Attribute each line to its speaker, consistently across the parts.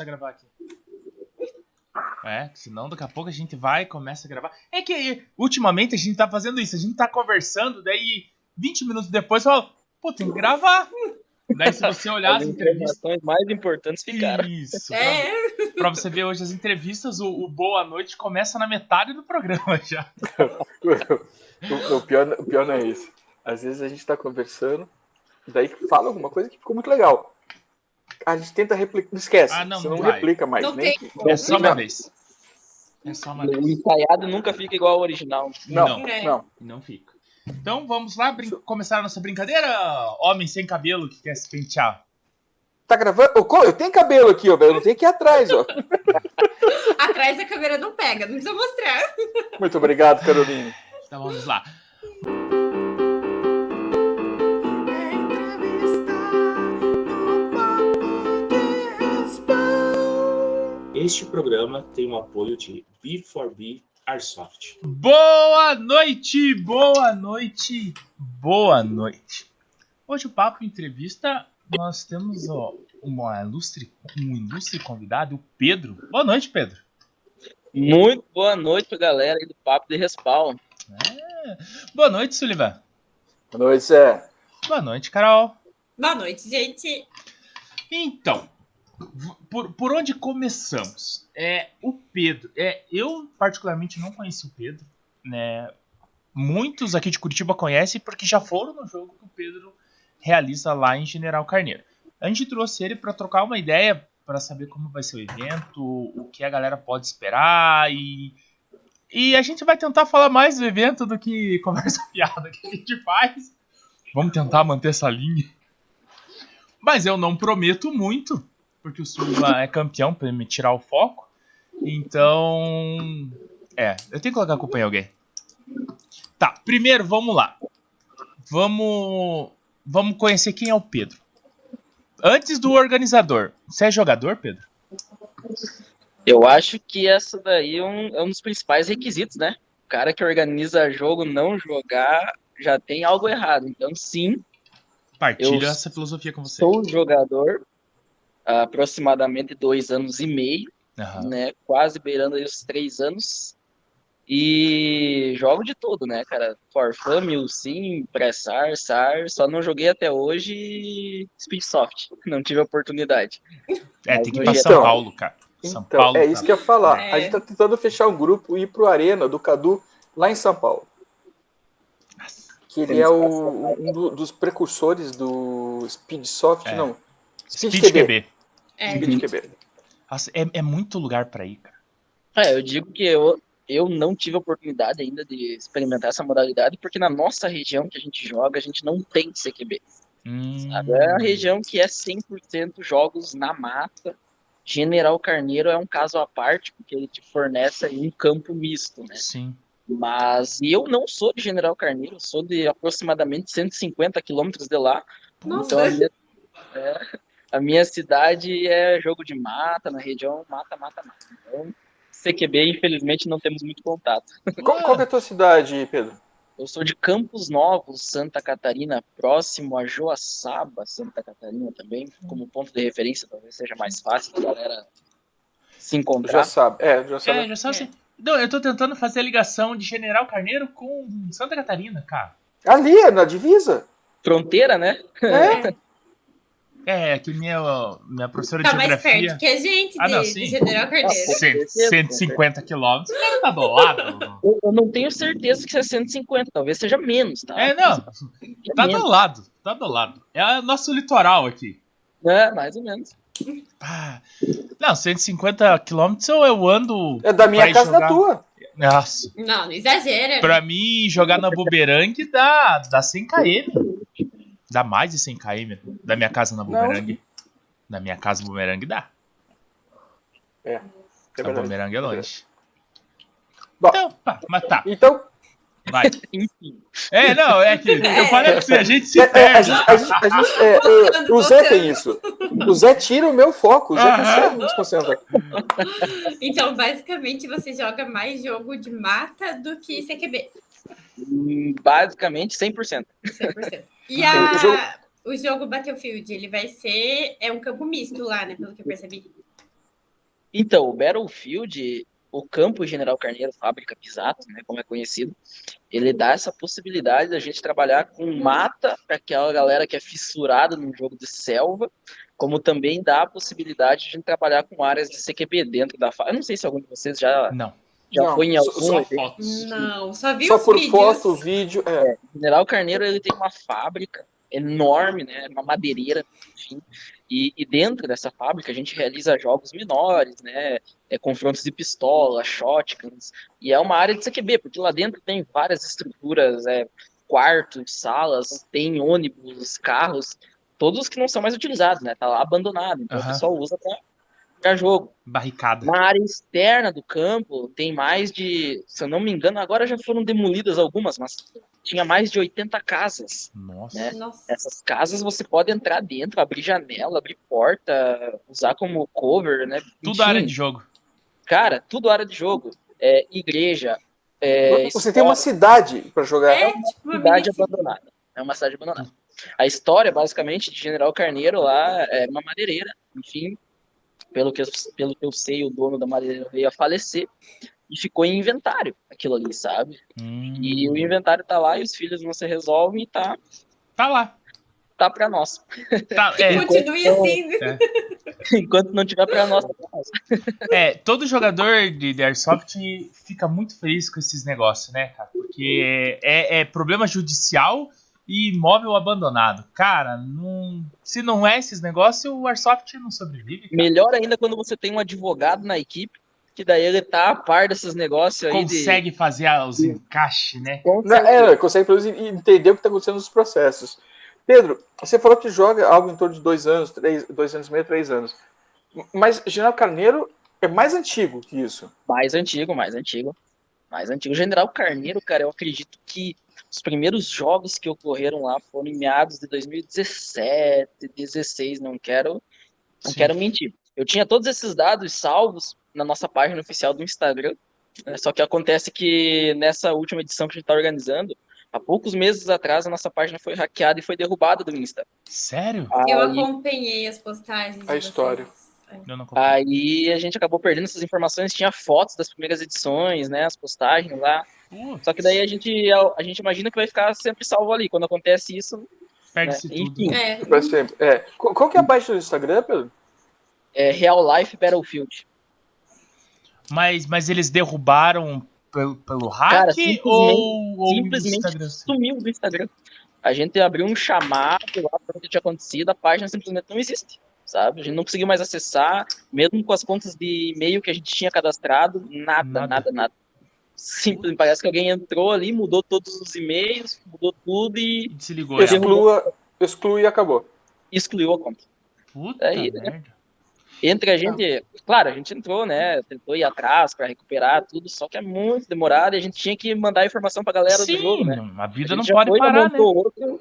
Speaker 1: a gravar aqui. É, senão daqui a pouco a gente vai e começa a gravar. É que ultimamente a gente tá fazendo isso, a gente tá conversando, daí 20 minutos depois fala, pô, tem que gravar. Daí se você olhar as,
Speaker 2: As
Speaker 1: entrevistas.
Speaker 2: mais importantes ficaram.
Speaker 1: Isso.
Speaker 3: É,
Speaker 1: Pra, pra você ver hoje as entrevistas, o, o Boa Noite começa na metade do programa já.
Speaker 4: o, o pior, o pior não é isso. Às vezes a gente tá conversando, daí fala alguma coisa que ficou muito legal. A gente tenta replicar. Não esquece.
Speaker 1: Ah, não,
Speaker 4: você
Speaker 1: não
Speaker 4: não
Speaker 1: vai.
Speaker 4: replica mais.
Speaker 3: Não
Speaker 4: nem,
Speaker 3: tem.
Speaker 1: É só uma
Speaker 4: não,
Speaker 1: vez. É só uma
Speaker 2: O
Speaker 1: vez.
Speaker 2: ensaiado nunca fica igual ao original.
Speaker 4: Não,
Speaker 1: Não.
Speaker 3: É.
Speaker 4: não.
Speaker 1: Não fica. Então vamos lá brin- começar a nossa brincadeira? Homem sem cabelo que quer se pentear.
Speaker 4: Tá gravando? Eu tenho cabelo aqui, ó, velho. Eu não tenho aqui atrás, ó.
Speaker 3: atrás da câmera não pega, não precisa mostrar.
Speaker 4: Muito obrigado, Carolina.
Speaker 1: Então vamos lá.
Speaker 5: Este programa tem o apoio de B4B Airsoft.
Speaker 1: Boa noite, boa noite, boa noite. Hoje o Papo Entrevista, nós temos ó, uma ilustre, um ilustre convidado, o Pedro. Boa noite, Pedro.
Speaker 2: Muito boa noite pra galera aí do Papo de Respawn.
Speaker 1: Boa noite, Sullivan.
Speaker 4: Boa noite, Zé.
Speaker 1: Boa noite, Carol.
Speaker 3: Boa noite, gente.
Speaker 1: Então, por, por onde começamos? É o Pedro. É, eu particularmente não conheci o Pedro, né? Muitos aqui de Curitiba conhecem porque já foram no jogo que o Pedro realiza lá em General Carneiro. A gente trouxe ele para trocar uma ideia para saber como vai ser o evento, o que a galera pode esperar e e a gente vai tentar falar mais do evento do que conversa fiada que a gente faz. Vamos tentar manter essa linha. Mas eu não prometo muito, porque o Silva é campeão pra me tirar o foco. Então. É, eu tenho que colocar a culpa em alguém. Tá, primeiro vamos lá. Vamos. Vamos conhecer quem é o Pedro. Antes do organizador. Você é jogador, Pedro?
Speaker 2: Eu acho que essa daí é um, é um dos principais requisitos, né? O cara que organiza jogo não jogar já tem algo errado. Então, sim,
Speaker 1: Partilho
Speaker 2: Eu
Speaker 1: essa filosofia com você.
Speaker 2: sou jogador aproximadamente dois anos e meio,
Speaker 1: Aham.
Speaker 2: né? Quase beirando aí os três anos. E jogo de tudo, né, cara? Forfã, Milsim, Pressar, SAR. Só não joguei até hoje Speedsoft. Não tive a oportunidade.
Speaker 1: É, tem que ir pra
Speaker 2: Então,
Speaker 1: São Paulo, cara. São
Speaker 4: Então,
Speaker 1: Paulo.
Speaker 4: é
Speaker 1: tá-
Speaker 4: isso que eu ia falar.
Speaker 3: É.
Speaker 4: A gente tá tentando fechar um grupo e ir pro Arena do Cadu lá em São Paulo. Que ele é o, um do- dos precursores do Speedsoft,
Speaker 1: É.
Speaker 4: não. Speed,
Speaker 1: Speed
Speaker 4: QB.
Speaker 1: QB.
Speaker 3: É,
Speaker 4: Speed QB.
Speaker 1: Nossa, é, é muito lugar pra ir, cara.
Speaker 2: É, eu digo que eu, eu não tive a oportunidade ainda de experimentar essa modalidade, porque na nossa região que a gente joga, a gente não tem CQB.
Speaker 1: Hum,
Speaker 2: Sabe? É a região que é 100% jogos na mata. General Carneiro é um caso à parte, porque ele te fornece aí um campo misto, né?
Speaker 1: Sim.
Speaker 2: Mas eu não sou de General Carneiro, sou de aproximadamente 150 quilômetros de lá.
Speaker 3: Nossa.
Speaker 2: Então é, a minha cidade é jogo de mata, na região mata, mata, mata. Então, CQB, infelizmente, não temos muito contato.
Speaker 4: Qual, qual é a tua cidade, Pedro?
Speaker 2: Eu sou de Campos Novos, Santa Catarina, próximo a Joaçaba, Santa Catarina também, como ponto de referência, talvez seja mais fácil da galera se
Speaker 4: Já
Speaker 2: encontrar.
Speaker 4: sabe. É, já sabe.
Speaker 1: É, sabe assim. Não, eu tô tentando fazer a ligação de General Carneiro com Santa Catarina, cara.
Speaker 4: Ali, é na divisa.
Speaker 2: Fronteira, né?
Speaker 4: É.
Speaker 1: É, que minha, minha professora de
Speaker 3: Tá mais
Speaker 1: geografia.
Speaker 3: perto que a gente
Speaker 1: Ah,
Speaker 3: de,
Speaker 1: não,
Speaker 3: de
Speaker 1: sim.
Speaker 3: General Carneiro.
Speaker 1: cem- 150 quilômetros. Cara, tá do lado.
Speaker 2: Eu, eu não tenho certeza que é 150, talvez seja menos, tá?
Speaker 1: É, não. Tá
Speaker 2: menos,
Speaker 1: do lado. Tá do lado. É o nosso litoral aqui.
Speaker 2: né? Mais ou menos.
Speaker 1: Ah, não, 150 quilômetros eu, eu ando.
Speaker 4: É da minha casa
Speaker 1: jogar.
Speaker 4: na tua.
Speaker 1: Nossa.
Speaker 3: Não, não exagera.
Speaker 1: Pra mim, jogar na Bumerangue dá, dá 100 km. Dá mais de 100 km da minha casa na Bumerangue. Na minha casa, Bumerangue dá.
Speaker 4: É. É
Speaker 1: a
Speaker 4: verdade.
Speaker 1: Bumerangue é longe.
Speaker 4: Bom.
Speaker 1: Então, pá, mas tá,
Speaker 4: Então,
Speaker 1: vai.
Speaker 2: Enfim.
Speaker 1: É, não, é que eu falei pra você, a gente se
Speaker 4: é, é, a
Speaker 1: perde.
Speaker 4: gente, a gente, a gente- é, é, o Zé tem isso. O Zé tira o meu foco. O Zé consegue me desconcentrar.
Speaker 3: Então, basicamente, você joga mais jogo de mata do que CQB.
Speaker 2: Hum, Basicamente 100%.
Speaker 3: 100%. E
Speaker 4: O
Speaker 3: a,
Speaker 4: jogo-
Speaker 3: o jogo Battlefield, ele vai ser. É um campo misto lá, né? Pelo que eu percebi.
Speaker 2: Então, o Battlefield, o campo General Carneiro, fábrica Pisato, né, como é conhecido, ele dá essa possibilidade da gente trabalhar com mata para aquela galera que é fissurada num jogo de selva, como também dá a possibilidade de a gente trabalhar com áreas de CQB dentro da fábrica. Eu não sei se algum de vocês já,
Speaker 1: Não.
Speaker 2: Já
Speaker 4: Não,
Speaker 2: foi em algum
Speaker 1: Só
Speaker 2: evento.
Speaker 1: fotos.
Speaker 3: Não, só vi
Speaker 4: Só
Speaker 3: os
Speaker 4: por
Speaker 3: vídeos.
Speaker 4: foto, vídeo. É.
Speaker 2: General Carneiro ele tem uma fábrica enorme, né, uma madeireira, enfim, e, e dentro dessa fábrica a gente realiza jogos menores, né, é, confrontos de pistola, shotguns, e é uma área de CQB, porque lá dentro tem várias estruturas, é, quartos, salas, tem ônibus, carros, todos que não são mais utilizados, né, tá lá abandonado, então
Speaker 1: Aham.
Speaker 2: o pessoal usa para jogo.
Speaker 1: Barricada.
Speaker 2: Na área externa do campo, tem mais de, se eu não me engano, agora já foram demolidas algumas, mas tinha mais de 80 casas.
Speaker 1: Nossa.
Speaker 2: né?
Speaker 3: Nossa.
Speaker 2: Essas casas você pode entrar dentro, abrir janela, abrir porta, usar como cover, né?
Speaker 1: Tudo
Speaker 2: Enfim,
Speaker 1: área de jogo.
Speaker 2: Cara, tudo área de jogo. É, igreja. É,
Speaker 4: Você tem uma cidade para jogar.
Speaker 3: É, tipo, uma
Speaker 2: cidade
Speaker 3: mini-
Speaker 2: abandonada. É uma cidade abandonada. A história, basicamente, de General Carneiro lá é uma madeireira. Enfim, pelo que, eu, pelo que eu sei, o dono da madeireira veio a falecer e ficou em inventário aquilo ali, sabe?
Speaker 1: Hum,
Speaker 2: E o inventário tá lá e os filhos não se resolvem e tá,
Speaker 1: Tá lá.
Speaker 2: tá pra nós.
Speaker 1: Tá, é,
Speaker 3: Continue assim. né?
Speaker 2: Enquanto não tiver pra nós, tá pra nós.
Speaker 1: é, todo jogador de, de Airsoft fica muito feliz com esses negócios, né, cara? Porque é, é problema judicial e imóvel abandonado. Cara, não, se não é esses negócios, o Airsoft não sobrevive. cara.
Speaker 2: Melhor ainda quando você tem um advogado na equipe, que daí ele tá a par desses negócios aí de.
Speaker 1: Consegue fazer os encaixes, né?
Speaker 2: Com
Speaker 4: Não, é, consegue entender o que está acontecendo nos processos. Pedro, você falou que joga algo em torno de dois anos, três, dois anos e meio, três anos. Mas General Carneiro é mais antigo que isso.
Speaker 2: Mais antigo, mais antigo. Mais antigo. General Carneiro, cara, eu acredito que os primeiros jogos que ocorreram lá foram em meados de 2017, 16, não quero, não
Speaker 1: Sim.
Speaker 2: quero mentir. Eu tinha todos esses dados salvos na nossa página oficial do Instagram, né, só que acontece que nessa última edição que a gente está organizando, há poucos meses atrás a nossa página foi hackeada e foi derrubada do Insta.
Speaker 1: Sério?
Speaker 3: Eu
Speaker 2: Aí-
Speaker 3: acompanhei as postagens.
Speaker 4: A história.
Speaker 3: vocês.
Speaker 2: Aí a gente acabou perdendo essas informações, tinha fotos das primeiras edições, né, as postagens lá.
Speaker 1: Putz,
Speaker 2: Só que daí a gente, a gente imagina que vai ficar sempre salvo ali. Quando acontece isso,
Speaker 1: perde-se
Speaker 2: né,
Speaker 1: tudo.
Speaker 2: enfim.
Speaker 3: É,
Speaker 4: Pra sempre. É. Qual que é a página do Instagram, Pedro?
Speaker 2: é Real Life Battlefield.
Speaker 1: Mas, mas eles derrubaram pelo, pelo hack
Speaker 2: Cara, simplesmente-
Speaker 1: ou, ou
Speaker 2: simplesmente? Sumiu do Instagram. A gente abriu um chamado lá para o que tinha acontecido, a página simplesmente não existe. Sabe? A gente não conseguiu mais acessar, mesmo com as contas de e-mail que a gente tinha cadastrado, nada,
Speaker 1: Nada.
Speaker 2: nada, nada. Simples, parece que alguém entrou ali, mudou todos os e-mails, mudou tudo e
Speaker 1: E desligou.
Speaker 4: Exclua, exclui e acabou.
Speaker 2: excluiu a conta.
Speaker 1: Puta
Speaker 2: Aí, né? Entre a gente, claro, a gente entrou, né? Tentou ir atrás para recuperar tudo, só que é muito demorado e a gente tinha que mandar informação pra galera
Speaker 1: Sim,
Speaker 2: do jogo, né?
Speaker 1: a vida
Speaker 2: A
Speaker 1: não pode
Speaker 2: foi,
Speaker 1: parar, né?
Speaker 2: outro,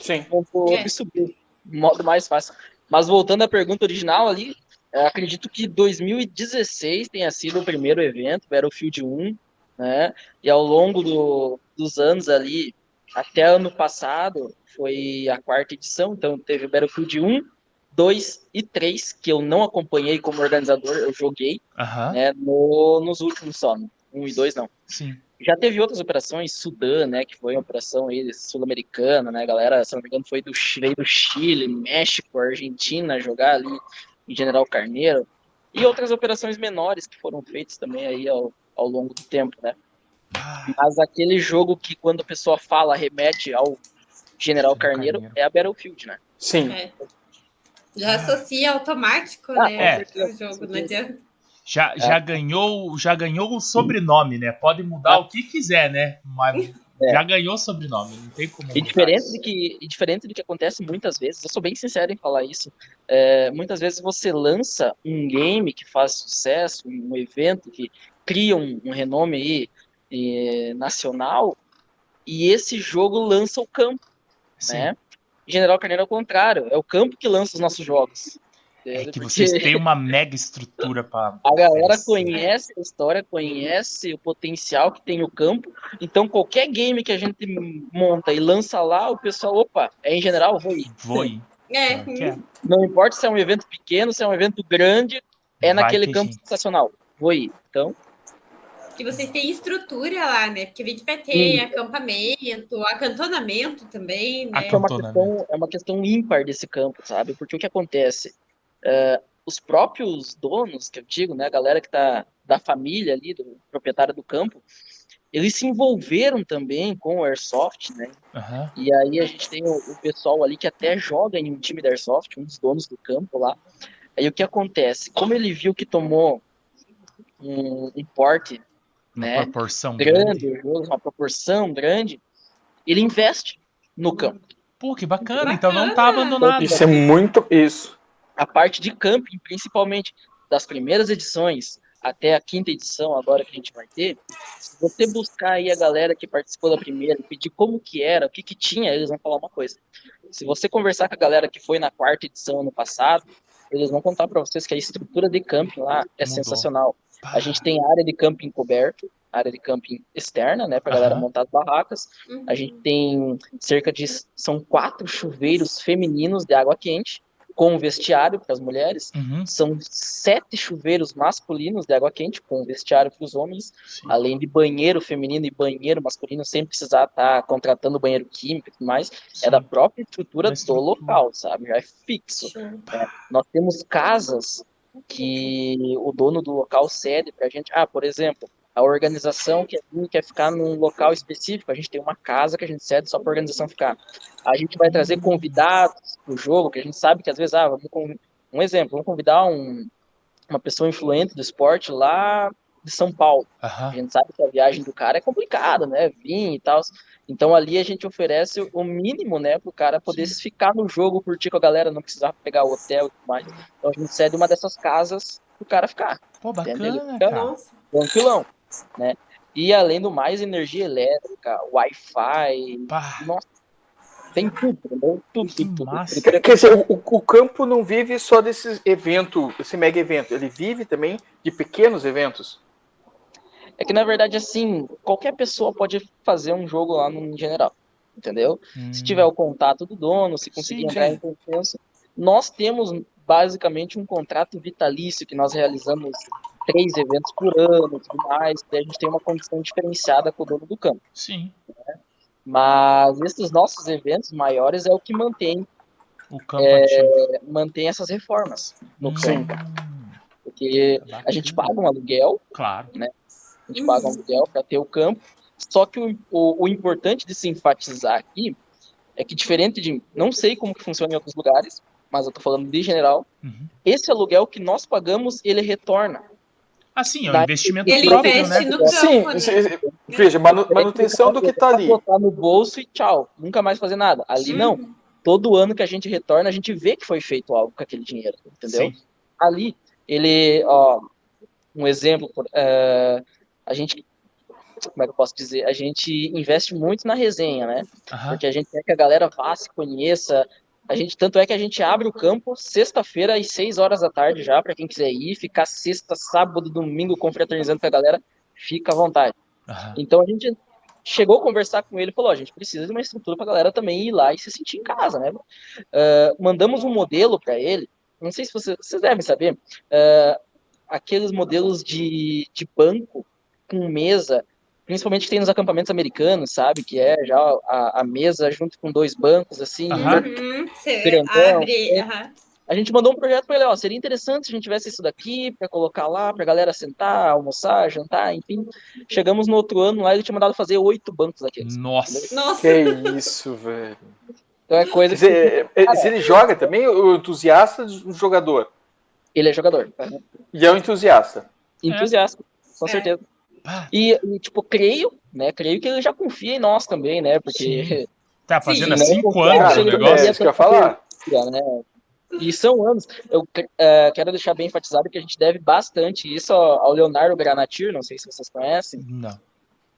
Speaker 4: Sim.
Speaker 2: montou
Speaker 3: É.
Speaker 2: outro e subiu. Modo mais fácil. Mas voltando à pergunta original ali, eu acredito que 2016 tenha sido o primeiro evento, Battlefield 1, né? E ao longo do- dos anos ali, até ano passado, foi a quarta edição, então teve Battlefield 1, 2 e 3, que eu não acompanhei como organizador, eu joguei, né? No, nos últimos só, no 1 e 2 não.
Speaker 1: sim.
Speaker 2: Já teve outras operações, Sudã, né, que foi uma operação aí sul-americana, né, galera, se não me engano, foi do, veio do Chile, México, Argentina, jogar ali em General Carneiro, e outras operações menores que foram feitas também aí ao, ao longo do tempo, né.
Speaker 1: Ah,
Speaker 2: Mas aquele jogo que quando a pessoa fala remete ao General
Speaker 1: General
Speaker 2: Carneiro,
Speaker 1: Carneiro.
Speaker 2: é a Battlefield, né.
Speaker 4: Sim.
Speaker 3: é. Já associa automático,
Speaker 2: Ah,
Speaker 3: né?
Speaker 1: é.
Speaker 3: O jogo, não adianta.
Speaker 1: Já, já, ganhou, já ganhou o sobrenome, né? Pode mudar o que quiser, né? Mas
Speaker 2: É.
Speaker 1: já ganhou o sobrenome, não tem como
Speaker 2: E diferente do que, e diferente do que acontece muitas vezes, eu sou bem sincero em falar isso, é, muitas vezes você lança um game que faz sucesso, um evento que cria um, um renome aí eh, nacional, e esse jogo lança o campo,
Speaker 1: Sim.
Speaker 2: né? General Carneiro é o contrário, é o campo que lança os nossos jogos.
Speaker 1: É que
Speaker 2: Porque
Speaker 1: vocês têm uma mega estrutura pra.
Speaker 2: A galera conhece a história, conhece o potencial que tem o campo. Então, qualquer game que a gente monta e lança lá, o pessoal, opa, é em general, vou ir.
Speaker 1: Vou ir.
Speaker 3: É,
Speaker 1: é.
Speaker 2: Não importa se é um evento pequeno, se é um evento grande, é
Speaker 1: Vai
Speaker 2: naquele campo
Speaker 1: gente.
Speaker 2: sensacional. Vou ir. Então,
Speaker 3: Que vocês têm estrutura lá, né? Porque a gente vai ter acampamento, acantonamento também, né?
Speaker 2: é uma, questão, é uma questão ímpar desse campo, sabe? Porque o que acontece? É, os próprios donos, que eu digo, né? A galera que tá da família ali, do proprietário do campo, eles se envolveram também com o Airsoft, né?
Speaker 1: Aham.
Speaker 2: E aí a gente tem o, o pessoal ali que até joga em um time da Airsoft, um dos donos do campo lá. Aí o que acontece? Como ele viu que tomou um, um porte
Speaker 1: Uma
Speaker 2: né,
Speaker 1: proporção grande.
Speaker 2: grande, uma proporção grande, ele investe no campo.
Speaker 1: Pô, que bacana. Então não tá
Speaker 3: Bacana.
Speaker 1: abandonado.
Speaker 4: Isso é muito. Isso.
Speaker 2: A parte de camping, principalmente das primeiras edições até a quinta edição agora que a gente vai ter, se você buscar aí a galera que participou da primeira e pedir como que era, o que que tinha, eles vão falar uma coisa. Se você conversar com a galera que foi na quarta edição ano passado, eles vão contar para vocês que a estrutura de camping lá é
Speaker 1: Mudou.
Speaker 2: sensacional. A gente tem área de camping coberto, área de camping externa, né, para galera
Speaker 1: Aham.
Speaker 2: montar as barracas.
Speaker 3: Uhum.
Speaker 2: A gente tem cerca de são quatro chuveiros femininos de água quente com vestiário para as mulheres.
Speaker 1: Uhum.
Speaker 2: São sete chuveiros masculinos de água quente com vestiário para os homens,
Speaker 1: Sim.
Speaker 2: além de banheiro feminino e banheiro masculino, sem precisar estar contratando banheiro químico e tudo mais. É da própria estrutura
Speaker 1: Da
Speaker 2: do local, sabe? Já é fixo.
Speaker 3: Show.
Speaker 2: Nós temos casas que o dono do local cede para a gente. Ah, por exemplo, a organização que quer ficar num local específico, a gente tem uma casa que a gente cede só para a organização ficar. A gente vai trazer convidados para o jogo, que a gente sabe que às vezes, ah, vamos com... um exemplo, vamos convidar um, uma pessoa influente do esporte lá de São Paulo. A
Speaker 1: Aham.
Speaker 2: gente sabe que a viagem do cara é complicada, né? Vir e tal. Então ali a gente oferece o mínimo, né, pro cara poder ficar no jogo, curtir com a galera, não precisar pegar o hotel e tudo mais. Então a gente cede uma dessas casas pro cara ficar,
Speaker 1: Pô, bacana,
Speaker 2: Entendeu?
Speaker 1: cara.
Speaker 3: Nossa.
Speaker 2: tranquilão, né? E além do mais, energia elétrica, Wi-Fi, nossa, tem tudo, entendeu? Tudo,
Speaker 1: Que
Speaker 2: tudo,
Speaker 1: massa.
Speaker 4: Quer quer dizer, o, o campo não vive só desse evento, esse mega evento, ele vive também de pequenos eventos.
Speaker 2: É que na verdade, assim, qualquer pessoa pode fazer um jogo lá no general, entendeu? Se
Speaker 1: Hum.
Speaker 2: tiver o contato do dono, se conseguir
Speaker 1: Sim,
Speaker 2: entrar
Speaker 1: sim.
Speaker 2: em confiança. Nós temos basicamente um contrato vitalício que nós realizamos três eventos por ano, tudo mais. A gente tem uma condição diferenciada com o dono do campo.
Speaker 1: Sim,
Speaker 2: Mas esses nossos eventos maiores é o que mantém,
Speaker 1: o campo ativo.
Speaker 2: mantém essas reformas no
Speaker 1: Hum,
Speaker 2: campo, porque a gente paga um aluguel,
Speaker 1: Claro.
Speaker 2: a gente paga um aluguel para ter o campo. Só que o, o, o importante de se enfatizar aqui é que diferente de, não sei como que funciona em outros lugares, mas eu tô falando de general,
Speaker 1: Uhum.
Speaker 2: esse aluguel que nós pagamos, ele retorna.
Speaker 1: Assim, é um investimento
Speaker 3: Ele
Speaker 1: próprio,
Speaker 3: investe
Speaker 1: né?
Speaker 3: no campo,
Speaker 4: Sim,
Speaker 3: né?
Speaker 4: veja, manu- manutenção do que está ali.
Speaker 2: Botar no bolso e tchau, nunca mais fazer nada. Ali não,
Speaker 3: Uhum.
Speaker 2: todo ano que a gente retorna, a gente vê que foi feito algo com aquele dinheiro, entendeu?
Speaker 1: Sim.
Speaker 2: Ali, ele, ó, um exemplo, por- é, a gente, como é que eu posso dizer? A gente investe muito na resenha, né? Porque a gente quer que a galera vá, se conheça. A gente, tanto é que a gente abre o campo sexta-feira às 6 horas da tarde já, para quem quiser ir, ficar sexta, sábado, domingo confraternizando com a galera, fica à vontade.
Speaker 1: Aham.
Speaker 2: Então a gente chegou a conversar com ele e falou: a gente precisa de uma estrutura para a galera também ir lá e se sentir em casa, né? Ah, mandamos um modelo para ele, não sei se você- vocês devem saber, ah, aqueles modelos de, de banco com mesa, principalmente que tem nos acampamentos americanos, sabe? Que é já a, a mesa junto com dois bancos, assim.
Speaker 1: Aham.
Speaker 3: Uhum. Você
Speaker 2: Grandão,
Speaker 3: abre.
Speaker 2: é.
Speaker 3: aham.
Speaker 2: A gente mandou um projeto para ele, ó, seria interessante se a gente tivesse isso daqui para colocar lá, para a galera sentar, almoçar, jantar, enfim. Chegamos no outro ano lá, ele tinha mandado fazer oito bancos daqueles.
Speaker 1: Nossa.
Speaker 3: Nossa.
Speaker 4: Que isso, velho.
Speaker 2: Então é coisa
Speaker 4: Quer
Speaker 2: que
Speaker 4: dizer, é- se ele joga também, o entusiasta do jogador.
Speaker 2: ele é jogador.
Speaker 4: E é o entusiasta.
Speaker 2: Entusiasta, com
Speaker 3: É.
Speaker 2: certeza. E, e, tipo, creio, né? Creio que ele já confia em nós também, né? Porque
Speaker 1: Tá fazendo há
Speaker 3: Sim,
Speaker 1: cinco
Speaker 2: né?
Speaker 1: anos o negócio?
Speaker 4: É isso que eu ia falar.
Speaker 2: né? E são anos. Eu eh, quero deixar bem enfatizado que a gente deve bastante isso ao, ao Leonardo Granatir, não sei se vocês conhecem.
Speaker 1: Não.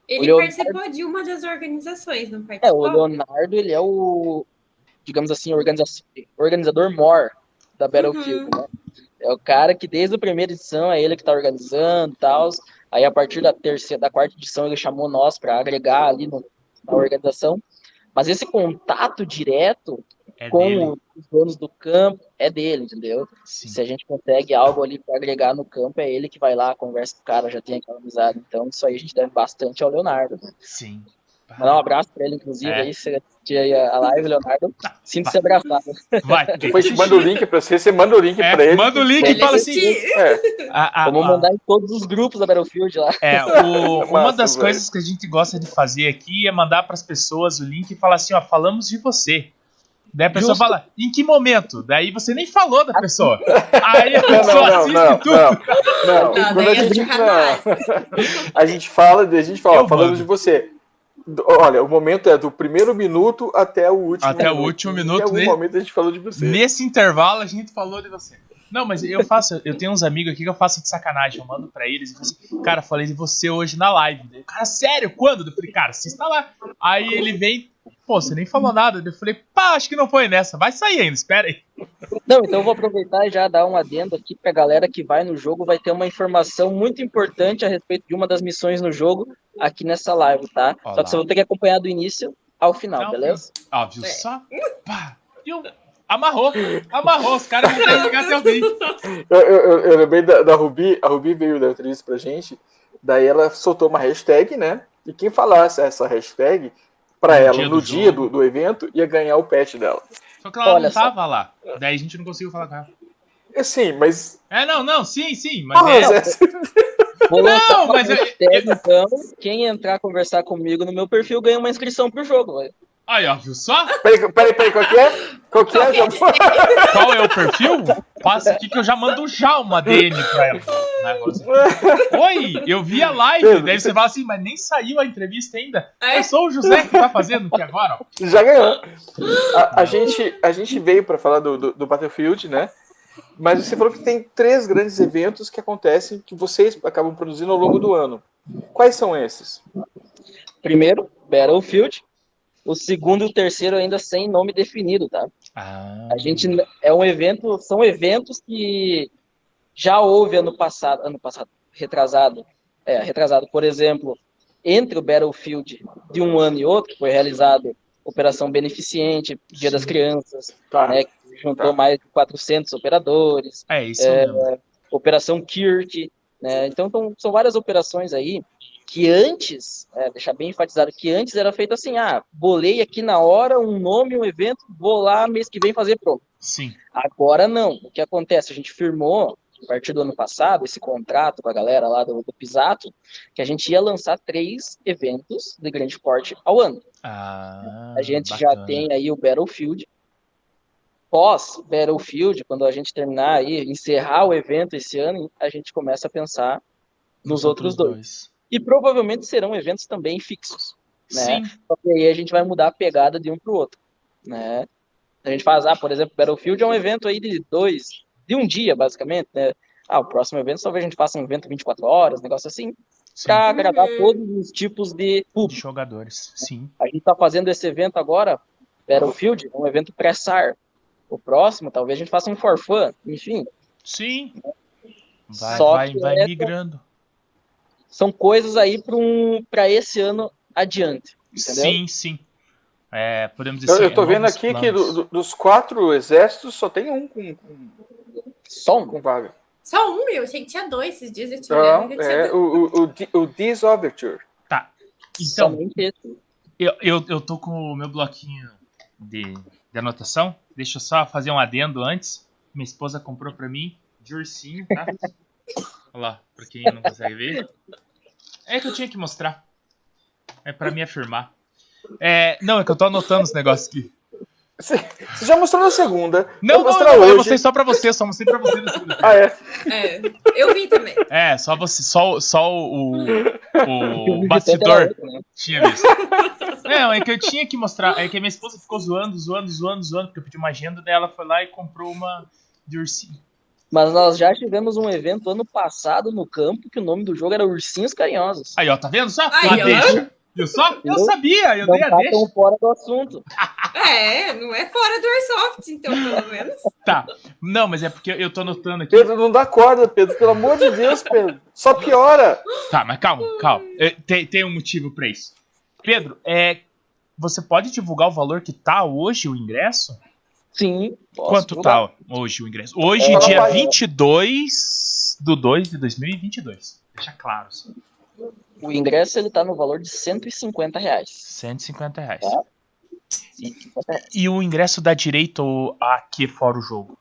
Speaker 3: Ele
Speaker 2: Leonardo-
Speaker 3: participou de uma das organizações, não
Speaker 2: É, o
Speaker 3: participou?
Speaker 2: Leonardo, ele é o, digamos assim, organiza organizador mor da Battlefield, né? É o cara que desde a primeira edição é ele que tá organizando e tal. Aí a partir da terceira, da quarta edição ele chamou nós para agregar ali no- na organização. Mas esse contato direto
Speaker 1: É
Speaker 2: com
Speaker 1: dele.
Speaker 2: os donos do campo, é dele, entendeu?
Speaker 1: Sim.
Speaker 2: Se a gente consegue algo ali para agregar no campo, é ele que vai lá, conversa com o cara, já tem aquela amizade. Então, isso aí a gente deve bastante ao Leonardo.
Speaker 1: Sim.
Speaker 2: Mandar um abraço para ele, inclusive,
Speaker 1: É.
Speaker 2: aí, se você assistir aí a live, Leonardo, sinta-se abraçado.
Speaker 1: Vai
Speaker 4: Depois manda o link pra você, você manda o link
Speaker 1: É,
Speaker 4: pra ele.
Speaker 1: manda o link e fala assim.
Speaker 4: É,
Speaker 1: a- a-
Speaker 2: Vamos
Speaker 1: a-
Speaker 2: mandar em todos os grupos da Battlefield lá.
Speaker 1: É, o- uma
Speaker 4: Massa,
Speaker 1: das
Speaker 4: velho.
Speaker 1: coisas que a gente gosta de fazer aqui é mandar pras pessoas o link e falar assim, ó, falamos de você. Daí a pessoa
Speaker 2: Justo.
Speaker 1: fala, em que momento? Daí você nem falou da pessoa. Aí a
Speaker 4: Não,
Speaker 1: pessoa
Speaker 4: não, não,
Speaker 1: assiste
Speaker 4: não,
Speaker 1: tudo.
Speaker 4: não, não.
Speaker 3: Não, daí
Speaker 4: a
Speaker 3: é
Speaker 4: gente, não. a gente fala, a gente fala,
Speaker 1: Eu mando.
Speaker 4: de você. Olha, o momento é do primeiro minuto até o último
Speaker 1: Até o
Speaker 4: minuto.
Speaker 1: último minuto,
Speaker 4: algum
Speaker 1: né?
Speaker 4: momento a gente falou de você.
Speaker 1: Nesse intervalo a gente falou de você. Não, mas eu faço, eu tenho uns amigos aqui que eu faço de sacanagem, eu mando pra eles e falo assim, cara, falei de você hoje na live. Cara, sério, quando? Eu falei, cara, está lá. Aí ele vem, pô, você nem falou nada. Eu falei, pá, acho que não foi nessa, vai sair ainda, espera aí.
Speaker 2: Não, então eu vou aproveitar e já dar um adendo aqui pra galera que vai no jogo, vai ter uma informação muito importante a respeito de uma das missões no jogo aqui nessa live, tá?
Speaker 1: Olá.
Speaker 2: Só que você vai ter que acompanhar do início ao final,
Speaker 1: Não,
Speaker 2: beleza?
Speaker 1: Ó, viu
Speaker 3: É.
Speaker 1: só? Pá, viu? Amarrou, amarrou, os caras vão ter que chegar até o fim.
Speaker 4: Eu, eu, eu- eu lembrei da, da Rubi, a Rubi veio da entrevista pra gente, daí ela soltou uma hashtag, né? E quem falasse essa hashtag pra
Speaker 1: No
Speaker 4: ela
Speaker 1: dia
Speaker 4: no
Speaker 1: do
Speaker 4: dia
Speaker 1: jogo.
Speaker 4: do, do evento ia ganhar o pet dela.
Speaker 1: Só que ela
Speaker 2: Olha
Speaker 1: não
Speaker 2: só.
Speaker 1: tava lá. Daí a gente não conseguiu falar com ela.
Speaker 4: É sim, mas.
Speaker 1: É, não, não, sim, sim, mas
Speaker 4: Porra,
Speaker 1: é.
Speaker 2: Vou lançar
Speaker 1: Não,
Speaker 2: uma
Speaker 1: mas eu-
Speaker 2: hashtag, então, quem entrar conversar comigo no meu perfil ganha uma inscrição pro jogo, velho.
Speaker 1: Aí, ó, viu só?
Speaker 4: Peraí, peraí, peraí, qual que é? Qual que é? Já-
Speaker 1: Qual é o perfil? Passa aqui que eu já mando já uma DM pra ela. Oi, eu vi a live.
Speaker 4: Pedro,
Speaker 1: Daí você fala assim, mas nem saiu a entrevista ainda.
Speaker 3: É?
Speaker 1: Eu sou o José que tá fazendo aqui agora. ó.
Speaker 4: Já ganhou. A, a gente, a gente veio para falar do, do, do Battlefield, né? Mas você falou que tem três grandes eventos que acontecem que vocês acabam produzindo ao longo do ano. Quais são esses?
Speaker 2: Primeiro, Battlefield. O segundo e o terceiro ainda sem nome definido, tá?
Speaker 1: Ah,
Speaker 2: A gente é um evento, são eventos que já houve ano passado, ano passado, retrasado, é, retrasado, por exemplo, entre o Battlefield de um ano e outro, que foi realizado Operação Beneficente, Dia das Crianças,
Speaker 4: Tá.
Speaker 2: né, que juntou
Speaker 4: Tá.
Speaker 2: mais de 400 operadores,
Speaker 1: é isso mesmo.
Speaker 2: Operação Kirk, né, então são, são várias operações aí que antes, é, deixar bem enfatizado que antes era feito assim, ah, bolei aqui na hora um nome, um evento, vou lá mês que vem fazer pronto.
Speaker 1: Sim.
Speaker 2: Agora não. O que acontece? A gente firmou, a partir do ano passado, esse contrato com a galera lá do, do Pisato, que a gente ia lançar três eventos de grande porte ao ano.
Speaker 1: Ah,
Speaker 2: A gente já
Speaker 1: bacana.
Speaker 2: tem aí o Battlefield. Pós Battlefield, quando a gente terminar aí, encerrar o evento esse ano, a gente começa a pensar nos outros dois. E provavelmente serão eventos também fixos. né?
Speaker 1: Sim.
Speaker 2: Só que aí a gente vai mudar a pegada de um para o outro, né? A gente faz, ah, por exemplo, Battlefield é um evento aí de dois, de um dia, basicamente, né? Ah, o próximo evento talvez a gente faça um evento 24 horas, negócio assim,
Speaker 1: sim.
Speaker 2: para agradar todos os tipos de
Speaker 1: De jogadores. Sim.
Speaker 2: A gente tá fazendo esse evento agora, Battlefield, um evento pré-SAR. O próximo, talvez a gente faça um for fun, enfim,
Speaker 1: Sim. Vai,
Speaker 2: Só
Speaker 1: vai, vai
Speaker 2: essa-
Speaker 1: migrando.
Speaker 2: São coisas aí para um, para esse ano adiante, entendeu?
Speaker 1: Sim, sim. É, podemos dizer
Speaker 4: Eu, eu tô
Speaker 1: novos
Speaker 4: vendo aqui que
Speaker 1: planos.
Speaker 4: do- do- dos quatro exércitos só tem um com, com,
Speaker 2: Só um.
Speaker 4: com vaga.
Speaker 3: Só um, eu achei que tinha dois esses dias. Eu tinha
Speaker 4: Não,
Speaker 3: que
Speaker 4: é
Speaker 3: dois.
Speaker 4: o, o, o, o This Overture.
Speaker 1: Tá. Então. Eu, eu, eu tô com o meu bloquinho de, de anotação. Deixa eu só fazer um adendo antes. Minha esposa comprou pra mim de ursinho, tá? Olha lá, pra quem não consegue ver. É que eu tinha que mostrar. É pra me afirmar. É, não, é que eu tô anotando os negócios aqui.
Speaker 4: Você já mostrou na segunda.
Speaker 1: Não, não, não, eu
Speaker 4: hoje.
Speaker 1: mostrei só pra você, só mostrei pra você na segunda.
Speaker 4: Ah, é.
Speaker 3: É, eu vi também.
Speaker 1: É, só você, só, só o, o, o bastidor
Speaker 2: outro, né?
Speaker 1: tinha visto. Não, é que eu tinha que mostrar. É que a minha esposa ficou zoando, zoando, zoando, zoando, porque eu pedi uma agenda dela, foi lá e comprou uma de ursinho.
Speaker 2: Mas nós já tivemos um evento ano passado no campo que o nome do jogo era Ursinhos Carinhosos.
Speaker 1: Aí, ó, tá vendo só?
Speaker 3: Aí,
Speaker 1: a
Speaker 3: ó.
Speaker 1: deixa. Viu só? Eu sabia, eu
Speaker 2: Não
Speaker 1: dei a
Speaker 2: tá
Speaker 1: deixa.
Speaker 2: tão fora do assunto.
Speaker 3: É, não é fora do Airsoft, então, pelo menos.
Speaker 1: Tá. Não, mas é porque eu tô anotando aqui.
Speaker 4: Pedro, não dá corda, Pedro. Pelo amor de Deus, Pedro. Só piora.
Speaker 1: Tá, mas calma, calma. É, Tem, tem um motivo pra isso. Pedro, é, você pode divulgar o valor que tá hoje o ingresso?
Speaker 2: Sim. posso
Speaker 1: Quanto
Speaker 2: divulgar.
Speaker 1: tá hoje o ingresso? Hoje,
Speaker 4: É,
Speaker 1: dia
Speaker 4: rapaz.
Speaker 1: 22 do 2 de 2022. Deixa claro. assim.
Speaker 2: O ingresso ele tá no valor de 150 reais.
Speaker 1: 150 reais.
Speaker 2: Tá. 150 reais.
Speaker 1: E o ingresso dá direito a que fora o jogo?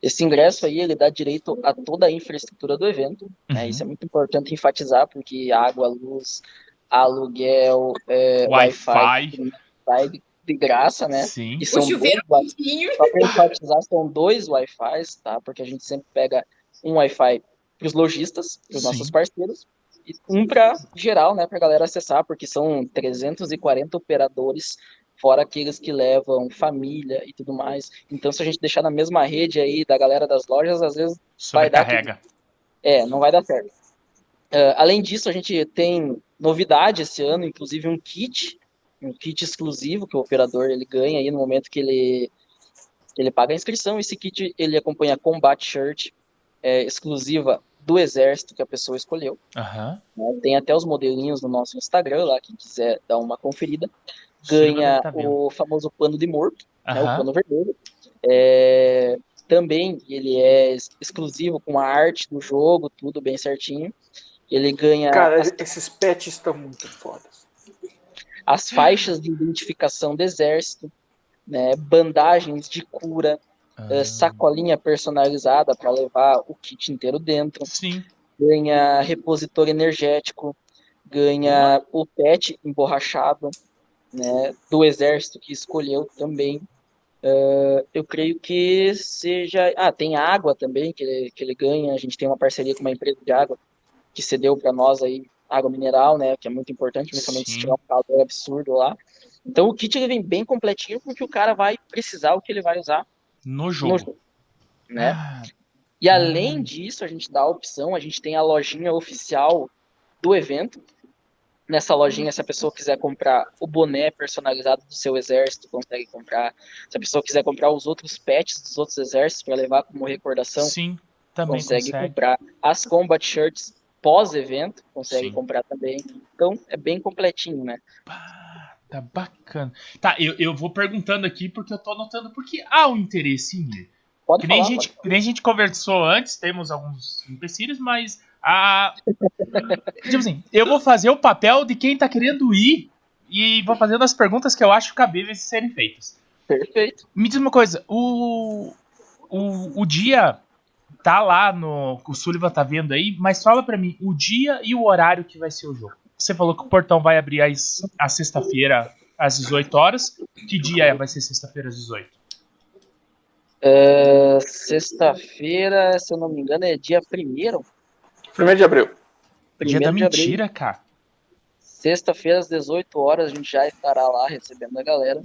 Speaker 2: Esse ingresso aí ele dá direito a toda a infraestrutura do evento. né?
Speaker 1: Uhum.
Speaker 2: Isso é muito importante enfatizar, porque água, luz, aluguel, é, Wi-Fi,
Speaker 1: Wi-Fi.
Speaker 2: De- graça, né?
Speaker 1: Sim.
Speaker 2: E
Speaker 3: O
Speaker 2: são
Speaker 3: chuveiro
Speaker 2: dois,
Speaker 3: quentinho.
Speaker 2: só para enfatizar, são dois Wi-Fi, tá? Porque a gente sempre pega um Wi-Fi para os lojistas, para os nossos parceiros, e um para geral, né? Para galera acessar, porque são 340 operadores, fora aqueles que levam família e tudo mais. Então, se a gente deixar na mesma rede aí da galera das lojas, às vezes Vai dar
Speaker 1: Sobrecarrega.
Speaker 2: é, não vai dar certo. Ah, além disso, a gente tem novidade esse ano, inclusive um kit, um kit exclusivo que o operador ele ganha aí no momento que ele ele paga a inscrição. Esse kit ele acompanha Combat Shirt é, exclusiva do exército que a pessoa escolheu. Né? Tem até os modelinhos no nosso Instagram lá, quem quiser dar uma conferida. Ganha
Speaker 1: deve tá
Speaker 2: o famoso pano de morto né, o pano vermelho. É, também ele é ex- exclusivo com a arte do jogo, tudo bem certinho. Ele ganha
Speaker 4: Cara,
Speaker 2: as,
Speaker 4: esses pets estão muito fodas.
Speaker 2: As faixas de identificação do exército, né, bandagens de cura, eh,
Speaker 1: Ah,
Speaker 2: sacolinha personalizada para levar o kit inteiro dentro,
Speaker 1: Sim.
Speaker 2: ganha repositor energético, ganha o pet emborrachado, né, do exército que escolheu também. Eh, eu creio que seja. Ah, tem água também que ele, que ele ganha. A gente tem uma parceria com uma empresa de água que cedeu para nós aí água mineral, né, que é muito importante, principalmente
Speaker 1: Sim.
Speaker 2: se tiver um calor absurdo lá. Então o kit ele vem bem completinho porque o cara vai precisar o que ele vai usar
Speaker 1: No
Speaker 2: no
Speaker 1: jogo.
Speaker 2: jogo, né?
Speaker 1: Ah,
Speaker 2: E além
Speaker 1: Hum.
Speaker 2: disso, a gente dá a opção, a gente tem a lojinha oficial do evento. Nessa lojinha, se a pessoa quiser comprar o boné personalizado do seu exército, consegue comprar. Se a pessoa quiser comprar os outros pets dos outros exércitos para levar como recordação,
Speaker 1: sim, também
Speaker 2: consegue,
Speaker 1: consegue.
Speaker 2: comprar. As combat shirts pós-evento, consegue
Speaker 1: Sim.
Speaker 2: comprar também. Então, é bem completinho, né?
Speaker 1: Tá bacana. Tá, eu, eu vou perguntando aqui porque eu tô anotando porque há um interesse em.
Speaker 2: Pode
Speaker 1: Que nem, a
Speaker 2: falar,
Speaker 1: gente, que nem a gente conversou antes, temos alguns empecilhos, mas a. tipo assim, eu vou fazer o papel de quem tá querendo ir e vou fazendo as perguntas que eu acho cabíveis de serem feitas.
Speaker 2: Perfeito.
Speaker 1: Me diz uma coisa, o. O, o dia tá lá no. O Sullivan tá vendo aí, mas fala pra mim o dia e o horário que vai ser o jogo. Você falou que o portão vai abrir às, à sexta-feira às 18 horas. Que dia é? vai ser sexta-feira às 18?
Speaker 2: Uh, Sexta-feira, se eu não me engano, é dia primeiro.
Speaker 4: Primeiro de abril.
Speaker 1: Dia
Speaker 2: Primeiro
Speaker 1: da
Speaker 2: de abril.
Speaker 1: mentira, cara.
Speaker 2: Sexta-feira, às 18 horas, a gente já estará lá recebendo a galera.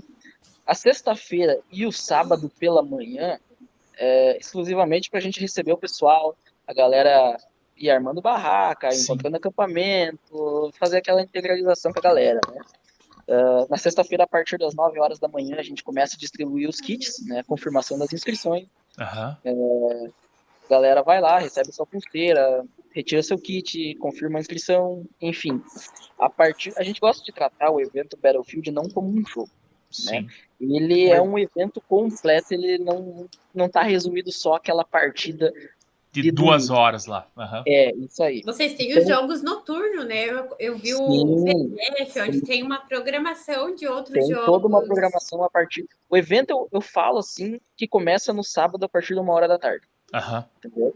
Speaker 2: A sexta-feira e o sábado pela manhã, é, exclusivamente para a gente receber o pessoal, a galera ir armando barraca,
Speaker 1: Sim.
Speaker 2: encontrando acampamento, fazer aquela integralização com a galera, né? Ah, na sexta-feira, a partir das 9 horas da manhã, a gente começa a distribuir os kits, né? Confirmação das inscrições.
Speaker 1: Aham.
Speaker 2: A galera vai lá, recebe sua pulseira, retira seu kit, confirma a inscrição, enfim. A partir, a gente gosta de tratar o evento Battlefield não como um jogo.
Speaker 1: Sim.
Speaker 2: Ele é um evento completo, ele não não tá resumido só aquela partida.
Speaker 1: De
Speaker 2: De
Speaker 1: duas
Speaker 2: domingo.
Speaker 1: horas lá. Aham.
Speaker 2: É, isso aí.
Speaker 3: Vocês têm os jogos noturnos, né? Eu, eu vi o
Speaker 2: Sim,
Speaker 3: PDF, onde tem uma programação de outros
Speaker 2: tem
Speaker 3: jogos.
Speaker 2: toda uma programação a partir. O evento eu, eu falo assim que começa no sábado a partir de uma hora da tarde.
Speaker 1: Aham.
Speaker 2: entendeu?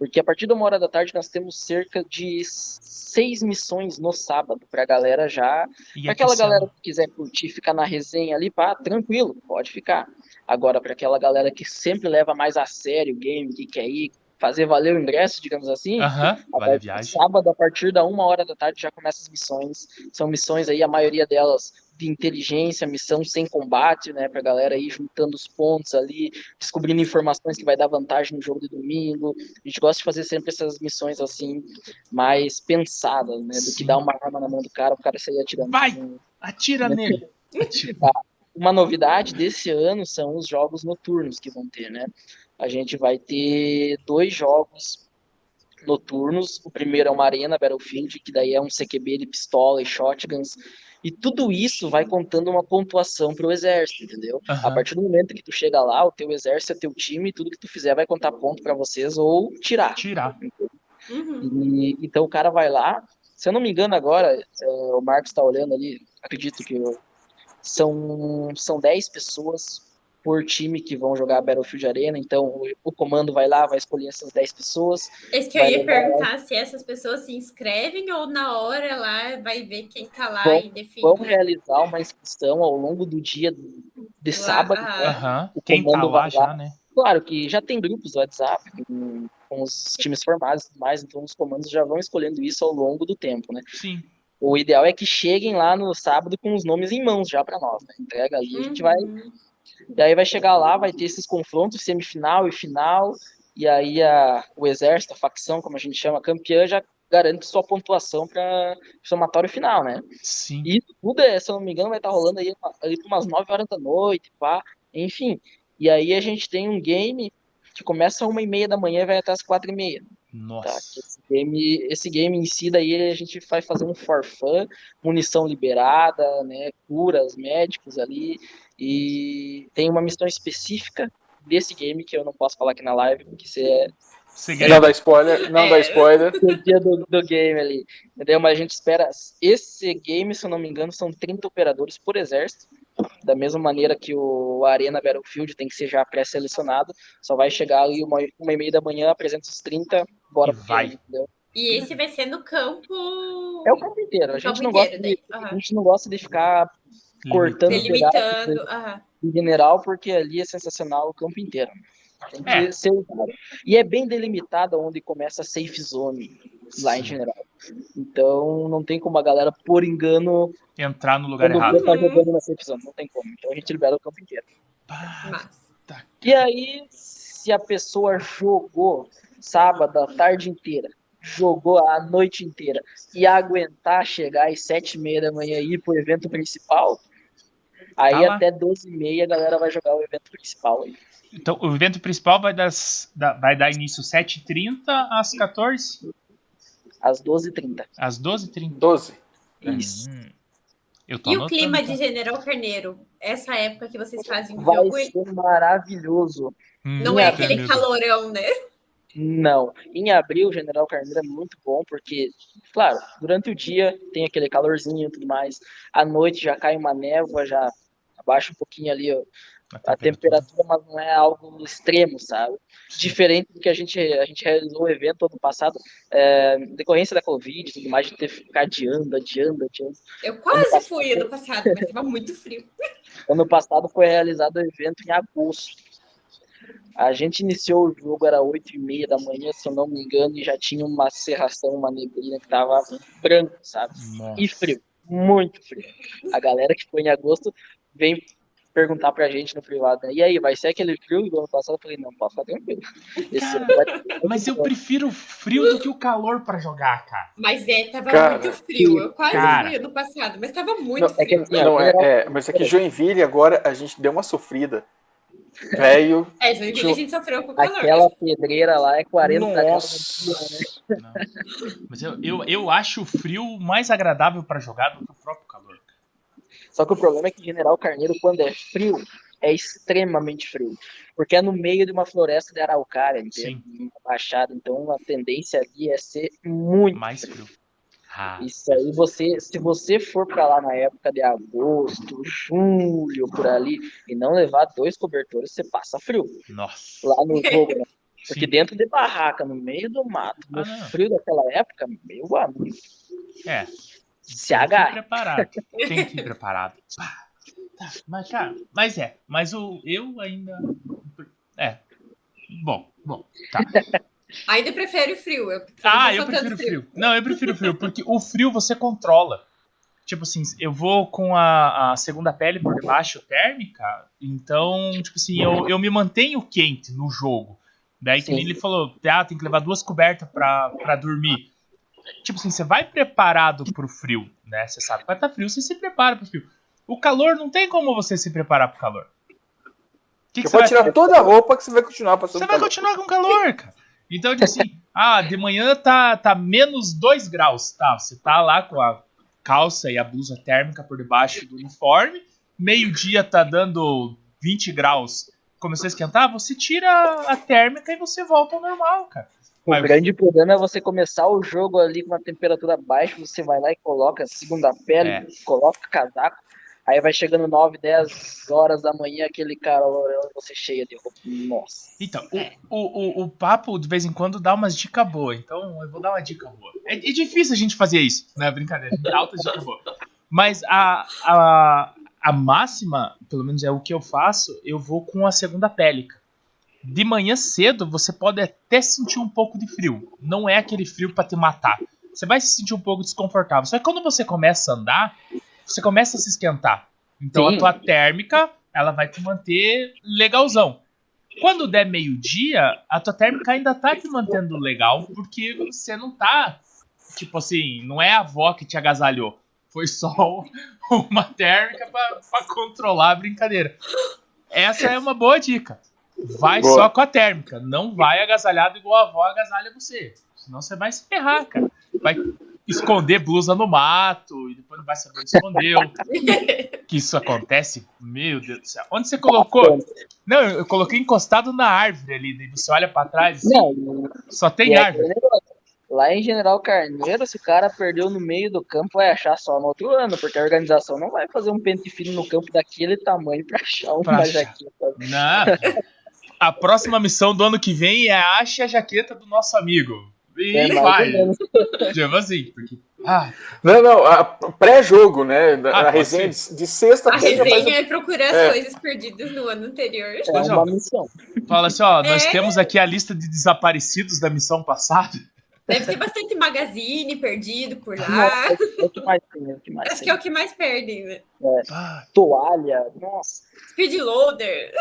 Speaker 2: Porque a partir de uma hora da tarde nós temos cerca de seis missões no sábado pra galera já.
Speaker 1: E
Speaker 2: Pra aquela galera que quiser curtir, ficar na resenha ali, pá, tranquilo, pode ficar. Agora, pra aquela galera que sempre leva mais a sério o game, que quer ir fazer valer o ingresso, digamos assim, a
Speaker 1: Vale a viagem.
Speaker 2: sábado, a partir da uma hora da tarde, já começa as missões. São missões aí, a maioria delas de inteligência, missão sem combate, né? Pra galera ir juntando os pontos ali, descobrindo informações que vai dar vantagem no jogo de domingo. A gente gosta de fazer sempre essas missões assim, mais pensadas, né? Do
Speaker 1: Sim.
Speaker 2: que dar uma arma na mão do cara, o cara sair atirando.
Speaker 1: Vai!
Speaker 2: Então,
Speaker 1: Atira nele. Atira.
Speaker 2: uma novidade desse ano são os jogos noturnos que vão ter, né? A gente vai ter dois jogos noturnos. O primeiro é uma Arena Battlefield, que daí é um CQB de pistola e shotguns E tudo isso vai contando uma pontuação pro exército, entendeu? A
Speaker 1: Aham.
Speaker 2: partir do momento que tu chega lá, o teu exército é teu time, tudo que tu fizer vai contar ponto pra vocês ou tirar.
Speaker 1: Tirar.
Speaker 3: Uhum.
Speaker 2: E, então o cara vai lá, se eu não me engano agora, é, o Marcos tá olhando ali, acredito que eu- são, são 10 pessoas por time que vão jogar Battlefield Arena, então o, o comando vai lá, vai escolher essas 10 pessoas,
Speaker 3: Esse que eu ia perguntar se essas pessoas se inscrevem ou na hora lá vai ver quem tá lá
Speaker 2: Vão-
Speaker 3: e define.
Speaker 2: vão realizar uma inscrição ao longo do dia de sábado,
Speaker 3: ah.
Speaker 2: né?
Speaker 1: Aham.
Speaker 2: O
Speaker 1: Quem tá
Speaker 2: comando
Speaker 1: lá
Speaker 2: vai
Speaker 1: já,
Speaker 2: lá.
Speaker 1: né?
Speaker 2: Claro que já tem grupos do WhatsApp com, com os times formados e tudo mais, então os comandos já vão escolhendo isso ao longo do tempo, né?
Speaker 1: Sim.
Speaker 2: O ideal é que cheguem lá no sábado com os nomes em mãos já para nós, né? Entrega ali, a gente vai. E aí vai chegar lá, vai ter esses confrontos, semifinal e final, e aí a, o exército, a facção, como a gente chama, campeã, já garante sua pontuação para o somatório final, né?
Speaker 1: Sim.
Speaker 2: E tudo, é, se eu não me engano, vai estar rolando aí, ali por umas 9 horas da noite, pá. Enfim. E aí a gente tem um game que começa às uma e meia da manhã e vai até as quatro e meia. Tá?
Speaker 1: Nossa.
Speaker 2: Esse game, esse game em si, daí a gente vai fazer um for fun, munição liberada, né? Curas, médicos ali. E tem uma missão específica desse game que eu não posso falar aqui na live, porque isso é
Speaker 1: Segredo.
Speaker 4: Não dá spoiler, não dá
Speaker 3: É.
Speaker 4: spoiler.
Speaker 2: o dia do, do game ali. Entendeu? Mas a gente espera. Esse game, se eu não me engano, são 30 operadores por exército. Da mesma maneira que o Arena Battlefield tem que ser já pré-selecionado. Só vai chegar ali uma, uma e meia da manhã, apresenta os 30, bora
Speaker 1: E
Speaker 2: pro
Speaker 1: vai.
Speaker 2: game, entendeu?
Speaker 3: E esse vai ser no campo.
Speaker 2: É o campo inteiro. A gente,
Speaker 3: campo
Speaker 2: não gosta de,
Speaker 3: aham.
Speaker 2: a gente não gosta de ficar cortando
Speaker 1: Limitando.
Speaker 2: pedaços em general, porque ali é sensacional o campo inteiro. Tem que
Speaker 1: É.
Speaker 2: ser usado. E é bem delimitado onde começa a safe zone lá em general. Então não tem como a galera, por engano,
Speaker 1: Entrar no lugar
Speaker 2: quando
Speaker 1: errado.
Speaker 2: tá jogando na safe zone. Não tem como. Então a gente libera o campo inteiro.
Speaker 3: Mas.
Speaker 2: E aí, se a pessoa jogou sábado a tarde inteira, jogou a noite inteira e aguentar chegar às sete e meia da manhã e ir pro evento principal, aí
Speaker 1: Tá lá.
Speaker 2: até 12 e meia a galera vai jogar o evento principal aí.
Speaker 1: Então, o evento principal vai, das, da- vai dar início 7h30 às 14
Speaker 2: Às 12h30.
Speaker 1: às 12h30.
Speaker 4: 12.
Speaker 2: Isso.
Speaker 1: Hum. Eu tô
Speaker 3: E o
Speaker 1: anotando,
Speaker 3: clima
Speaker 1: tá?
Speaker 3: de General Carneiro? Essa época que vocês fazem o
Speaker 2: Vai
Speaker 3: jogo, ele-
Speaker 2: ser maravilhoso.
Speaker 1: Hum,
Speaker 3: não é
Speaker 1: até
Speaker 3: aquele
Speaker 1: mesmo.
Speaker 3: calorão, né?
Speaker 2: Não. Em abril, o General Carneiro é muito bom, porque, claro, durante o dia tem aquele calorzinho e tudo mais. À noite já cai uma névoa, já abaixa um pouquinho ali ó, a temperatura, mas não é algo extremo, sabe? Diferente do que a gente, a gente realizou o evento ano passado, é, decorrência da Covid e tudo mais, de ter que ficar adiando, adiando, adiando.
Speaker 3: Eu quase fui ano passado, mas tava muito frio.
Speaker 2: Ano passado foi realizado o evento em agosto. A gente iniciou o jogo, era 8 e meia da manhã, se eu não me engano, e já tinha uma serração, uma neblina que tava branco, sabe?
Speaker 1: Nossa.
Speaker 2: E frio, muito frio. A galera que foi em agosto vem perguntar pra gente no privado, né? E aí, vai ser aquele frio do ano passado? Eu falei, não, pode ficar tranquilo. Esse
Speaker 1: Cara, Mas eu
Speaker 2: bom.
Speaker 1: prefiro o frio do que o calor pra jogar, cara.
Speaker 3: Mas é, tava
Speaker 4: Cara,
Speaker 3: muito frio. Eu quase
Speaker 1: cara.
Speaker 3: ano passado, mas tava muito
Speaker 2: Não, é que
Speaker 3: frio.
Speaker 2: assim, ó,
Speaker 4: Não, é, é, mas é que Joinville agora a gente deu uma sofrida. Velho.
Speaker 3: É, Joinville a gente sofreu com o calor.
Speaker 2: aquela pedreira lá é 40 graus.
Speaker 1: Mas eu, eu, eu acho o frio mais agradável pra jogar do que o próprio calor.
Speaker 2: Só que o problema é que General Carneiro, quando é frio, é extremamente frio. Porque é no meio de uma floresta de araucária, entende? Uma baixada. Então a tendência ali é ser muito
Speaker 1: Mais frio. Ah,
Speaker 2: Isso aí, você, se você for pra lá na época de agosto, julho, por ali, e não levar dois cobertores, você passa frio
Speaker 1: nossa.
Speaker 2: lá no jogo, né? Porque
Speaker 1: Sim.
Speaker 2: dentro de barraca, no meio do mato, no
Speaker 1: Ah,
Speaker 2: frio daquela época, meu amigo,
Speaker 1: É.
Speaker 2: se
Speaker 1: Tem que ir
Speaker 2: agarra.
Speaker 1: preparado. Tem que ir preparado. Tá, Mas, cara, mas é. Mas o, eu ainda. É. Bom, bom. Tá.
Speaker 3: Ainda prefere o frio. Eu
Speaker 1: Ah, eu prefiro frio. Não, eu prefiro frio, porque o frio você controla. Tipo assim, eu vou com a, a segunda pele por debaixo térmica, então, tipo assim, eu, eu me mantenho quente no jogo. Daí que
Speaker 2: Sim.
Speaker 1: ele falou, ah, tem que levar duas cobertas pra, pra dormir. Tipo assim, você vai preparado pro frio, né? Você sabe que vai estar frio, você se prepara pro frio. O calor, não tem como você se preparar pro calor. O que, que
Speaker 4: Você pode
Speaker 1: vai
Speaker 4: tirar toda a roupa que você vai continuar passando
Speaker 1: você vai
Speaker 4: calor.
Speaker 1: continuar com calor, cara. Então, tipo assim, ah, de manhã tá, tá menos 2 graus, tá? Você tá lá com a, calça e a blusa térmica por debaixo do uniforme. Meio-dia tá dando 20 graus. Começou a esquentar, você tira a térmica e você volta ao normal, cara.
Speaker 2: O
Speaker 1: Mas-
Speaker 2: grande problema é você começar o jogo ali com uma temperatura baixa, você vai lá e coloca segunda pele,
Speaker 1: É.
Speaker 2: coloca o casaco, aí vai chegando 9, 10 horas da manhã, aquele calorão, você cheia de roupa. Nossa.
Speaker 1: Então, o, o, o, o papo de vez em quando dá umas dicas boas. Então, eu vou dar uma dica boa. É, é difícil a gente fazer isso, né? Brincadeira, dá altas dicas boas. Mas a, a, a máxima, pelo menos é o que eu faço, eu vou com a segunda pélica. De manhã cedo, você pode até sentir um pouco de frio. Não é aquele frio pra te matar. Você vai se sentir um pouco desconfortável. Só que quando você começa a andar, você começa a se esquentar. Então a
Speaker 2: Sim.
Speaker 1: tua térmica, ela vai te manter legalzão. Quando der meio-dia, a tua térmica ainda tá te mantendo legal, porque você não tá. Tipo assim, não é a avó que te agasalhou. Foi só uma térmica pra, pra controlar a brincadeira. Essa é uma boa dica. Vai
Speaker 4: Boa.
Speaker 1: só com a térmica. Não vai agasalhado igual a avó agasalha você. Senão você vai se ferrar, cara. Vai esconder blusa no mato e depois não vai saber onde escondeu. que isso acontece? Meu Deus do céu. Onde você colocou? Não, eu coloquei encostado na árvore ali. Daí você olha pra trás,
Speaker 2: Não,
Speaker 1: só tem árvore.
Speaker 2: Lá em General Carneiro, se o cara perdeu no meio do campo, vai achar só no outro ano, porque a organização não vai fazer um pente fino no campo daquele tamanho pra achar uma
Speaker 1: Pra achar.
Speaker 2: jaqueta.
Speaker 1: Não. A próxima missão do ano que vem é ache a jaqueta do nosso amigo. E
Speaker 2: É
Speaker 1: vai. Tipo assim, porque. Ah,
Speaker 4: Não, não, a- pré-jogo, né?
Speaker 1: Ah, pode
Speaker 4: resenha de, de sexta
Speaker 3: A
Speaker 4: já faz
Speaker 3: resenha é procurar as
Speaker 4: É.
Speaker 3: coisas perdidas no ano anterior.
Speaker 2: É
Speaker 1: é.
Speaker 2: uma missão.
Speaker 1: fala assim, ó, nós
Speaker 3: É.
Speaker 1: temos aqui a lista de desaparecidos da missão passada.
Speaker 3: Deve ter bastante magazine perdido por lá.
Speaker 2: Nossa, é o que mais tem, é o que mais
Speaker 3: Acho
Speaker 2: tem.
Speaker 3: que é o que mais perdem, né?
Speaker 1: Ah,
Speaker 2: Toalha, nossa.
Speaker 3: Speed loader.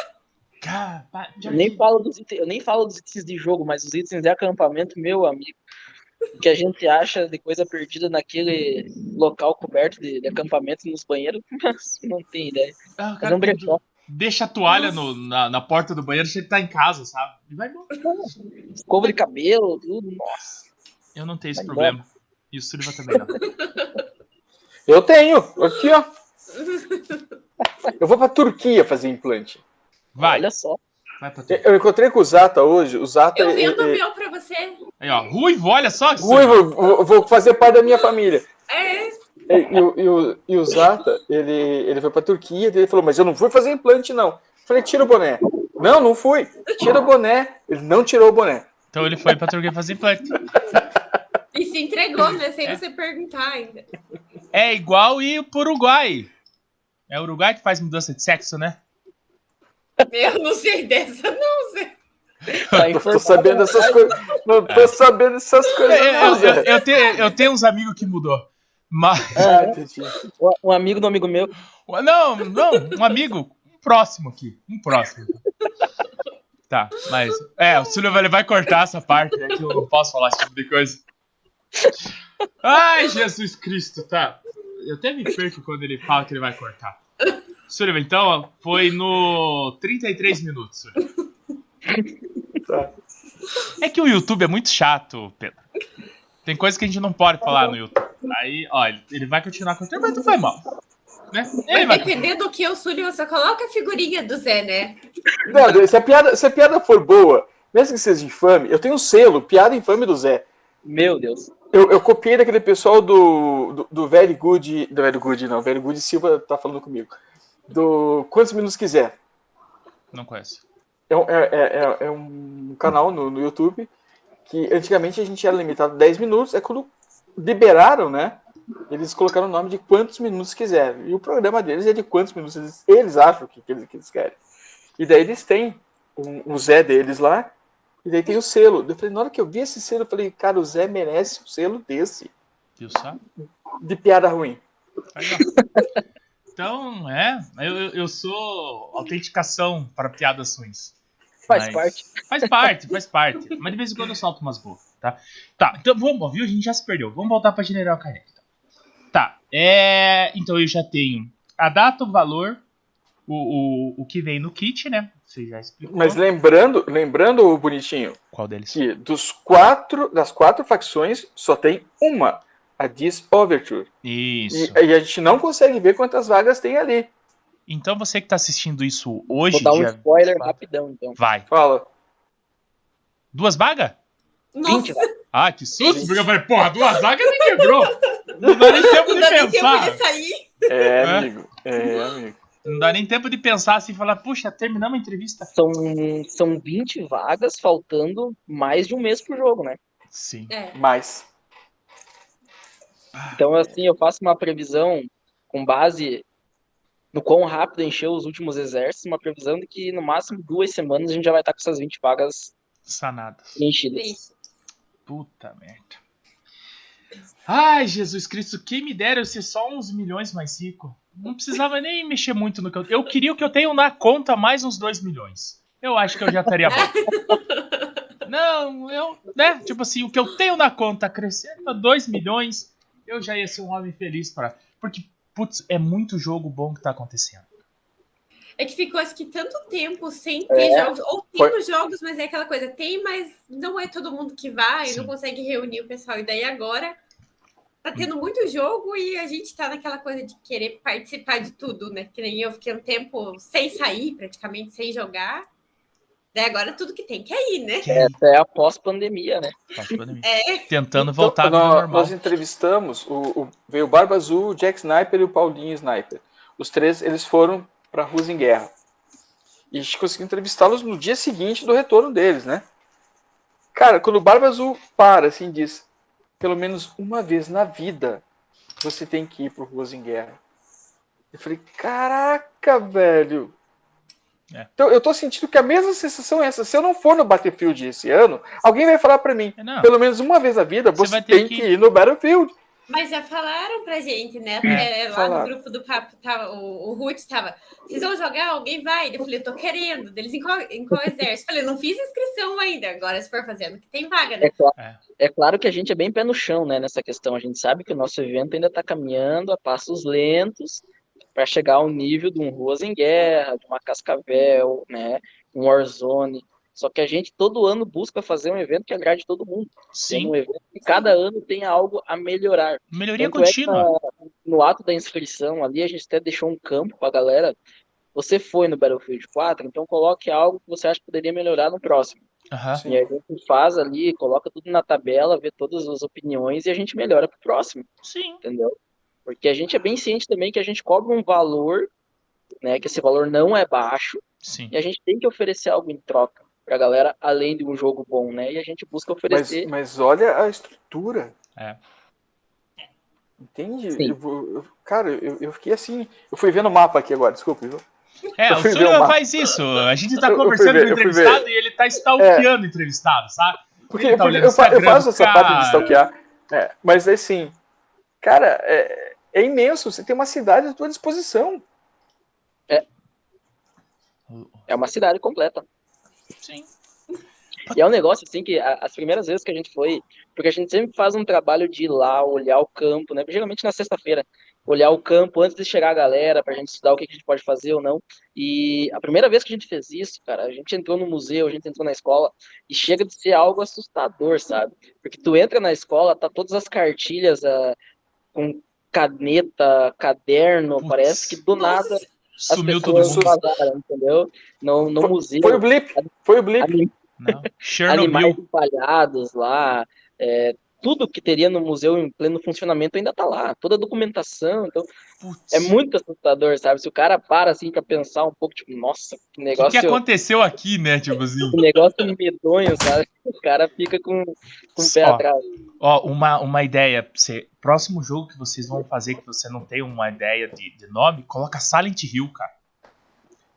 Speaker 1: Cara,
Speaker 2: Eu nem falo dos itens, eu nem falo dos itens de jogo, mas os itens de acampamento, meu amigo. O que a gente acha de coisa perdida naquele local coberto de, de acampamento nos banheiros, mas não tem ideia.
Speaker 1: Ah, cara,
Speaker 2: um brechó.
Speaker 1: deixa a toalha no- na, na porta do banheiro, você tá em casa, sabe? E vai embora.
Speaker 2: Escova de cabelo, tudo, nossa.
Speaker 1: Eu não tenho esse
Speaker 2: Vai
Speaker 1: problema. E o Sullivan também não.
Speaker 4: Eu tenho, aqui, ó. Eu vou pra Turquia fazer implante.
Speaker 1: Vai,
Speaker 2: Olha só.
Speaker 1: vai.
Speaker 4: Eu encontrei com o Zata hoje. O Zata.
Speaker 3: Eu vendo o
Speaker 4: é-
Speaker 3: meu pra você.
Speaker 1: Aí, ó, Ruivo, olha só.
Speaker 4: Ruivo, vou, vou fazer parte da minha família.
Speaker 3: É,
Speaker 4: E, e o- e o, e o Zata, ele, ele foi pra Turquia, ele falou, mas eu não fui fazer implante, não. Eu falei, tira o boné. Não, não fui. Tira o boné. Ele não tirou o boné.
Speaker 1: Então ele foi pra Turquia fazer implante.
Speaker 3: e se entregou, né? Sem
Speaker 1: É.
Speaker 3: você perguntar ainda.
Speaker 1: É igual ir pro Uruguai. É o Uruguai que faz mudança de sexo, né?
Speaker 3: Eu não sei dessa, não sei.
Speaker 2: Tá
Speaker 4: Tô,
Speaker 2: informado,
Speaker 4: sabendo dessas
Speaker 2: né?
Speaker 4: coisas. Não tô sabendo dessas coisas.
Speaker 1: Eu,
Speaker 4: não,
Speaker 1: eu- eu-
Speaker 4: Zé.
Speaker 1: eu tenho, eu tenho uns amigos que mudou. Mas.
Speaker 4: Ah.
Speaker 2: Um- amigo do amigo meu,
Speaker 1: Não, não, um amigo. Um próximo aqui. Um próximo. Tá, mas. É, o ele vai cortar essa parte, né? Que eu não posso falar esse tipo de coisa. Ai, Jesus Cristo, tá. Eu até me perco quando ele fala que ele vai cortar. Sullivan, então, foi no 33 minutos.
Speaker 4: Tá.
Speaker 1: É que o YouTube é muito chato, Pedro. Tem coisa que a gente não pode falar no YouTube. Aí, ó, ele- vai continuar cortando, mas não foi mal. Né? Ele vai
Speaker 3: dependendo do que eu Sullivan só coloca a figurinha do Zé, né?
Speaker 4: Não, se a, piada, se a piada for boa, mesmo que seja infame, eu tenho um selo, piada infame do Zé.
Speaker 2: meu Deus.
Speaker 4: Eu, eu copiei daquele pessoal do, do, do Very Good. Do Very Good, não. Very Good Silva tá falando comigo. Do Quantos Minutos Quiser.
Speaker 1: Não conheço.
Speaker 4: É, um- é, é, é- é um canal no, no YouTube que antigamente a gente era limitado a 10 minutos. É quando liberaram, né? Eles colocaram o nome de quantos minutos quiserem. E o programa deles é de quantos minutos eles, eles acham que, que, eles, que eles querem. E daí eles têm um, um Zé deles lá. E daí tem o selo. Eu falei, na hora que eu vi esse selo, eu falei, cara, o Zé merece um selo desse. De piada ruim.
Speaker 1: Aí. Então, é, eu, eu- sou autenticação para piadas ruins.
Speaker 2: Faz
Speaker 1: Mas-
Speaker 2: parte.
Speaker 1: Faz parte, faz parte. Mas de vez em quando eu solto umas boas, tá? Tá, então vamos, viu? A gente já se perdeu. Vamos voltar pra General Carneiro. então. Tá, é. Então eu já tenho a data, o valor, o, o, o que vem no kit, né? Você já explicou.
Speaker 4: Mas lembrando, lembrando, bonitinho,
Speaker 1: Qual deles?
Speaker 4: que dos quatro, das quatro facções, só tem uma a This Overture.
Speaker 1: Isso.
Speaker 4: E, e a gente não consegue ver quantas vagas tem ali.
Speaker 1: Então você que tá assistindo isso hoje,
Speaker 2: Vou dar um
Speaker 1: dia...
Speaker 2: spoiler rapidão, então.
Speaker 1: vai.
Speaker 4: Fala.
Speaker 1: Duas vagas?
Speaker 2: 20,
Speaker 3: Nossa.
Speaker 1: Ah, que susto! Porque eu falei, porra, duas vagas me quebrou. Não dá nem tempo
Speaker 3: não
Speaker 1: de
Speaker 3: nem tempo
Speaker 1: pensar.
Speaker 3: de sair.
Speaker 4: É,
Speaker 1: É?
Speaker 4: amigo. É, amigo.
Speaker 1: Não dá nem tempo de pensar assim e falar, puxa, terminamos a entrevista.
Speaker 2: São, são 20 vagas, faltando mais de um mês pro jogo, né?
Speaker 1: Sim.
Speaker 3: É.
Speaker 4: Mas.
Speaker 2: Então, assim, eu faço uma previsão com base no quão rápido encheu os últimos exércitos, uma previsão de que no máximo duas semanas a gente já vai estar com essas 20 vagas
Speaker 1: Sanadas.
Speaker 2: enchidas.
Speaker 3: Triste.
Speaker 1: Puta merda. Ai, Jesus Cristo, quem me dera eu ser só uns milhões mais rico. Não precisava nem mexer muito no que eu. Eu queria o que eu tenho na conta mais uns 2 milhões. Eu acho que eu já estaria bom. Não, eu. Né? Tipo assim, o que eu tenho na conta crescendo a 2 milhões, eu já ia ser um homem feliz para. Porque, putz, é muito jogo bom que tá acontecendo.
Speaker 3: É que ficou acho que tanto tempo sem ter
Speaker 2: É.
Speaker 3: jogos. Ou
Speaker 4: Foi.
Speaker 3: tem os jogos, mas é aquela coisa, tem, mas não é todo mundo que vai,
Speaker 1: Sim.
Speaker 3: não consegue reunir o pessoal. E daí agora tá tendo muito jogo e a gente tá naquela coisa de querer participar de tudo, né? Que nem eu fiquei um tempo sem sair, praticamente sem jogar. Daí agora tudo que tem quer ir, né?
Speaker 2: Essa é a pós-pandemia, né?
Speaker 1: Pós-pandemia.
Speaker 3: É,
Speaker 1: Tentando voltar
Speaker 4: Então,
Speaker 1: ao
Speaker 4: nós,
Speaker 1: normal.
Speaker 4: nós entrevistamos o, o- veio o Barba Azul, o Jack Sniper e o Paulinho Sniper. Os três eles foram para Rus em Guerra. E a gente conseguiu entrevistá-los no dia seguinte do retorno deles, né? Cara, quando o Barba Azul para assim diz, pelo menos uma vez na vida você tem que ir pro Ruas em Guerra. Eu falei, caraca, velho.
Speaker 1: É.
Speaker 4: Então eu tô sentindo que a mesma sensação é essa. Se eu não for no Battlefield esse ano, alguém vai falar para mim,
Speaker 1: Não,
Speaker 4: pelo menos uma vez na vida,
Speaker 1: Você
Speaker 4: você,
Speaker 1: vai ter
Speaker 4: tem
Speaker 1: que-
Speaker 4: que... ir no Battlefield.
Speaker 3: mas já falaram pra gente, né?
Speaker 1: É,
Speaker 3: É, lá
Speaker 4: falaram.
Speaker 3: no grupo do papo, tava, o, o Ruth tava. Vocês vão jogar? Alguém vai? Eu falei, eu tô querendo. Deles em qual, em qual exército? Eu falei, não fiz inscrição ainda. Agora, se for fazendo, que tem vaga, né?
Speaker 2: É claro,
Speaker 1: É.
Speaker 2: é claro que a gente é bem pé no chão, né, nessa questão. A gente sabe que o nosso evento ainda está caminhando a passos lentos para chegar ao nível de um Ruas em Guerra, de uma Cascavel, né, um Warzone. Só que a gente todo ano busca fazer um evento que agrade todo mundo. Tem
Speaker 1: sim.
Speaker 2: um evento que cada ano tenha algo a melhorar.
Speaker 1: Melhoria
Speaker 2: Tanto é
Speaker 1: contínua.
Speaker 2: no ato da inscrição ali, a gente até deixou um campo para a galera. Você foi no Battlefield 4, então coloque algo que você acha que poderia melhorar no próximo.
Speaker 4: Sim.
Speaker 2: E a gente faz ali, coloca tudo na tabela, vê todas as opiniões e a gente melhora pro próximo,
Speaker 1: Sim.
Speaker 2: entendeu? Porque a gente é bem ciente também que a gente cobra um valor, né? Que esse valor não é baixo,
Speaker 1: Sim.
Speaker 2: e a gente tem que oferecer algo em troca pra galera, além de um jogo bom, né? E a gente busca
Speaker 4: Mas,
Speaker 2: oferecer.
Speaker 4: mas olha a estrutura.
Speaker 1: É.
Speaker 4: Entende?
Speaker 2: Sim.
Speaker 4: Eu eu- cara, eu, eu fiquei assim. Eu fui vendo o mapa aqui agora, desculpa. viu?
Speaker 1: É, o Sullivan faz isso. A gente tá conversando
Speaker 4: ver,
Speaker 1: com o entrevistado e ele tá stalkeando o entrevistado, sabe?
Speaker 4: Porque,
Speaker 1: Ele tá
Speaker 4: eu, faço essa parte de stalkear. É, mas assim, cara, é, é imenso. Você tem uma cidade à tua disposição.
Speaker 2: É uma cidade completa.
Speaker 1: Sim.
Speaker 2: E é um negócio assim que a- as primeiras vezes que a gente foi, porque a gente sempre faz um trabalho de ir lá, olhar o campo, né? Geralmente na sexta-feira, olhar o campo antes de chegar a galera, pra gente estudar o que a gente pode fazer ou não. E a primeira vez que a gente fez isso, cara, a gente entrou no museu, a gente entrou na escola, e chega de ser algo assustador, sabe? Porque tu entra na escola, tá todas as cartilhas ah, com caneta, caderno,
Speaker 1: Putz.
Speaker 2: parece que do nada
Speaker 3: Nossa,
Speaker 2: as
Speaker 1: Sumiu
Speaker 2: pessoas vazaram, entendeu? No, no museu.
Speaker 4: Foi o blip. Foi o blip.
Speaker 2: anim-
Speaker 1: Não.
Speaker 2: animais empalhados lá, é, tudo que teria no museu em pleno funcionamento ainda tá lá, toda a documentação, então
Speaker 1: Putz.
Speaker 2: é muito assustador, sabe? Se o cara para assim pra pensar um pouco, tipo, nossa, que
Speaker 1: O que,
Speaker 2: negócio,
Speaker 1: que aconteceu aqui, né? Tipo assim.
Speaker 2: que negócio medonho, sabe? O cara fica com, com o pé atrás.
Speaker 1: Ó, uma, uma ideia pra você. Próximo jogo que vocês vão fazer, que você não tem uma ideia de, de nome, coloca Silent Hill, cara.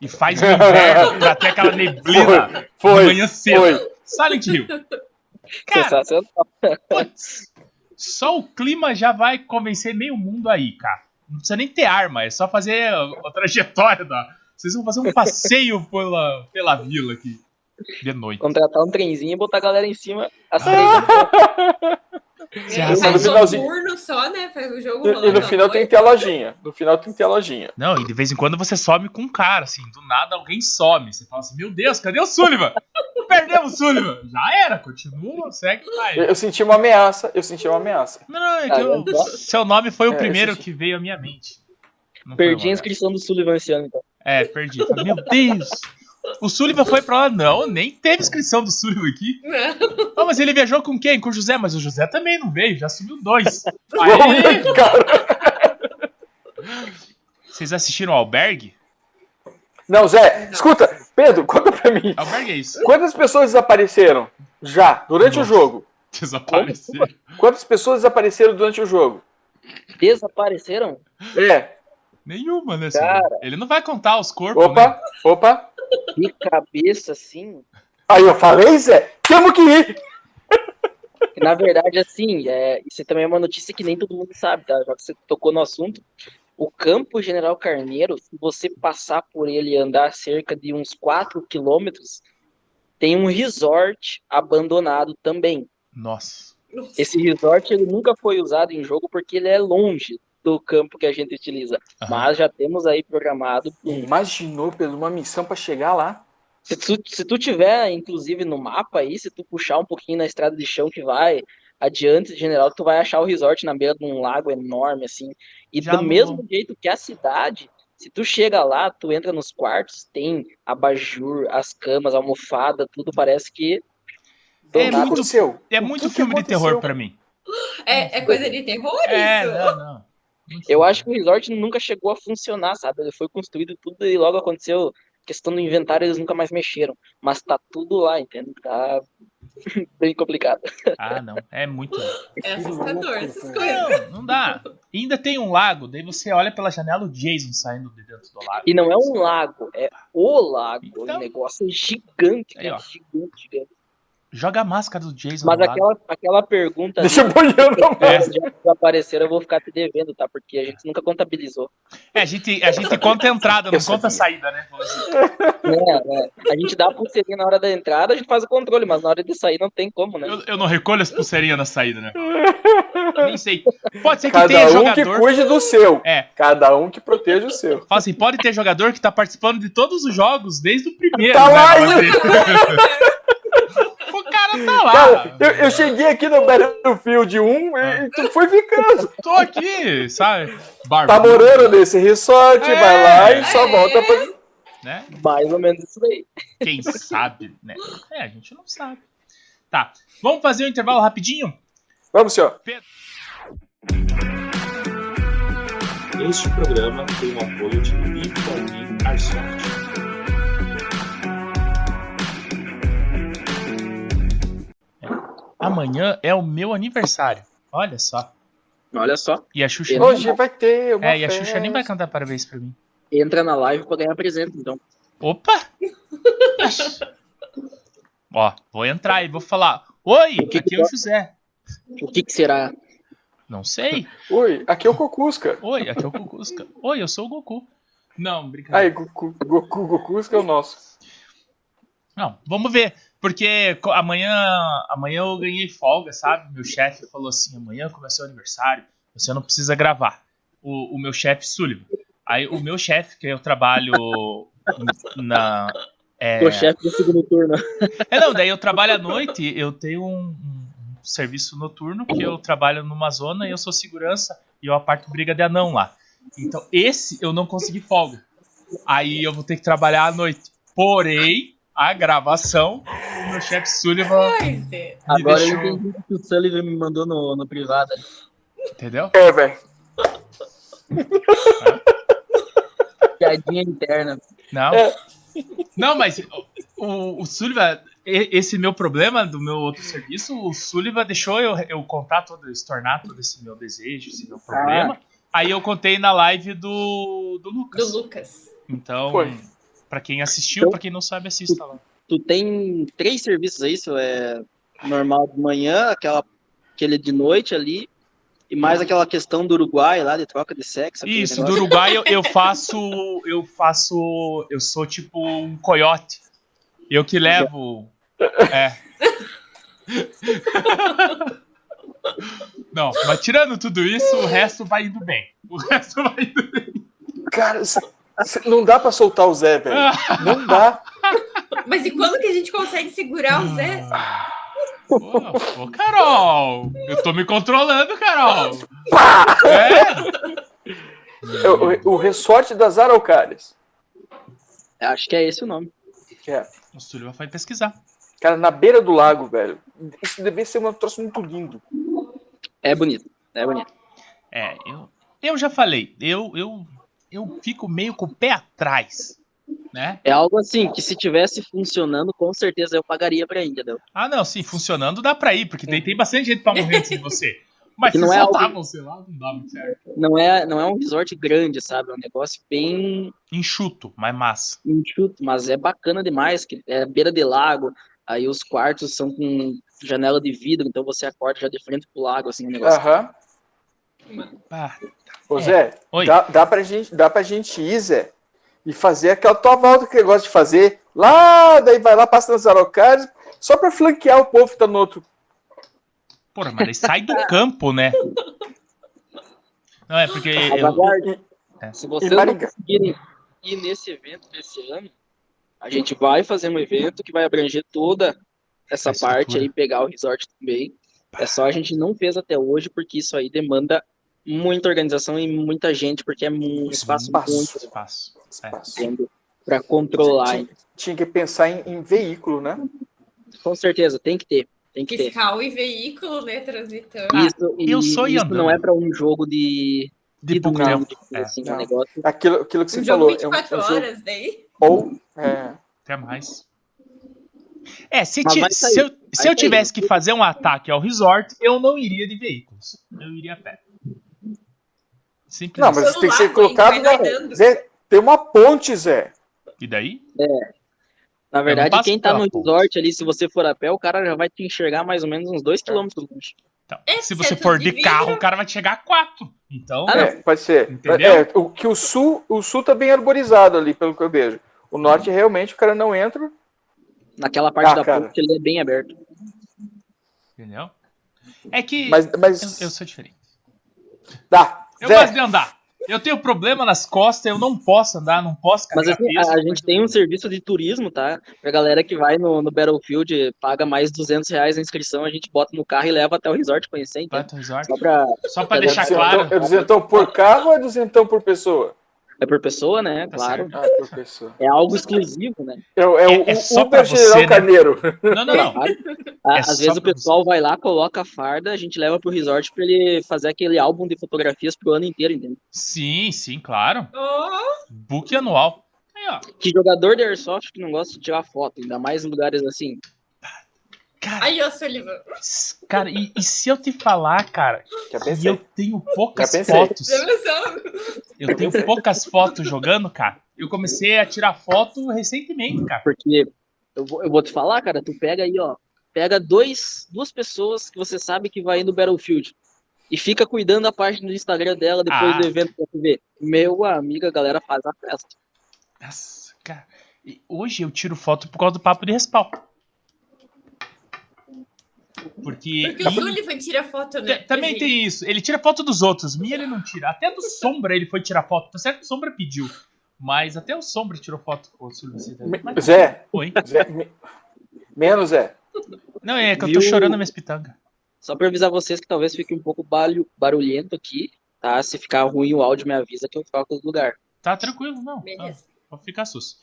Speaker 1: E faz no inverno pra ter aquela neblina de
Speaker 4: Foi.
Speaker 1: manhã cedo.
Speaker 4: Foi.
Speaker 1: Silent Hill. Cara,
Speaker 2: Sensacional.
Speaker 1: putz, só o clima já vai convencer meio mundo aí, cara. Não precisa nem ter arma, é só fazer a, a trajetória da. Vocês vão fazer um passeio pela, pela vila aqui. De noite.
Speaker 2: Contratar um trenzinho e botar a galera em cima às
Speaker 1: Ah.
Speaker 2: três da
Speaker 1: Você
Speaker 3: é, faz um turno só, né? Faz o jogo
Speaker 4: E, e no final tem que ter a lojinha. No final tem que ter a lojinha.
Speaker 1: Não, e de vez em quando você some com um cara, assim, do nada alguém some. Você fala assim, meu Deus, cadê o Sullivan? Perdemos o Sullivan. Já era, continua, segue vai.
Speaker 4: Eu, eu senti uma ameaça, eu senti uma ameaça.
Speaker 1: Não, não, é que
Speaker 2: Ah,
Speaker 1: eu-
Speaker 2: eu-
Speaker 1: seu nome foi o
Speaker 4: É,
Speaker 1: primeiro que veio à minha mente. Não
Speaker 2: Perdi a inscrição do Sullivan esse ano, então.
Speaker 1: É, perdi. Meu Deus! O Sullivan foi pra lá? Não, nem teve inscrição do Sullivan aqui.
Speaker 3: Não.
Speaker 1: Ah, mas ele viajou com quem? Com o José, mas o José também não veio, já subiu dois. Aê!
Speaker 4: Cara.
Speaker 1: Vocês assistiram o Albergue?
Speaker 4: Não, Zé, escuta, Pedro, conta pra mim.
Speaker 1: Albergue é isso.
Speaker 4: Quantas pessoas desapareceram já durante
Speaker 1: Nossa.
Speaker 4: o jogo?
Speaker 1: Desapareceram.
Speaker 4: Quantas pessoas desapareceram durante o jogo?
Speaker 2: Desapareceram?
Speaker 4: É.
Speaker 1: Nenhuma, né,
Speaker 2: Cara.
Speaker 1: Ele não vai contar os corpos, né?
Speaker 4: Opa, opa.
Speaker 2: De cabeça, assim.
Speaker 4: Aí eu falei, Zé, temos que ir.
Speaker 2: Na verdade, assim, é, isso também é uma notícia que nem todo mundo sabe, tá? Já que você tocou no assunto. O campo General Carneiro, se você passar por ele e andar cerca de uns 4 quilômetros, tem um resort abandonado também.
Speaker 1: Nossa.
Speaker 2: Esse resort ele nunca foi usado em jogo porque ele é longe do campo que a gente utiliza.
Speaker 1: Aham.
Speaker 2: Mas já temos aí programado. um-
Speaker 4: Imaginou, Pedro, uma missão pra chegar lá?
Speaker 2: Se tu, se tu tiver, inclusive, no mapa aí, se tu puxar um pouquinho na estrada de chão que vai adiante, general, tu vai achar o resort na beira de um lago enorme, assim. E
Speaker 1: Já
Speaker 2: do
Speaker 1: vou.
Speaker 2: mesmo jeito que a cidade, se tu chega lá, tu entra nos quartos, tem abajur, as camas, a almofada, tudo parece que.
Speaker 1: É
Speaker 4: que
Speaker 1: muito-
Speaker 4: aconteceu?
Speaker 1: É muito
Speaker 4: que que
Speaker 1: filme de terror pra mim.
Speaker 3: É, é coisa de terror
Speaker 1: É,
Speaker 3: isso?
Speaker 1: não, não.
Speaker 2: Eu acho que o resort nunca chegou a funcionar, sabe? Ele foi construído tudo e logo aconteceu questão do inventário, eles nunca mais mexeram. Mas tá tudo lá, entende? Tá bem complicado.
Speaker 1: Ah, não. É muito.
Speaker 3: É assustador essas coisas.
Speaker 1: Não, não dá. E ainda tem um lago, daí você olha pela janela o Jason saindo de dentro do lago.
Speaker 2: E não é um lago, é o lago.
Speaker 1: Então-
Speaker 2: O negócio é gigante,
Speaker 1: Aí,
Speaker 2: gigante, gigante.
Speaker 1: Joga a máscara do Jason
Speaker 2: Mas aquela, aquela pergunta
Speaker 4: Deixa eu boiando a
Speaker 1: É.
Speaker 2: desapareceram, eu vou ficar te devendo, tá? Porque a gente nunca contabilizou.
Speaker 1: É, a gente, a gente conta a entrada, não conta a saída, né? Assim,
Speaker 2: É, é. A gente dá a pulseirinha na hora da entrada, a gente faz o controle, mas na hora de sair não tem como, né?
Speaker 1: Eu, eu não recolho as pulseirinhas na saída, né? Nem sei. Pode ser que
Speaker 4: Cada
Speaker 1: tenha
Speaker 4: um que
Speaker 1: jogador.
Speaker 4: cuide do seu.
Speaker 1: É,
Speaker 4: Cada um que proteja o seu.
Speaker 1: fala assim, pode ter jogador que tá participando de todos os jogos desde o primeiro.
Speaker 4: Tá
Speaker 1: né,
Speaker 4: lá
Speaker 1: pra
Speaker 4: ainda.
Speaker 1: bater. o cara tá lá.
Speaker 4: Cara, eu, eu cheguei aqui no Battlefield 1
Speaker 1: Ah.
Speaker 4: e tu foi ficando.
Speaker 1: Tô aqui, sabe?
Speaker 4: Tá
Speaker 1: Barbudo,
Speaker 4: morando nesse resort,
Speaker 1: É.
Speaker 4: vai lá e só
Speaker 3: É.
Speaker 4: volta pra.
Speaker 1: né?
Speaker 2: Mais ou menos isso daí.
Speaker 1: Quem sabe, né? É, a gente não sabe. Tá, vamos fazer um intervalo rapidinho?
Speaker 4: Vamos, senhor.
Speaker 5: Este programa tem o apoio de Vitor Airsoft.
Speaker 1: Amanhã é o meu aniversário. Olha só.
Speaker 2: Olha só,
Speaker 1: E a Xuxa.
Speaker 4: Hoje vai ter uma
Speaker 1: É, e a
Speaker 4: festa.
Speaker 1: Xuxa nem vai cantar parabéns pra mim.
Speaker 2: entra na live pra ganhar presente, então.
Speaker 1: Opa! Ó, vou entrar e vou falar. Oi,
Speaker 2: O que
Speaker 1: aqui
Speaker 2: que
Speaker 1: é o
Speaker 2: tá-
Speaker 1: José.
Speaker 2: O que que será?
Speaker 1: Não sei.
Speaker 4: Oi, aqui é o Cocusca.
Speaker 1: Oi, aqui é o Cucusca. Oi, eu sou o Goku. Não,
Speaker 4: Aí,
Speaker 1: brincadeira.
Speaker 4: Goku, Goku, Cocusca é o nosso.
Speaker 1: Não, vamos ver. Porque amanhã, amanhã eu ganhei folga, sabe? Meu chefe falou assim: amanhã começou o aniversário, você não precisa gravar. O, o meu chefe, Sullivan. Aí o meu chefe, que eu trabalho na. É,
Speaker 2: O chefe do segundo turno.
Speaker 1: é, não, daí eu trabalho à noite, eu tenho um, um serviço noturno que eu trabalho numa zona e eu sou segurança e eu aparto briga de anão lá. Então, esse eu não consegui folga. Aí eu vou ter que trabalhar à noite. Porém, a gravação, o meu chefe Sullivan,
Speaker 3: Pois é.
Speaker 1: Me
Speaker 2: Agora
Speaker 1: deixou-
Speaker 2: eu entendi o que o Sullivan me mandou no, no privado.
Speaker 1: entendeu?
Speaker 4: É, velho.
Speaker 2: Piadinha interna.
Speaker 1: Não.
Speaker 4: É.
Speaker 1: Não, mas o, o Sullivan, e- esse meu problema do meu outro serviço, o Sullivan deixou eu, eu contar todo, estornar todo esse meu desejo, esse meu problema. Aí eu contei na live do, do Lucas.
Speaker 3: Do Lucas.
Speaker 1: Então,
Speaker 4: Foi.
Speaker 1: Pra quem assistiu,
Speaker 2: Então-
Speaker 1: pra quem não sabe, assista lá.
Speaker 2: Tu tem três serviços aí, isso é normal de manhã, aquela, aquele de noite ali, e mais aquela questão do Uruguai lá, de troca de sexo.
Speaker 1: Isso, do
Speaker 2: negócio.
Speaker 1: Uruguai eu, eu faço. Eu faço. Eu sou tipo um coiote. Eu que levo. É. Não, mas tirando tudo isso, o resto vai indo bem. O resto vai indo bem.
Speaker 4: Cara, não dá pra soltar o Zé, velho. Não dá.
Speaker 3: Mas e quando que a gente consegue segurar o Zé?
Speaker 1: Ô, Carol! Eu tô me controlando, Carol! É?
Speaker 4: É o, o ressorte das araucárias.
Speaker 2: Acho que é esse o nome.
Speaker 4: É.
Speaker 1: O Sullivan vai pesquisar.
Speaker 4: Cara, na beira do lago, velho. Isso deve ser um troço muito lindo.
Speaker 2: É bonito. É bonito.
Speaker 1: É, eu, eu já falei, eu, eu, eu fico meio com o pé atrás, né?
Speaker 2: É algo assim que se tivesse funcionando, com certeza eu pagaria pra ir, entendeu?
Speaker 1: Ah, não, sim, funcionando dá pra ir, porque tem, tem bastante gente pra morrer antes de você. Mas
Speaker 2: não é algo-
Speaker 1: sei lá, não dá muito certo.
Speaker 2: Não é, não é um resort grande, sabe? É um negócio bem
Speaker 1: Enxuto, mas massa.
Speaker 2: enxuto, mas é bacana demais, que é beira de lago, aí os quartos são com janela de vidro, então você acorda já de frente pro lago, assim, um negócio.
Speaker 4: Aham.
Speaker 1: Ah,
Speaker 4: Ô,
Speaker 1: É.
Speaker 4: Zé,
Speaker 1: Oi.
Speaker 4: dá, dá, pra gente, dá pra gente ir, Zé, e fazer aquela tua volta que ele gosta de fazer. Lá, daí vai lá, passa nas araucárias, só pra flanquear o povo que tá no outro.
Speaker 1: porra, mas daí sai do campo, né? Não, é porque
Speaker 2: Mas
Speaker 1: eu. É.
Speaker 2: Se vocês não
Speaker 4: Maringá?
Speaker 2: conseguirem ir nesse evento desse ano, a gente vai fazer um evento que vai abranger toda essa parte aí, pegar o resort também. É só a gente não fez até hoje, porque isso aí demanda muita organização e muita gente, porque é um espaço
Speaker 4: Espaço.
Speaker 2: muito
Speaker 1: espaço. É.
Speaker 2: grande para controlar.
Speaker 4: Tinha, tinha que pensar em, em veículo, né?
Speaker 2: Com certeza, tem que ter. Tem que ter.
Speaker 3: Fiscal e veículo, né? Transitando.
Speaker 1: Ah,
Speaker 2: Isso, e
Speaker 1: eu sou
Speaker 2: isso
Speaker 1: andando.
Speaker 2: não é para um jogo de,
Speaker 1: De tempo.
Speaker 2: tipo
Speaker 1: É.
Speaker 2: assim, um negócio.
Speaker 4: Aquilo, aquilo que você
Speaker 3: Um jogo
Speaker 4: falou. é um-
Speaker 3: 24
Speaker 4: é um jogo-
Speaker 3: horas daí.
Speaker 4: ou, é,
Speaker 1: Até mais. É, se, ti- se eu, se eu
Speaker 2: sair.
Speaker 1: tivesse que fazer um ataque ao resort, eu não iria de veículos. Eu iria a pé. Simples.
Speaker 4: Não, mas
Speaker 1: assim.
Speaker 3: Pelo
Speaker 4: tem que ser colocado na.
Speaker 3: nadando.
Speaker 4: Zé, tem uma ponte, Zé.
Speaker 1: E daí?
Speaker 2: Na verdade,
Speaker 1: passo
Speaker 2: quem tá no resort ali, se você for a pé, o cara já vai te enxergar mais ou menos uns 2 km longe.
Speaker 1: Então,
Speaker 3: É,
Speaker 1: se você
Speaker 3: é
Speaker 1: for de
Speaker 3: de
Speaker 1: carro, o cara vai te chegar a quatro. Então,
Speaker 2: Ah.
Speaker 4: É, pode ser.
Speaker 1: Entendeu?
Speaker 4: É, o que o sul, o sul tá bem arborizado ali, pelo que eu vejo. O norte realmente o cara não entra.
Speaker 2: Naquela parte
Speaker 4: Ah,
Speaker 2: da
Speaker 4: cara.
Speaker 2: ponte ele é bem aberto.
Speaker 1: entendeu? É que
Speaker 4: Mas, mas
Speaker 1: eu, eu sou diferente.
Speaker 4: dá.
Speaker 1: Eu
Speaker 4: Zé,
Speaker 1: gosto de andar. Eu tenho problema nas costas, eu não posso andar, não posso
Speaker 2: Mas assim,
Speaker 1: peso.
Speaker 2: a, a gente tem um serviço de turismo, tá? Pra galera que vai no, no Battlefield, paga mais 200 reais a inscrição, a gente bota no carro e leva até o resort conhecer, então.
Speaker 1: Resort.
Speaker 2: Só pra.
Speaker 1: Só pra
Speaker 2: É
Speaker 1: deixar claro.
Speaker 4: É duzentão por carro ou é duzentão por pessoa?
Speaker 2: É por pessoa, né?
Speaker 1: Tá
Speaker 2: claro.
Speaker 4: Ah, por pessoa.
Speaker 2: É algo exclusivo, né?
Speaker 4: É, o- é o
Speaker 1: É- é só
Speaker 4: General
Speaker 1: você, né?
Speaker 4: Carneiro.
Speaker 1: Não, não, não. É
Speaker 2: Às vezes o pessoal vai lá, coloca a farda, a gente leva pro resort pra ele fazer aquele álbum de fotografias pro ano inteiro, entendeu?
Speaker 1: Sim, sim, claro.
Speaker 3: Oh,
Speaker 1: Book anual. Aí, ó.
Speaker 2: Que jogador de Airsoft que não gosta de tirar foto, ainda mais em lugares assim.
Speaker 1: Cara,
Speaker 3: aí, ô Sullivan.
Speaker 1: cara e, e se eu te falar, cara,
Speaker 4: Já
Speaker 1: que
Speaker 4: pensei.
Speaker 1: eu tenho poucas
Speaker 4: Já pensei.
Speaker 1: fotos. Eu tenho poucas fotos jogando, cara. Eu comecei a tirar foto recentemente, cara.
Speaker 2: Porque eu vou, eu vou te falar, cara, tu pega aí, ó. Pega dois, duas pessoas que você sabe que vai no Battlefield e fica cuidando da página do Instagram dela depois
Speaker 1: Ah.
Speaker 2: do evento pra tu ver. Meu amigo, a galera faz a festa.
Speaker 1: Nossa, cara. E hoje eu tiro foto por causa do papo de respawn. Porque.
Speaker 3: Porque o Sullivan tira foto, né?
Speaker 1: Também tem isso. Ele tira foto dos outros. Minha ele não tira. Até do Sombra ele foi tirar foto. Tá certo que o Sombra pediu. Mas até o Sombra tirou foto com o
Speaker 4: Me-
Speaker 1: Mas-
Speaker 4: Zé,
Speaker 1: Oi.
Speaker 4: Zé, me- menos Zé.
Speaker 1: Não, é que eu tô
Speaker 2: Viu?
Speaker 1: chorando minhas pitangas.
Speaker 2: Só pra avisar vocês que talvez fique um pouco barulhento aqui, tá? Se ficar ruim o áudio, me avisa que eu troco do lugar.
Speaker 1: Tá tranquilo, não. Tá,
Speaker 3: Beleza.
Speaker 1: pode ficar sus.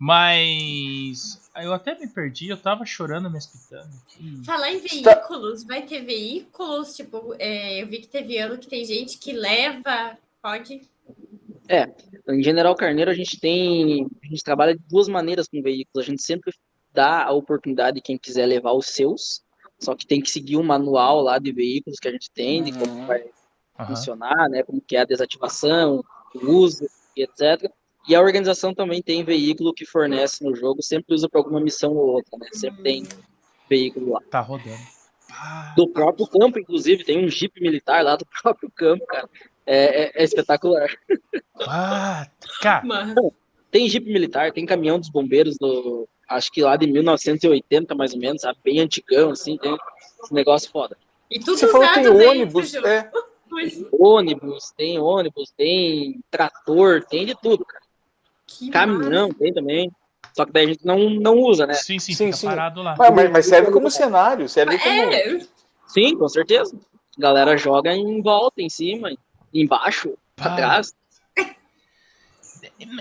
Speaker 1: Mas. Eu até me perdi, eu tava chorando pitangas. aqui.
Speaker 3: Falar em
Speaker 4: Tá.
Speaker 3: veículos, vai ter veículos, tipo, é, eu vi que teve ano que tem gente que leva, pode.
Speaker 2: Em General Carneiro, a gente tem. A gente trabalha de duas maneiras com veículos. A gente sempre dá a oportunidade de quem quiser levar os seus, só que tem que seguir o manual lá de veículos que a gente tem, de como
Speaker 4: Uhum.
Speaker 2: vai
Speaker 1: Aham.
Speaker 2: funcionar, né? Como que é a desativação, o uso, e etc. E a organização também tem veículo que fornece no jogo, sempre usa para alguma missão ou outra, né? Sempre tem veículo lá.
Speaker 1: Tá rodando. Ah,
Speaker 2: Do próprio campo, inclusive, tem um jipe militar lá do próprio campo, cara. É, é- é espetacular.
Speaker 1: ah, cara,
Speaker 3: Mas,
Speaker 2: Tem jipe militar, tem caminhão dos bombeiros do. Acho que lá de 1980, mais ou menos, sabe? Bem antigão, assim, tem esse negócio foda.
Speaker 3: e tudo
Speaker 4: Você falou tem ônibus. É,
Speaker 3: Mas,
Speaker 2: Ônibus, tem ônibus, tem trator, tem de tudo, cara.
Speaker 3: Que
Speaker 2: Caminhão, tem também. Só que daí a gente não, não usa, né?
Speaker 1: Sim, sim,
Speaker 4: Sim,
Speaker 1: fica
Speaker 4: sim.
Speaker 1: parado lá.
Speaker 4: Mas, mas- mas serve como cenário, serve como.
Speaker 3: É,
Speaker 2: Sim, com certeza. A galera joga em volta, em cima, embaixo,
Speaker 1: Pá.
Speaker 2: atrás.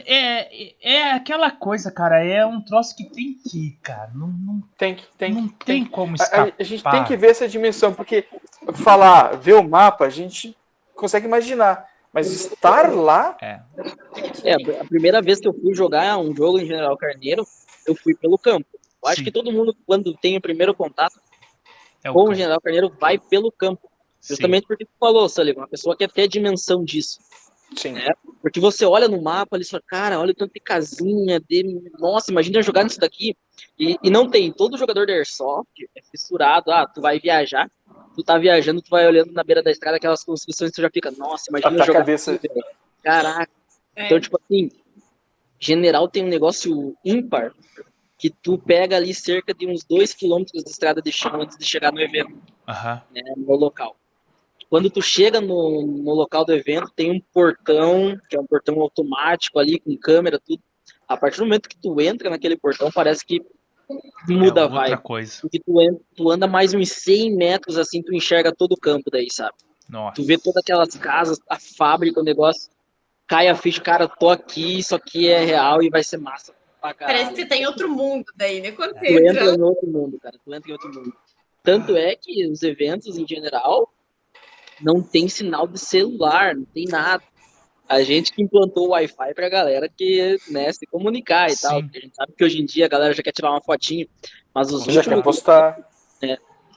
Speaker 1: É, é, é aquela coisa, cara, é um troço que tem que ir, cara. Não, não,
Speaker 4: Tem que. Tem,
Speaker 1: não
Speaker 4: que-
Speaker 1: tem
Speaker 4: tem
Speaker 1: como escapar.
Speaker 4: A, a gente tem que ver essa dimensão, porque falar, ver o mapa, a gente consegue imaginar. Mas estar lá,
Speaker 1: É,
Speaker 2: É, a primeira vez que eu fui jogar um jogo em General Carneiro, eu fui pelo campo. Eu acho
Speaker 1: Sim.
Speaker 2: que todo mundo, quando tem o primeiro contato
Speaker 1: é o
Speaker 2: com o
Speaker 1: campo.
Speaker 2: General Carneiro, vai pelo campo.
Speaker 1: Sim.
Speaker 2: Justamente porque tu falou, Sullivan, uma pessoa quer ter a dimensão disso.
Speaker 4: sim.
Speaker 2: É. Porque você olha no mapa ali e fala, cara, olha o tanto de casinha, de... nossa, imagina jogar nisso daqui. E, e não tem, todo jogador de Airsoft é fissurado, ah, tu vai viajar, tu tá viajando, tu vai olhando na beira da estrada aquelas construções, tu já fica, nossa, imagina
Speaker 4: Até a
Speaker 2: jogar
Speaker 4: cabeça.
Speaker 2: aqui. Caraca.
Speaker 3: é.
Speaker 2: Então, tipo assim, general tem um negócio ímpar que tu pega ali cerca de uns 2 quilômetros de estrada de chão antes de chegar no evento,
Speaker 1: Aham.
Speaker 2: né, no local. Quando tu chega no, no local do evento, tem um portão, que é um portão automático ali, com câmera, tudo. A partir do momento que tu entra naquele portão, parece que muda
Speaker 1: é
Speaker 2: a
Speaker 1: outra
Speaker 2: vibe.
Speaker 1: coisa.
Speaker 2: Porque tu, en- tu anda mais uns 100 metros, assim, tu enxerga todo o campo daí, sabe?
Speaker 1: Nossa.
Speaker 2: Tu vê todas aquelas casas, a fábrica, o negócio. Cai a ficha, cara, tô aqui, isso aqui é real e vai ser massa pra caralho.
Speaker 3: Parece que você tá em outro mundo daí, né? Quando
Speaker 2: Tu entra
Speaker 3: entra.
Speaker 2: em outro mundo, cara. Tu entra em outro mundo. Tanto é que os eventos, em geral, não tem sinal de celular, não tem nada. A gente que implantou o Wi-Fi pra galera que, né, se comunicar e
Speaker 1: Sim.
Speaker 2: tal. Porque a gente sabe que hoje em dia a galera já quer tirar uma fotinho. Mas os
Speaker 4: Já quer
Speaker 2: últimos,
Speaker 4: postar.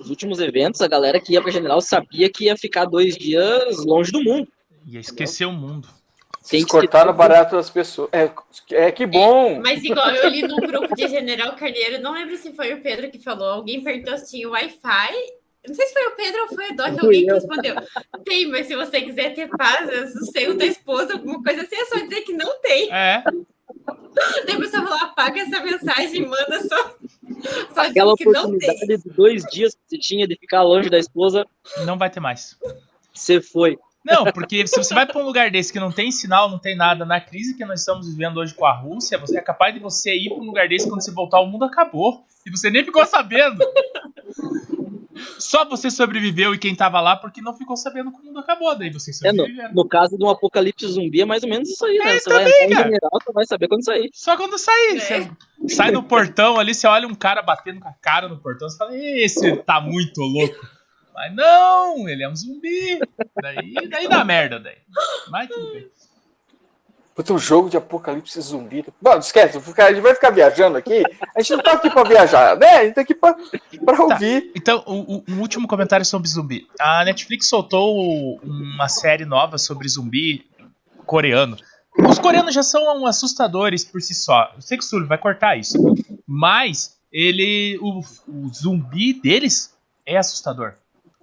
Speaker 2: os últimos eventos, a galera que ia pra general sabia que ia ficar dois dias longe do mundo.
Speaker 1: Ia esquecer o mundo.
Speaker 2: Tem
Speaker 4: Se
Speaker 2: que
Speaker 4: cortar no
Speaker 2: ser-
Speaker 4: barato das pessoas. É, é que bom.
Speaker 3: Mas igual eu li num grupo de General Carneiro, não lembro se foi o Pedro que falou, alguém perguntou se tinha Wi-Fi. Não sei se foi o Pedro ou foi o Doc,
Speaker 2: Fui
Speaker 3: alguém que
Speaker 2: eu.
Speaker 3: respondeu. Tem, mas se você quiser ter paz, o seio da esposa, alguma coisa assim, é só dizer que não tem.
Speaker 1: É,
Speaker 3: Daí a pessoa falou, apaga essa mensagem, manda só. Só
Speaker 2: Aquela
Speaker 3: que não tem.
Speaker 2: oportunidade de dois dias que você tinha de ficar longe da esposa,
Speaker 1: não vai ter mais.
Speaker 2: você foi.
Speaker 1: Não, porque se você vai pra um lugar desse que não tem sinal, não tem nada, na crise que nós estamos vivendo hoje com a Rússia, você é capaz de você ir pra um lugar desse quando você voltar, o mundo acabou. E você nem ficou sabendo. Só você sobreviveu e quem tava lá porque não ficou sabendo que o mundo acabou. Daí vocês
Speaker 2: É, no, no caso de um apocalipse zumbi, é mais ou menos isso aí, né?
Speaker 1: É,
Speaker 2: Você vai
Speaker 1: também,
Speaker 2: em
Speaker 1: cara.
Speaker 2: general, você vai saber quando sair.
Speaker 1: Só quando sair.
Speaker 3: É.
Speaker 1: Você sai no portão ali, você olha um cara batendo com a cara no portão, você fala, esse tá muito louco. Mas não, ele é um zumbi. Daí, daí dá merda, daí. Mas tudo bem.
Speaker 4: Puta, um jogo de apocalipse zumbi. Bom, esquece, a gente vai ficar viajando aqui. A gente não tá aqui pra viajar, né? A gente tá aqui pra, pra ouvir.
Speaker 1: Então, o, o- um último comentário sobre zumbi. A Netflix soltou uma série nova sobre zumbi coreano. Os coreanos já são assustadores por si só. Eu sei que o Sully vai cortar isso. Mas ele. O, o zumbi deles é assustador.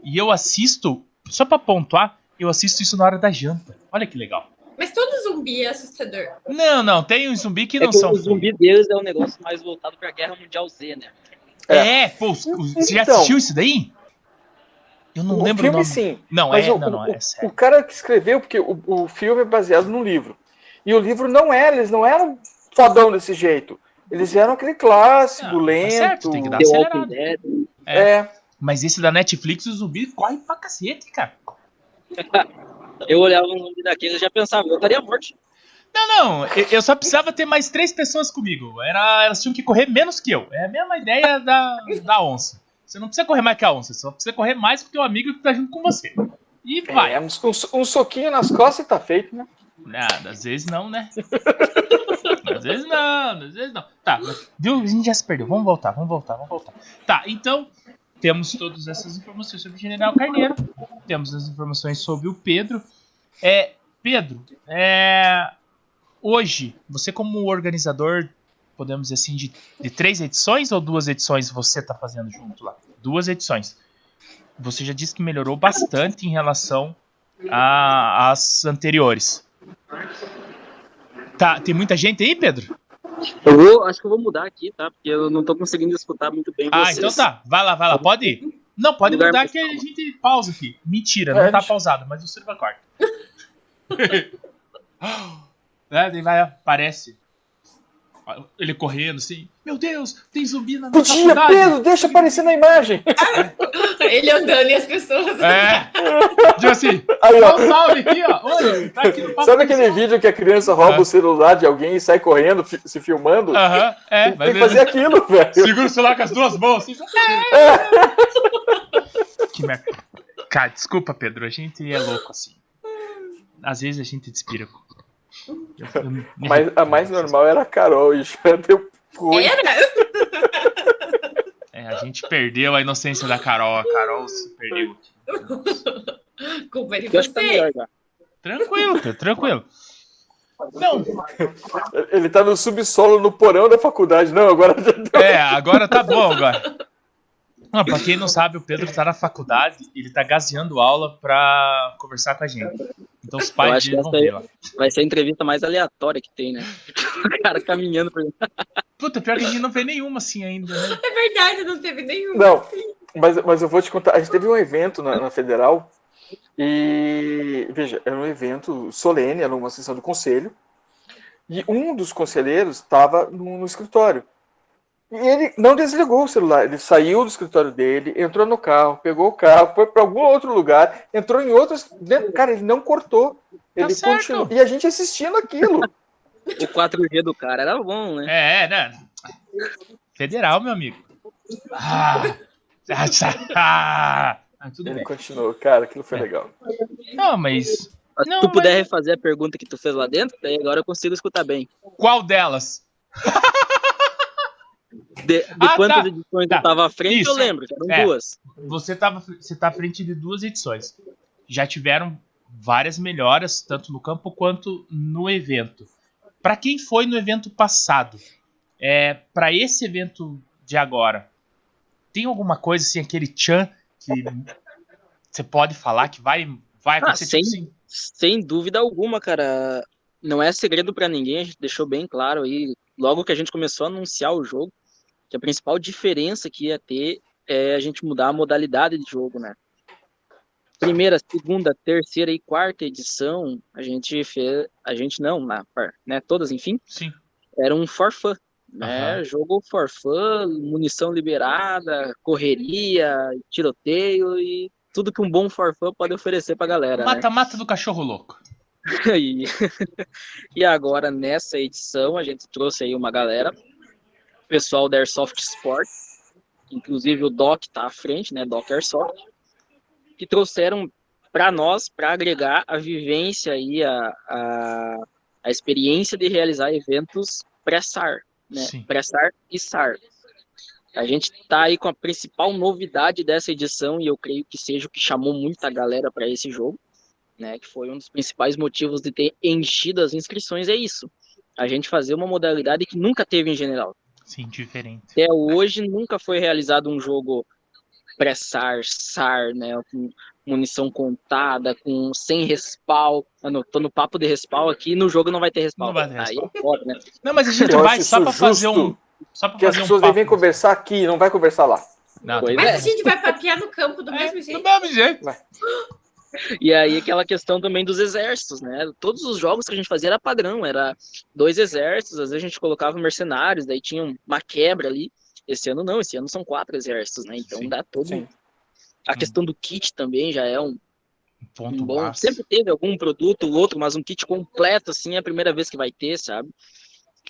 Speaker 1: E eu assisto, só pra pontuar, eu assisto isso na hora da janta. Olha que legal.
Speaker 3: Mas todo zumbi é assustador.
Speaker 1: Não, não, tem uns zumbi que
Speaker 2: É
Speaker 1: não
Speaker 2: que
Speaker 1: são.
Speaker 2: o zumbi deles é um negócio mais voltado pra Guerra Mundial Z, né?
Speaker 1: É, pô, os- os- você já
Speaker 4: Então.
Speaker 1: assistiu isso daí? Eu não
Speaker 4: o
Speaker 1: lembro
Speaker 4: filme,
Speaker 1: o nome.
Speaker 4: sim.
Speaker 1: Não,
Speaker 4: Mas
Speaker 1: é,
Speaker 4: o,
Speaker 1: não, não,
Speaker 4: o-
Speaker 1: é sério.
Speaker 4: o cara que escreveu, porque o, o filme é baseado num livro. E o livro não era, eles não eram fodão desse jeito. Eles eram aquele clássico,
Speaker 1: Não, tá
Speaker 4: lento.
Speaker 1: certo, tem que dar acelerado.
Speaker 2: Dead.
Speaker 4: É.
Speaker 1: Mas esse da Netflix, o zumbi corre pra cacete, cara.
Speaker 2: Eu olhava um zumbi daquele e já pensava, eu estaria morto.
Speaker 1: Não, não, eu só precisava ter mais três pessoas comigo. Era, elas tinham que correr menos que eu. É a mesma ideia da, da onça. Você não precisa correr mais que a onça, você só precisa correr mais que o teu amigo que tá junto com você. E vai.
Speaker 4: É, um, um soquinho nas costas e tá feito, né?
Speaker 1: Nada, às vezes não, né? às vezes não, às vezes não. Tá, viu? A gente já se perdeu. Vamos voltar, vamos voltar, vamos voltar. Tá, então, temos todas essas informações sobre o General Carneiro. Temos as informações sobre o Pedro. É, Pedro, é, hoje, você como organizador, podemos dizer assim, de, de três edições ou duas edições você tá fazendo junto lá? Duas edições. Você já disse que melhorou bastante em relação às anteriores. Tá, tem muita gente aí, Pedro?
Speaker 2: Eu vou, acho que eu vou mudar aqui, tá? Porque eu não tô conseguindo escutar muito bem
Speaker 1: Ah,
Speaker 2: vocês.
Speaker 1: então tá. Vai lá, vai lá. Pode ir. Não, pode
Speaker 2: Lugar
Speaker 1: mudar que a gente pausa aqui. Mentira,
Speaker 4: É,
Speaker 1: não tá pausado, mas o Silva corta. é, daí vai, aparece. Ele correndo assim, meu Deus, tem zumbi na nossa
Speaker 4: Podia,
Speaker 1: faculdade.
Speaker 4: Pedro, deixa aparecer na imagem.
Speaker 3: Ele andando e as pessoas.
Speaker 1: É, tipo assim,
Speaker 4: Aí,
Speaker 1: dá
Speaker 4: ó.
Speaker 1: um salve aqui, ó. Olha, tá aqui no papo
Speaker 4: Sabe aquele vídeo que a criança rouba
Speaker 1: Ah.
Speaker 4: o celular de alguém e sai correndo, fi- se filmando?
Speaker 1: Aham, é,
Speaker 4: Tem
Speaker 1: vai
Speaker 4: que fazer aquilo, velho.
Speaker 1: Segura o celular com as duas mãos assim. que merda. Cara, desculpa, Pedro, a gente é louco assim. Às vezes a gente despira.
Speaker 4: Mas a mais normal era a Carol, e já deu ruim.
Speaker 3: Era?
Speaker 1: É, a gente perdeu a inocência da Carol. A Carol se perdeu.
Speaker 3: Culpa é de
Speaker 2: tá
Speaker 3: você.
Speaker 1: Tranquilo, tranquilo. Não,
Speaker 4: Ele tá no subsolo, no porão da faculdade. Não, agora já deu.
Speaker 1: é, agora tá bom agora. Não, pra quem não sabe, o Pedro tá na faculdade ele tá gaseando aula pra conversar com a gente. Então os pais dele
Speaker 2: que
Speaker 1: vão ver, ó.
Speaker 2: Vai ser a entrevista mais aleatória que tem, né? O cara caminhando por
Speaker 1: Puta, pior que a gente não vê nenhuma assim ainda, né?
Speaker 3: É verdade, não teve nenhum.
Speaker 4: Não, mas, mas eu vou te contar. A gente teve um evento na, na Federal e, veja, era um evento solene, era uma sessão do conselho. E um dos conselheiros estava no, no escritório. E ele não desligou o celular. Ele saiu do escritório dele, entrou no carro, pegou o carro, foi para algum outro lugar, entrou em outros. dentro- Cara, ele não cortou. Ele
Speaker 1: certo.
Speaker 4: continuou. E a gente assistindo aquilo.
Speaker 2: O 4G do cara era bom, né?
Speaker 1: É, né? Federal, meu amigo. Ah, ah, ah, tudo
Speaker 4: Ele
Speaker 1: bem.
Speaker 4: continuou. Cara, aquilo foi
Speaker 1: É.
Speaker 4: legal.
Speaker 1: Não, mas
Speaker 2: se
Speaker 1: Não,
Speaker 2: tu puder
Speaker 1: mas-
Speaker 2: refazer a pergunta que tu fez lá dentro, daí agora eu consigo escutar bem.
Speaker 1: qual delas?
Speaker 2: De, de
Speaker 1: Ah,
Speaker 2: quantas
Speaker 1: tá.
Speaker 2: edições
Speaker 1: Tá.
Speaker 2: eu tava à frente,
Speaker 1: Isso.
Speaker 2: eu lembro. Eram
Speaker 1: É.
Speaker 2: duas.
Speaker 1: Você, tava, você tá à frente de duas edições. Já tiveram várias melhoras, tanto no campo quanto no evento. Pra quem foi no evento passado, é, para esse evento de agora, tem alguma coisa assim, aquele tchan que você pode falar que vai, vai acontecer?
Speaker 2: sem-
Speaker 1: tipo assim,
Speaker 2: Sem dúvida alguma, cara. Não é segredo pra ninguém, a gente deixou bem claro aí, logo que a gente começou a anunciar o jogo, que a principal diferença que ia ter é a gente mudar a modalidade de jogo, né? Primeira, segunda, terceira e quarta edição, a gente fez, a gente não, na, né, todas, enfim,
Speaker 1: sim.
Speaker 2: era um for fun, né?
Speaker 1: Aham.
Speaker 2: Jogo for fun, munição liberada, correria, tiroteio e tudo que um bom for fun pode oferecer pra galera, né?
Speaker 1: Mata-mata do cachorro louco.
Speaker 2: E, e agora, nessa edição, a gente trouxe aí uma galera, pessoal da Airsoft Sport, inclusive o Doc tá à frente, né, Doc Airsoft, que trouxeram para nós, para agregar a vivência e a, a, a experiência de realizar eventos pré-SAR, né, pré-SAR e SAR. A gente tá aí com a principal novidade dessa edição, e eu creio que seja o que chamou muita galera para esse jogo, né, que foi um dos principais motivos de ter enchido as inscrições, é isso. A gente fazer uma modalidade que nunca teve em general.
Speaker 1: Sim, diferente.
Speaker 2: Até hoje nunca foi realizado um jogo pré-SAR, SAR, né, com munição contada, com sem respawn. Não, tô no papo de respawn aqui, no jogo não vai ter respawn.
Speaker 1: Não vai ter
Speaker 2: Aí
Speaker 1: respawn.
Speaker 2: é foda, né?
Speaker 1: Não, mas a gente
Speaker 4: Eu
Speaker 1: vai só pra fazer um. Só pra
Speaker 4: Que as
Speaker 1: fazer um
Speaker 4: pessoas
Speaker 1: papo.
Speaker 4: devem conversar aqui, não vai conversar lá.
Speaker 1: Não, tudo
Speaker 2: é.
Speaker 3: Mas a gente vai papear no campo do
Speaker 1: É,
Speaker 3: mesmo
Speaker 1: do
Speaker 3: jeito.
Speaker 1: mesmo jeito.
Speaker 2: E aí aquela questão também dos exércitos, né? Todos os jogos que a gente fazia era padrão, era dois exércitos, às vezes a gente colocava mercenários, daí tinha uma quebra ali. Esse ano não, esse ano são quatro exércitos, né? Então
Speaker 1: Sim,
Speaker 2: dá todo.
Speaker 4: sim.
Speaker 2: A questão do kit também já é um,
Speaker 1: ponto
Speaker 2: um bom. Sempre teve algum produto ou outro, mas um kit completo assim é a primeira vez que vai ter, sabe?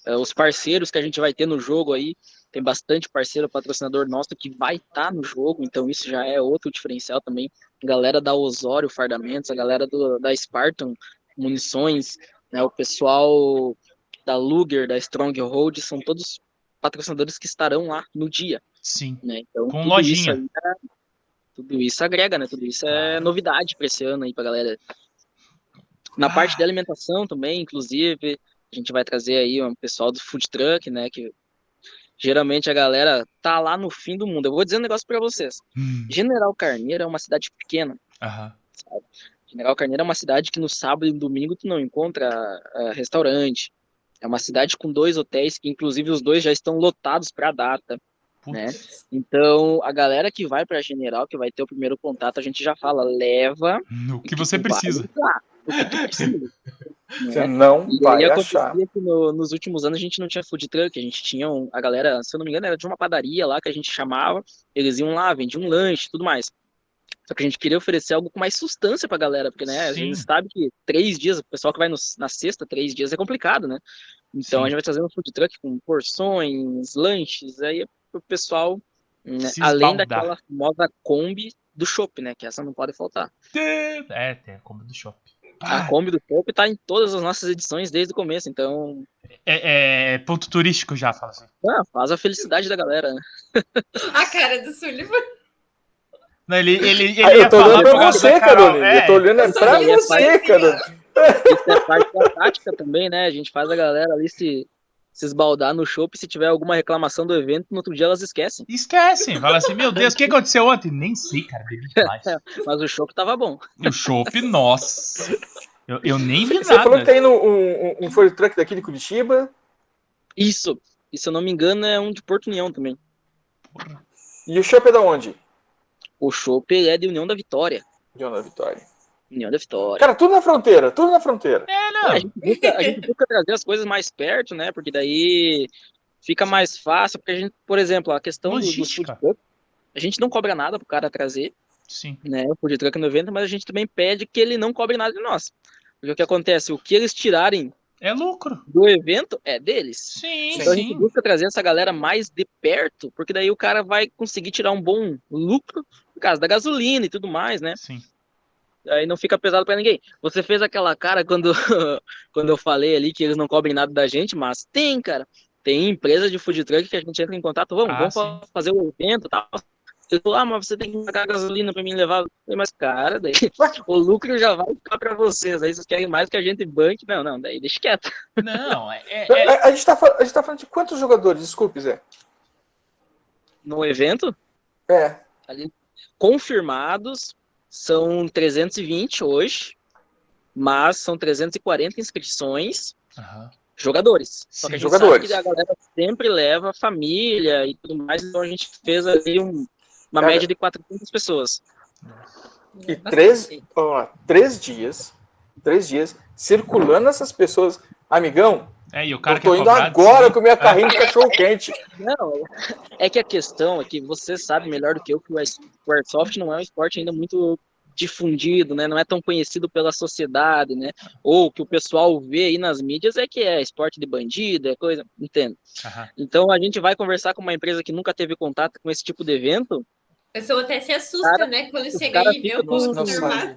Speaker 2: É, os parceiros que a gente vai ter no jogo aí, tem bastante parceiro patrocinador nosso que vai estar no jogo, então isso já é outro diferencial também. Galera da Osório Fardamentos, a galera do, da Spartan Munições, né, o pessoal da Luger, da Stronghold, são todos patrocinadores que estarão lá no dia,
Speaker 1: Sim.
Speaker 2: né? Então,
Speaker 1: Com
Speaker 2: tudo
Speaker 1: lojinha.
Speaker 2: Isso é- tudo isso agrega, né? Tudo isso é novidade para esse ano aí pra galera. Na
Speaker 1: Ah.
Speaker 2: parte da alimentação também, inclusive, a gente vai trazer aí um pessoal do food truck, né? Que geralmente a galera tá lá no fim do mundo. Eu vou dizer um negócio para vocês.
Speaker 1: Hum,
Speaker 2: General Carneiro é uma cidade pequena.
Speaker 1: Aham.
Speaker 2: General Carneiro é uma cidade que no sábado e no domingo tu não encontra ah, restaurante. É uma cidade com dois hotéis que inclusive os dois já estão lotados para a data. Né? Então, a galera que vai para General, que vai ter o primeiro contato, a gente já fala, leva
Speaker 1: O que você precisa.
Speaker 2: o que tu precisa.
Speaker 4: Você
Speaker 2: né?
Speaker 4: não
Speaker 2: E
Speaker 4: vai
Speaker 2: aí
Speaker 4: achar.
Speaker 2: que no- nos últimos anos a gente não tinha food truck, a gente tinha um- a galera, se eu não me engano, era de uma padaria lá que a gente chamava, eles iam lá, vendiam um lanche e tudo mais. Só que a gente queria oferecer algo com mais substância pra galera, porque né, a gente sabe que três dias, o pessoal que vai no- na sexta, três dias é complicado, né? Então
Speaker 1: Sim.
Speaker 2: a gente vai trazer um food truck com porções, lanches, aí é pro pessoal, né, além daquela famosa Kombi do chopp, né? Que essa não pode faltar.
Speaker 1: É, tem a compra do shopping.
Speaker 2: A Kombi do chopp tá em todas as nossas edições desde o começo, então
Speaker 1: é, é ponto turístico já, fala assim.
Speaker 2: ah, faz a felicidade da galera, né?
Speaker 3: A cara do Sullivan.
Speaker 1: Não, ele, ele, ele
Speaker 4: Ah, eu tô
Speaker 1: falar
Speaker 4: olhando pra você, Carolina.
Speaker 1: é.
Speaker 4: Eu tô olhando
Speaker 3: Eu
Speaker 4: pra você, Carolina.
Speaker 2: Isso é parte da tática também, né? A gente faz a galera ali se, se esbaldar no show e se tiver alguma reclamação do evento, no outro dia elas esquecem.
Speaker 1: Esquecem, fala assim, meu Deus, o que aconteceu ontem? Nem sei, cara, bebi demais.
Speaker 2: Mas o show tava bom.
Speaker 1: O chopp, nossa. Eu, eu nem vi
Speaker 4: Você falou que
Speaker 1: nada.
Speaker 4: tá indo um, um, um food truck daqui de Curitiba
Speaker 2: Isso. E se eu não me engano, é um de Porto União também.
Speaker 4: e o shopping é da onde?
Speaker 2: O show é de União da Vitória.
Speaker 4: De Ana Vitória.
Speaker 2: União da Vitória.
Speaker 4: Cara, tudo na fronteira, tudo na fronteira.
Speaker 1: É,
Speaker 2: É,
Speaker 1: não.
Speaker 2: a, gente busca, a gente busca trazer as coisas mais perto, né? Porque daí fica mais fácil. Porque a gente, por exemplo, a questão do, do food
Speaker 1: Logística.
Speaker 2: truck, a gente não cobra nada pro cara trazer.
Speaker 1: Sim.
Speaker 2: né, o food truck no evento, mas a gente também pede que ele não cobre nada de nós. Porque o que acontece, o que eles tirarem
Speaker 1: É lucro.
Speaker 2: do evento é deles.
Speaker 1: Sim,
Speaker 2: Então a gente
Speaker 1: sim.
Speaker 2: busca trazer essa galera mais de perto, porque daí o cara vai conseguir tirar um bom lucro por causa da gasolina e tudo mais, né?
Speaker 1: Sim.
Speaker 2: Aí não fica pesado pra ninguém. Você fez aquela cara quando, quando eu falei ali que eles não cobrem nada da gente, mas tem, cara. Tem empresa de food truck que a gente entra em contato, vamos,
Speaker 1: Ah,
Speaker 2: vamos
Speaker 1: sim.
Speaker 2: fa- fazer o evento e tal. Eu falo, ah, mas você tem que pagar gasolina pra mim levar. Mas, cara, daí o lucro já vai ficar pra vocês. Aí vocês querem mais que a gente banque. Não, não, daí deixa quieto.
Speaker 1: Não, é, é- é-
Speaker 4: A, a gente tá, a gente tá falando de quantos jogadores? Desculpe, Zé.
Speaker 2: No evento,
Speaker 4: É.
Speaker 2: confirmados são 320 hoje, mas são 340 inscrições.
Speaker 1: Aham.
Speaker 2: jogadores. Só que a
Speaker 4: Jogadores.
Speaker 2: sabe que a galera sempre leva família e tudo mais, então a gente fez ali um- uma
Speaker 4: Cara.
Speaker 2: média de 400 pessoas.
Speaker 4: E
Speaker 3: É
Speaker 4: três, ó, três dias, três dias, circulando essas pessoas. Amigão,
Speaker 1: É, e o cara
Speaker 4: eu tô
Speaker 1: quer
Speaker 4: indo
Speaker 1: cobrar
Speaker 4: agora
Speaker 1: de-
Speaker 4: com minha carrinha de cachorro quente.
Speaker 2: Não, é que a questão é que você sabe melhor do que eu que o Air- o Airsoft não é um esporte ainda muito difundido, né? Não é tão conhecido pela sociedade, né? Ou que o pessoal vê aí nas mídias é que é esporte de bandido, é coisa, entendo.
Speaker 1: Aham.
Speaker 2: Então a gente vai conversar com uma empresa que nunca teve contato com esse tipo de evento,
Speaker 3: A pessoa até se assusta,
Speaker 2: Cara,
Speaker 3: né? Quando chega aí e vê o
Speaker 2: com-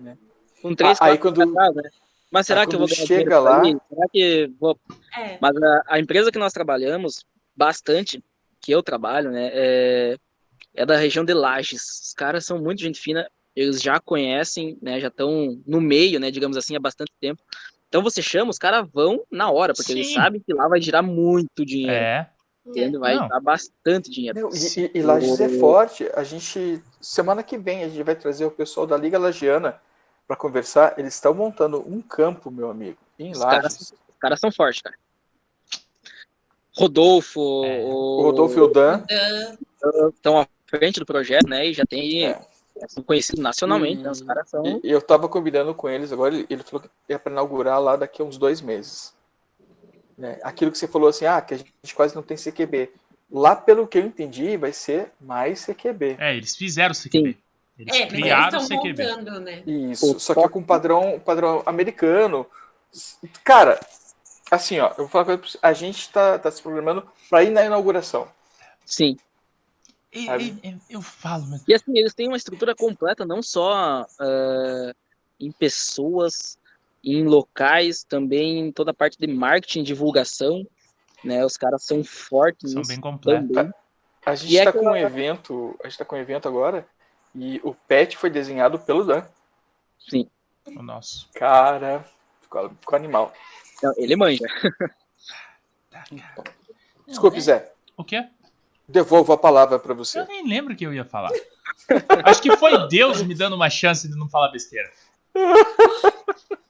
Speaker 4: né?
Speaker 2: com três,
Speaker 4: aí quando-
Speaker 2: né? Mas será
Speaker 4: aí
Speaker 2: que eu vou
Speaker 4: chega lá-?
Speaker 2: Será que vou
Speaker 3: É.
Speaker 2: Mas a, a empresa que nós trabalhamos bastante, que eu trabalho, né, é, é da região de Lages. Os caras são muito gente fina, eles já conhecem, né, já estão no meio, né, digamos assim, há bastante tempo. Então você chama, os caras vão na hora, porque eles
Speaker 1: Sim.
Speaker 2: sabem que lá vai girar muito dinheiro.
Speaker 1: É.
Speaker 2: entende? Vai
Speaker 1: Não.
Speaker 2: dar bastante dinheiro.
Speaker 4: Meu, e, e, e Lages é forte. A gente, semana que vem, a gente vai trazer o pessoal da Liga Lagiana para conversar. Eles estão montando um campo, meu amigo, em
Speaker 2: Os
Speaker 4: Lages.
Speaker 2: caras, os caras são fortes, cara. Rodolfo,
Speaker 1: É.
Speaker 4: O Rodolfo e o Dan.
Speaker 2: Estão à frente do projeto, né, e já tem
Speaker 4: É.
Speaker 2: são conhecidos nacionalmente,
Speaker 4: E-
Speaker 2: né, os caras são...
Speaker 4: E, eu tava combinando com eles agora. Ele, ele falou que é para inaugurar lá daqui a uns dois meses. Né? Aquilo que você falou assim, ah, que a gente quase não tem CQB. Lá, pelo que eu entendi, vai ser mais CQB.
Speaker 1: É, eles fizeram CQB. Eles
Speaker 3: É, mas eles
Speaker 1: criaram
Speaker 3: estão
Speaker 1: CQB.
Speaker 3: montando, né?
Speaker 4: Isso,
Speaker 2: O
Speaker 4: só que com padrão, padrão americano. Cara, assim, ó, eu vou falar uma coisa pra você. A gente tá, tá se programando para ir na inauguração.
Speaker 2: Sim.
Speaker 1: E- e- eu falo, mas
Speaker 2: E assim, eles têm uma estrutura completa, não só ah, em pessoas, em locais, também em toda a parte de marketing, divulgação, né? Os caras são fortes
Speaker 1: são bem completos.
Speaker 4: A gente
Speaker 2: E é
Speaker 4: tá com um evento, a gente tá com um evento agora e o pet foi desenhado pelo Dan.
Speaker 2: Sim.
Speaker 1: O nosso.
Speaker 4: Cara, ficou, ficou animal.
Speaker 2: Não, ele manja.
Speaker 4: Desculpe, Zé.
Speaker 1: O quê?
Speaker 4: Devolvo a palavra para você.
Speaker 1: Eu nem lembro o que eu ia falar. Acho que foi Deus me dando uma chance de não falar besteira.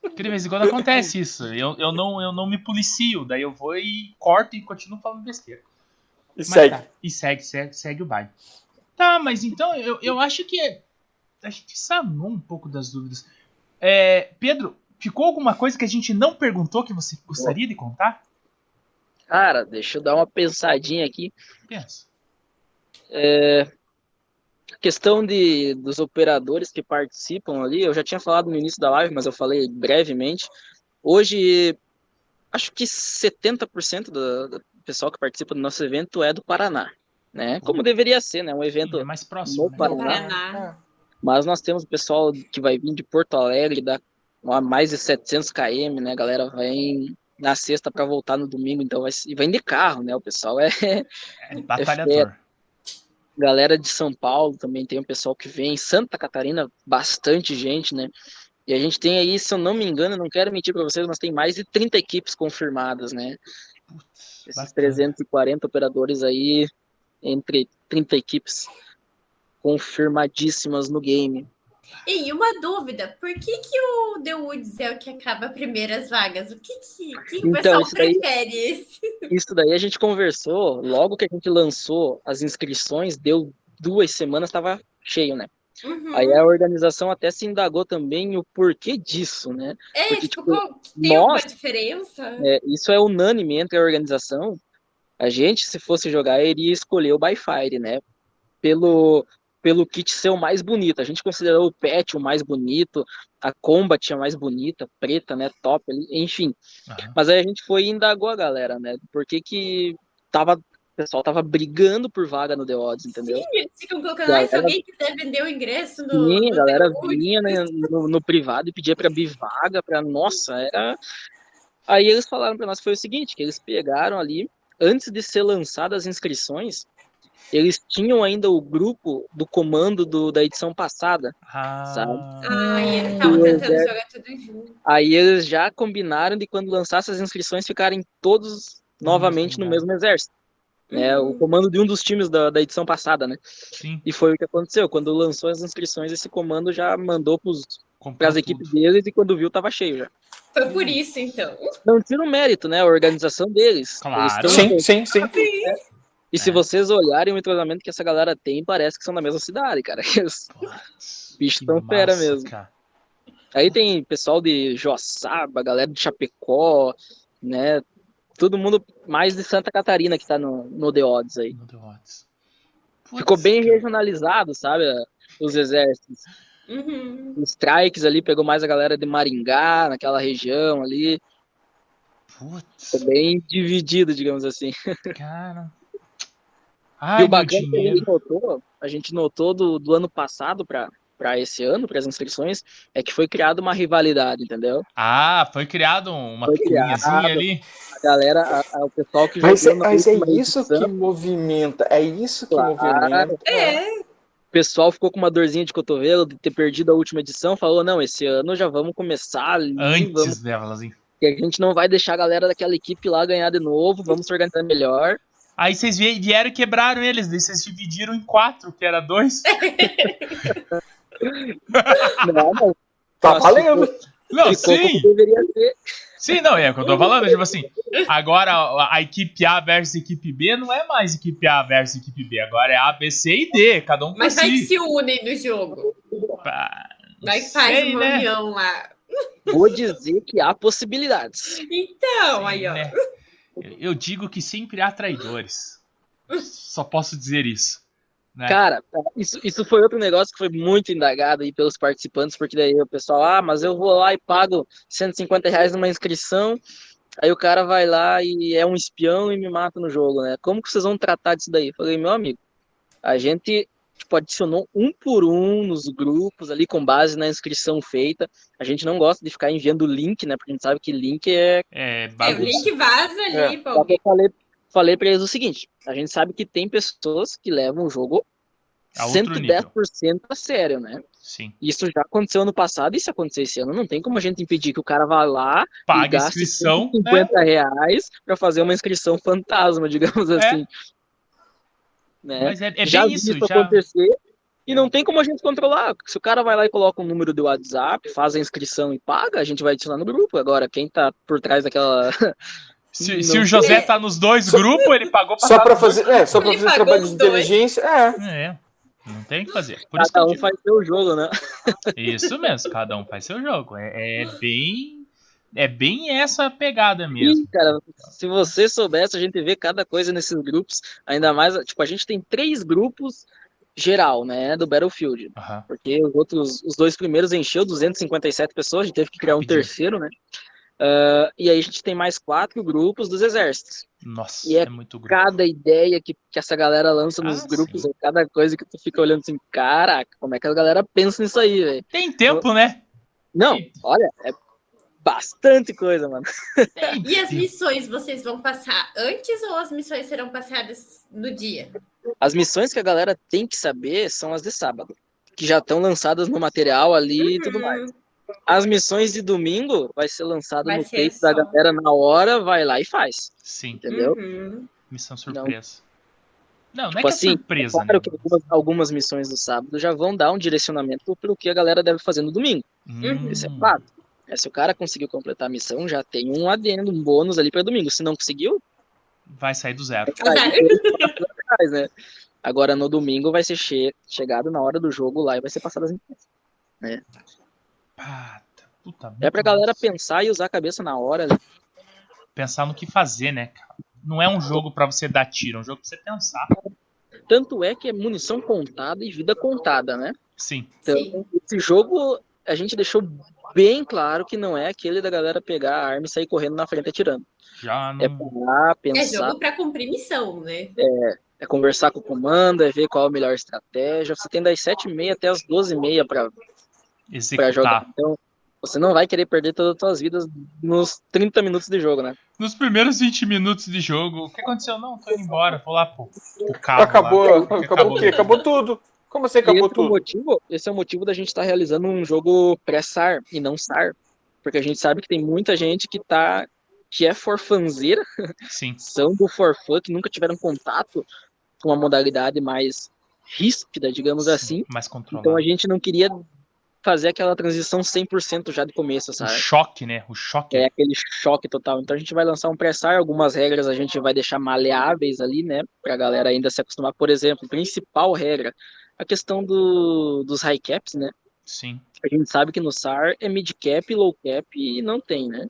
Speaker 1: Porque de vez em quando acontece isso. Eu, eu, não, eu não me policio, daí eu vou e corto e continuo falando besteira.
Speaker 4: E
Speaker 1: Mas
Speaker 4: segue.
Speaker 1: tá. E segue, segue, segue o baile. Tá, mas então eu, eu acho que a gente sanou um pouco das dúvidas. É, Pedro, ficou alguma coisa que a gente não perguntou que você gostaria de contar?
Speaker 2: Cara, deixa eu dar uma pensadinha aqui.
Speaker 1: Pensa.
Speaker 2: A questão de, dos operadores que participam ali, eu já tinha falado no início da live, mas eu falei brevemente. Hoje, acho que 70% do, do pessoal que participa do nosso evento é do Paraná, né? Como deveria ser, né? Um evento
Speaker 1: É mais próximo.
Speaker 2: no
Speaker 1: né?
Speaker 2: Paraná.
Speaker 3: Paraná.
Speaker 2: Mas nós temos o pessoal que vai vir de Porto Alegre, dá a mais de 700 km, né? A galera vem na sexta para voltar no domingo, então vai, e vem de carro, né? O pessoal é
Speaker 1: É batalhador.
Speaker 2: galera de São Paulo também tem um pessoal que vem, Santa Catarina, bastante gente, né? E a gente tem aí, se eu não me engano, não quero mentir para vocês, mas tem mais de 30 equipes confirmadas, né? Esses
Speaker 1: bacana.
Speaker 2: 340 operadores aí, entre 30 equipes confirmadíssimas no game.
Speaker 3: E uma dúvida, por que, que o The Woods é o que acaba primeiras vagas? O que, que, que o
Speaker 2: Então,
Speaker 3: pessoal
Speaker 2: isso daí-
Speaker 3: prefere esse?
Speaker 2: Isso daí a gente conversou, logo que a gente lançou as inscrições, deu duas semanas, estava cheio, né?
Speaker 3: Uhum.
Speaker 2: Aí a organização até se indagou também o porquê disso, né?
Speaker 3: é,
Speaker 2: porque,
Speaker 3: tipo,
Speaker 2: tipo,
Speaker 3: tem alguma diferença?
Speaker 2: É, isso é unânime entre a organização. A gente, se fosse jogar, iria escolher o By Fire, né? Pelo, pelo kit ser o mais bonito. A gente considerou o Pet o mais bonito, a Combat a mais bonita, preta, né? Top enfim.
Speaker 1: Aham.
Speaker 2: Mas aí a gente foi e indagou a galera, né? Por que que tava, o pessoal tava brigando por vaga no The Odds, entendeu?
Speaker 3: Sim, eles ficam colocando, ah, se
Speaker 2: Galera-
Speaker 3: alguém quiser vender o ingresso no.
Speaker 2: Sim, a galera vinha né, no, no privado e pedia para abrir vaga, para nossa, era. Aí eles falaram para nós que foi o seguinte, que eles pegaram ali, antes de ser lançadas as inscrições, eles tinham ainda o grupo do comando do, da edição passada. Sabe?
Speaker 3: Ah, e eles estavam
Speaker 2: Do
Speaker 3: tentando jogar tudo junto.
Speaker 2: Aí eles já combinaram de quando lançassem as inscrições ficarem todos novamente no
Speaker 1: lugar.
Speaker 2: mesmo exército. né? o comando de um dos times da, da edição passada, né?
Speaker 1: Sim,
Speaker 2: E foi o que aconteceu. Quando lançou as inscrições, esse comando já mandou para
Speaker 1: comprou
Speaker 2: as
Speaker 1: tudo.
Speaker 2: equipes deles e quando viu tava cheio já.
Speaker 3: Foi por isso, então.
Speaker 2: Não tira o mérito, né? A organização deles.
Speaker 1: Claro.
Speaker 2: Eles tão-
Speaker 4: Sim, sim, sim.
Speaker 2: E se
Speaker 1: É.
Speaker 2: vocês olharem o entrosamento que essa galera tem, parece que são da mesma cidade, cara. Os
Speaker 1: Putz,
Speaker 2: bichos
Speaker 1: que
Speaker 2: tão fera mesmo.
Speaker 1: cara.
Speaker 2: Aí tem pessoal de Joaçaba, galera de Chapecó, né? Todo mundo mais de Santa Catarina que tá no, no The Odds aí.
Speaker 1: No The Odds.
Speaker 2: Ficou bem
Speaker 1: cara.
Speaker 2: regionalizado, sabe? Os exércitos.
Speaker 3: Uhum.
Speaker 2: Os strikes ali pegou mais a galera de Maringá, naquela região ali.
Speaker 1: Putz,
Speaker 2: Ficou bem dividido, digamos assim.
Speaker 1: cara.
Speaker 2: e
Speaker 1: Ai,
Speaker 2: o
Speaker 1: meu
Speaker 2: bacana que a gente notou, a gente notou do, do ano passado para para esse ano, para as inscrições, é que foi criada uma rivalidade, entendeu?
Speaker 1: Ah, foi criado uma
Speaker 2: Foi criado.
Speaker 1: ali.
Speaker 2: A galera, a- a- o pessoal que
Speaker 4: Mas, é,
Speaker 2: jogou na
Speaker 4: mas é isso que
Speaker 2: edição,
Speaker 4: movimenta, é isso que
Speaker 2: Claro.
Speaker 4: movimenta.
Speaker 3: É,
Speaker 2: o pessoal ficou com uma dorzinha de cotovelo de ter perdido a última edição, falou, não, esse ano já vamos começar ali, vamos,
Speaker 1: Antes delas, hein?
Speaker 2: que a gente não vai deixar a galera daquela equipe lá ganhar de novo, vamos se organizar melhor.
Speaker 1: Aí vocês vie- vieram e quebraram eles, daí vocês dividiram em quatro, que era dois.
Speaker 2: Não, não,
Speaker 4: Tá
Speaker 2: Mas
Speaker 4: valendo.
Speaker 1: Não, sim,
Speaker 2: deveria ser.
Speaker 1: sim, não, é o que eu tô falando, tipo assim, agora a, a equipe A versus equipe B não é mais equipe A versus equipe B, agora é A, B, C e D, cada um por
Speaker 3: mas vai que se unem no jogo.
Speaker 1: Pá,
Speaker 3: Vai que faz
Speaker 1: sei,
Speaker 3: uma
Speaker 1: né?
Speaker 3: união lá.
Speaker 2: Vou dizer que há possibilidades.
Speaker 3: Então,
Speaker 1: Sim,
Speaker 3: aí, ó.
Speaker 1: né? Eu digo que sempre há traidores. Só posso dizer isso. Né?
Speaker 2: Cara, isso, isso foi outro negócio que foi muito indagado aí pelos participantes, porque daí o pessoal, ah, mas eu vou lá e pago 150 reais numa inscrição, aí o cara vai lá e é um espião e me mata no jogo, né? Como que vocês vão tratar disso daí? Eu falei, meu amigo, a gente tipo, adicionou um por um nos grupos ali com base na inscrição feita. A gente não gosta de ficar enviando link, né? Porque a gente sabe que link é
Speaker 1: É
Speaker 3: É,
Speaker 1: bagunça.
Speaker 3: link vaza ali
Speaker 4: É.
Speaker 3: alguém.
Speaker 2: eu falei, falei pra eles o seguinte: a gente sabe que tem pessoas que levam o jogo
Speaker 1: A outro
Speaker 2: 110% a sério, né?
Speaker 1: Sim.
Speaker 2: Isso já aconteceu ano passado e se acontecer esse ano, não tem como a gente impedir que o cara vá lá e gaste
Speaker 1: inscrição. né?
Speaker 2: 150 reais pra fazer uma inscrição fantasma, digamos assim. Né?
Speaker 1: Mas é, é
Speaker 2: já
Speaker 1: bem isso.
Speaker 2: isso
Speaker 1: Já...
Speaker 2: acontecer e não tem como a gente controlar. Se o cara vai lá e coloca um número do WhatsApp, faz a inscrição e paga, a gente vai adicionar no grupo. Agora, quem tá por trás daquela.
Speaker 1: Se, se o José tá nos dois grupos, ele pagou pra
Speaker 4: Só
Speaker 1: dois
Speaker 4: fazer, é, só pra
Speaker 3: Ele
Speaker 4: fazer
Speaker 3: pagou
Speaker 4: trabalho de
Speaker 3: os dois.
Speaker 4: inteligência. É.
Speaker 1: É. Não tem o que fazer. Por isso que
Speaker 2: Cada
Speaker 1: eu
Speaker 2: um
Speaker 1: digo-
Speaker 2: faz seu jogo, né?
Speaker 1: Isso mesmo, cada um faz seu jogo. É, é bem. É bem essa pegada mesmo.
Speaker 2: Ih, cara, se você soubesse, a gente vê cada coisa nesses grupos. Ainda mais, tipo, a gente tem três grupos geral, né, do Battlefield.
Speaker 1: Aham.
Speaker 2: Porque os outros, os dois primeiros encheu 257 pessoas, a gente teve que criar um terceiro, né? Ah, e aí a gente tem mais quatro grupos dos exércitos.
Speaker 1: Nossa,
Speaker 2: E é
Speaker 1: é muito grupo.
Speaker 2: Cada ideia que, que essa galera lança nos
Speaker 1: Ah,
Speaker 2: grupos,
Speaker 1: sim.
Speaker 2: é cada coisa que tu fica olhando assim, caraca, como é que a galera pensa nisso aí, velho?
Speaker 1: Tem tempo, né?
Speaker 2: Não, olha, é bastante coisa, mano.
Speaker 1: Tem.
Speaker 3: E as missões vocês vão passar antes ou as missões serão passadas no dia?
Speaker 2: As missões que a galera tem que saber são as de sábado, que já estão lançadas no material ali e tudo mais. As missões de domingo vai ser lançado
Speaker 3: Vai
Speaker 2: no
Speaker 3: ser
Speaker 2: peito da galera na hora, vai lá e faz,
Speaker 1: Sim,
Speaker 2: entendeu?
Speaker 3: uhum.
Speaker 1: missão surpresa. Não, não, é
Speaker 2: Tipo
Speaker 1: que é
Speaker 2: assim,
Speaker 1: surpresa,
Speaker 2: Claro
Speaker 1: né?
Speaker 2: que algumas, algumas missões do sábado já vão dar um direcionamento para o que a galera deve fazer no domingo.
Speaker 1: Hum,
Speaker 2: Isso é fato. É, se o cara conseguiu completar a missão, já tem um adendo, um bônus ali para domingo. Se não conseguiu,
Speaker 1: vai sair do zero.
Speaker 2: trás, né? Agora no domingo vai ser che chegado na hora do jogo lá e vai ser passado as missões.
Speaker 1: Pata, puta,
Speaker 2: É pra galera
Speaker 1: massa.
Speaker 2: pensar e usar a cabeça na hora. ali.
Speaker 1: Pensar no que fazer, né, cara? Não é um jogo pra você dar tiro, é um jogo pra você pensar.
Speaker 2: Tanto é que é munição contada e vida contada, né?
Speaker 1: Sim.
Speaker 2: Então,
Speaker 3: Sim.
Speaker 2: esse jogo a gente deixou bem claro que não é aquele da galera pegar a arma e sair correndo na frente atirando.
Speaker 1: Já
Speaker 2: É
Speaker 1: não.
Speaker 3: É
Speaker 2: pensar,
Speaker 3: jogo para cumprir missão, né?
Speaker 2: é conversar com o comando, é ver qual a melhor estratégia. Você tem das 7h30 até as 12h30 para
Speaker 1: executar.
Speaker 2: jogar. Então, você não vai querer perder todas as suas vidas nos 30 minutos de jogo, né?
Speaker 1: Nos primeiros 20 minutos de jogo, o que aconteceu? Não, tô indo embora, vou lá pro, pro carro.
Speaker 4: Acabou,
Speaker 1: lá.
Speaker 4: acabou, o quê? Acabou tudo. Como assim
Speaker 2: E
Speaker 4: acabou
Speaker 2: esse, é o
Speaker 4: tudo?
Speaker 2: motivo, esse é o motivo da gente estar realizando um jogo pré-SAR e não SAR. Porque a gente sabe que tem muita gente que tá que é forfanzeira,
Speaker 1: Sim.
Speaker 2: são do forfã, que nunca tiveram contato com uma modalidade mais ríspida, digamos assim.
Speaker 1: Mais controlado.
Speaker 2: Então a gente não queria fazer aquela transição 100% já de começo,
Speaker 1: O
Speaker 2: sabe?
Speaker 1: choque, né? O choque.
Speaker 2: É aquele choque total. Então a gente vai lançar um pré-SAR, algumas regras a gente vai deixar maleáveis ali, né? Pra galera ainda se acostumar. Por exemplo, principal regra, a questão do, dos high caps, né?
Speaker 1: Sim.
Speaker 2: A gente sabe que no SAR é mid cap, low cap e não tem, né?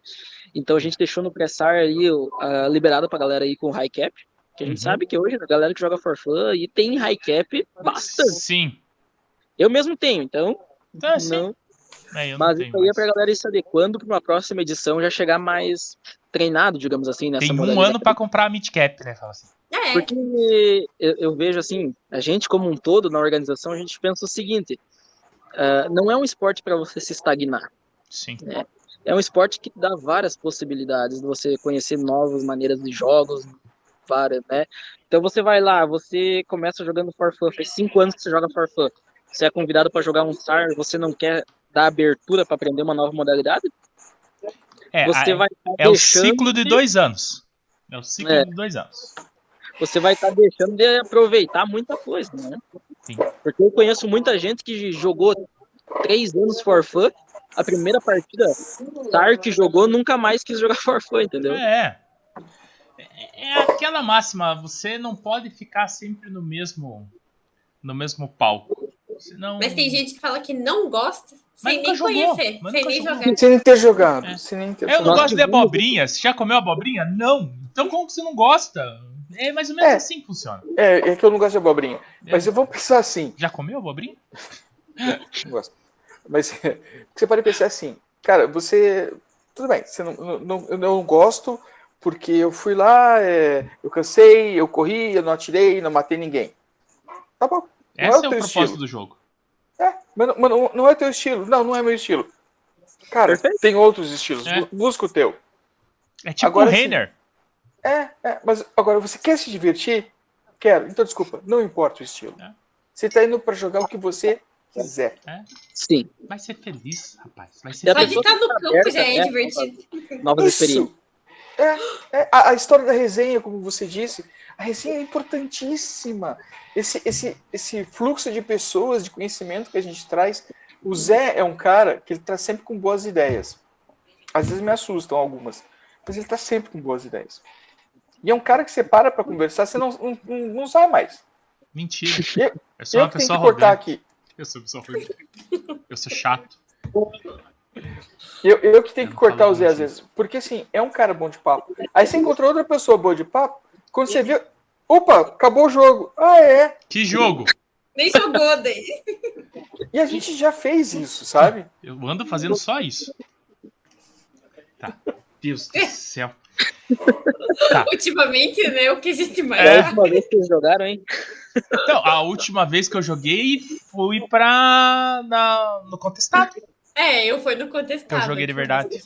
Speaker 2: Então a gente deixou no pré-SAR ali o- a- liberado pra galera aí com high cap. Que a gente
Speaker 1: Uhum.
Speaker 2: sabe que hoje a galera que joga for fun e tem high cap bastante.
Speaker 1: Sim.
Speaker 2: Eu mesmo tenho, então
Speaker 1: Então, assim,
Speaker 2: não.
Speaker 1: é, eu não
Speaker 2: Mas
Speaker 1: tenho
Speaker 2: isso aí é
Speaker 1: mais.
Speaker 2: pra galera ir se adequando pra uma próxima edição já chegar mais treinado, digamos assim, nessa
Speaker 1: Tem um
Speaker 2: modalidade.
Speaker 1: ano pra comprar a midcap, né? Fala assim.
Speaker 3: É,
Speaker 2: Porque eu, eu vejo assim, a gente como um todo na organização, a gente pensa o seguinte: ah, não é um esporte para você se estagnar.
Speaker 1: Sim.
Speaker 2: É um esporte que dá várias possibilidades de você conhecer novas maneiras de jogos, várias, né? Então você vai lá, você começa jogando for fun, faz cinco anos que você joga for fun. Você é convidado para jogar um SAR, você não quer dar abertura para aprender uma nova modalidade?
Speaker 1: É,
Speaker 2: você
Speaker 1: a-
Speaker 2: vai estar
Speaker 1: é o ciclo de dois anos. É o ciclo
Speaker 2: É.
Speaker 1: de dois anos.
Speaker 2: você vai estar deixando de aproveitar muita coisa, né?
Speaker 1: Sim.
Speaker 2: Porque eu conheço muita gente que jogou três anos for fun, a primeira partida SAR que jogou nunca mais quis jogar for fun, entendeu?
Speaker 1: É. É é aquela máxima, você não pode ficar sempre no mesmo no mesmo palco. Senão
Speaker 3: mas tem gente que fala que não gosta
Speaker 1: Mas
Speaker 3: sem nem
Speaker 1: jogou,
Speaker 3: conhecer,
Speaker 1: mas
Speaker 3: sem nem
Speaker 1: jogou.
Speaker 3: jogar.
Speaker 4: Sem nem ter jogado.
Speaker 1: É.
Speaker 4: Sem nem ter
Speaker 1: Eu não gosto de abobrinha. Você já comeu abobrinha? Não. Então como que você não gosta? É mais ou menos
Speaker 4: É.
Speaker 1: assim que funciona.
Speaker 4: É, é que eu não gosto de abobrinha.
Speaker 1: É.
Speaker 4: Mas eu vou pensar assim.
Speaker 1: Já comeu abobrinha?
Speaker 4: Não gosto. Mas você pode pensar assim, cara, você. Tudo bem, você não, não, não- eu não gosto porque eu fui lá, é, eu cansei, eu corri, eu não atirei, não matei ninguém. Tá bom. Não é
Speaker 1: Esse
Speaker 4: o
Speaker 1: é o propósito
Speaker 4: estilo.
Speaker 1: do jogo.
Speaker 4: É, mas, não- mas não, não é teu estilo. Não, não é meu estilo. Cara,
Speaker 2: Perfeito.
Speaker 4: tem outros estilos.
Speaker 1: É.
Speaker 4: Bu- Busca o teu.
Speaker 1: É tipo
Speaker 4: Agora.
Speaker 1: Reiner.
Speaker 4: É, é, mas agora você quer se divertir? Quero. Então, desculpa, não importa o estilo.
Speaker 1: É.
Speaker 4: Você tá indo pra jogar o que você quiser.
Speaker 2: Sim.
Speaker 1: Vai ser feliz, rapaz. Vai ser feliz.
Speaker 2: pessoa
Speaker 3: estar no campo
Speaker 2: aberta,
Speaker 3: já é
Speaker 2: né?
Speaker 3: divertido.
Speaker 2: Novas experiências.
Speaker 4: Isso. É, é, a, a história da resenha, como você disse, a resenha é importantíssima. Esse, esse, esse fluxo de pessoas, de conhecimento que a gente traz. O Zé é um cara que ele tá sempre com boas ideias. Às vezes me assustam algumas, mas ele tá sempre com boas ideias. E é um cara que você para para conversar, você não, não, não sai mais.
Speaker 1: Mentira.
Speaker 4: Eu-
Speaker 1: Eu sou
Speaker 4: Eu
Speaker 1: uma
Speaker 4: que tenho
Speaker 1: pessoa
Speaker 4: que cortar aqui.
Speaker 1: Eu sou pessoa. Eu sou chato.
Speaker 4: Eu, eu que tenho
Speaker 1: Eu
Speaker 4: que cortar o Zé às
Speaker 1: assim.
Speaker 4: vezes. Porque assim, é um cara bom de papo. Aí você encontrou outra pessoa boa de papo, quando você vê. Opa, acabou o jogo. Ah, é.
Speaker 1: Que jogo?
Speaker 3: Nem jogou daí.
Speaker 4: E a gente já fez isso, sabe?
Speaker 1: Eu ando fazendo só isso. Tá. Deus do céu. Tá.
Speaker 3: Ultimamente, né? O que a gente mais.
Speaker 1: É.
Speaker 2: É a última vez que vocês jogaram, hein?
Speaker 1: Então, a última vez que eu joguei fui pra. Na, no contestado.
Speaker 3: É, eu fui no contestado.
Speaker 1: Eu joguei de verdade.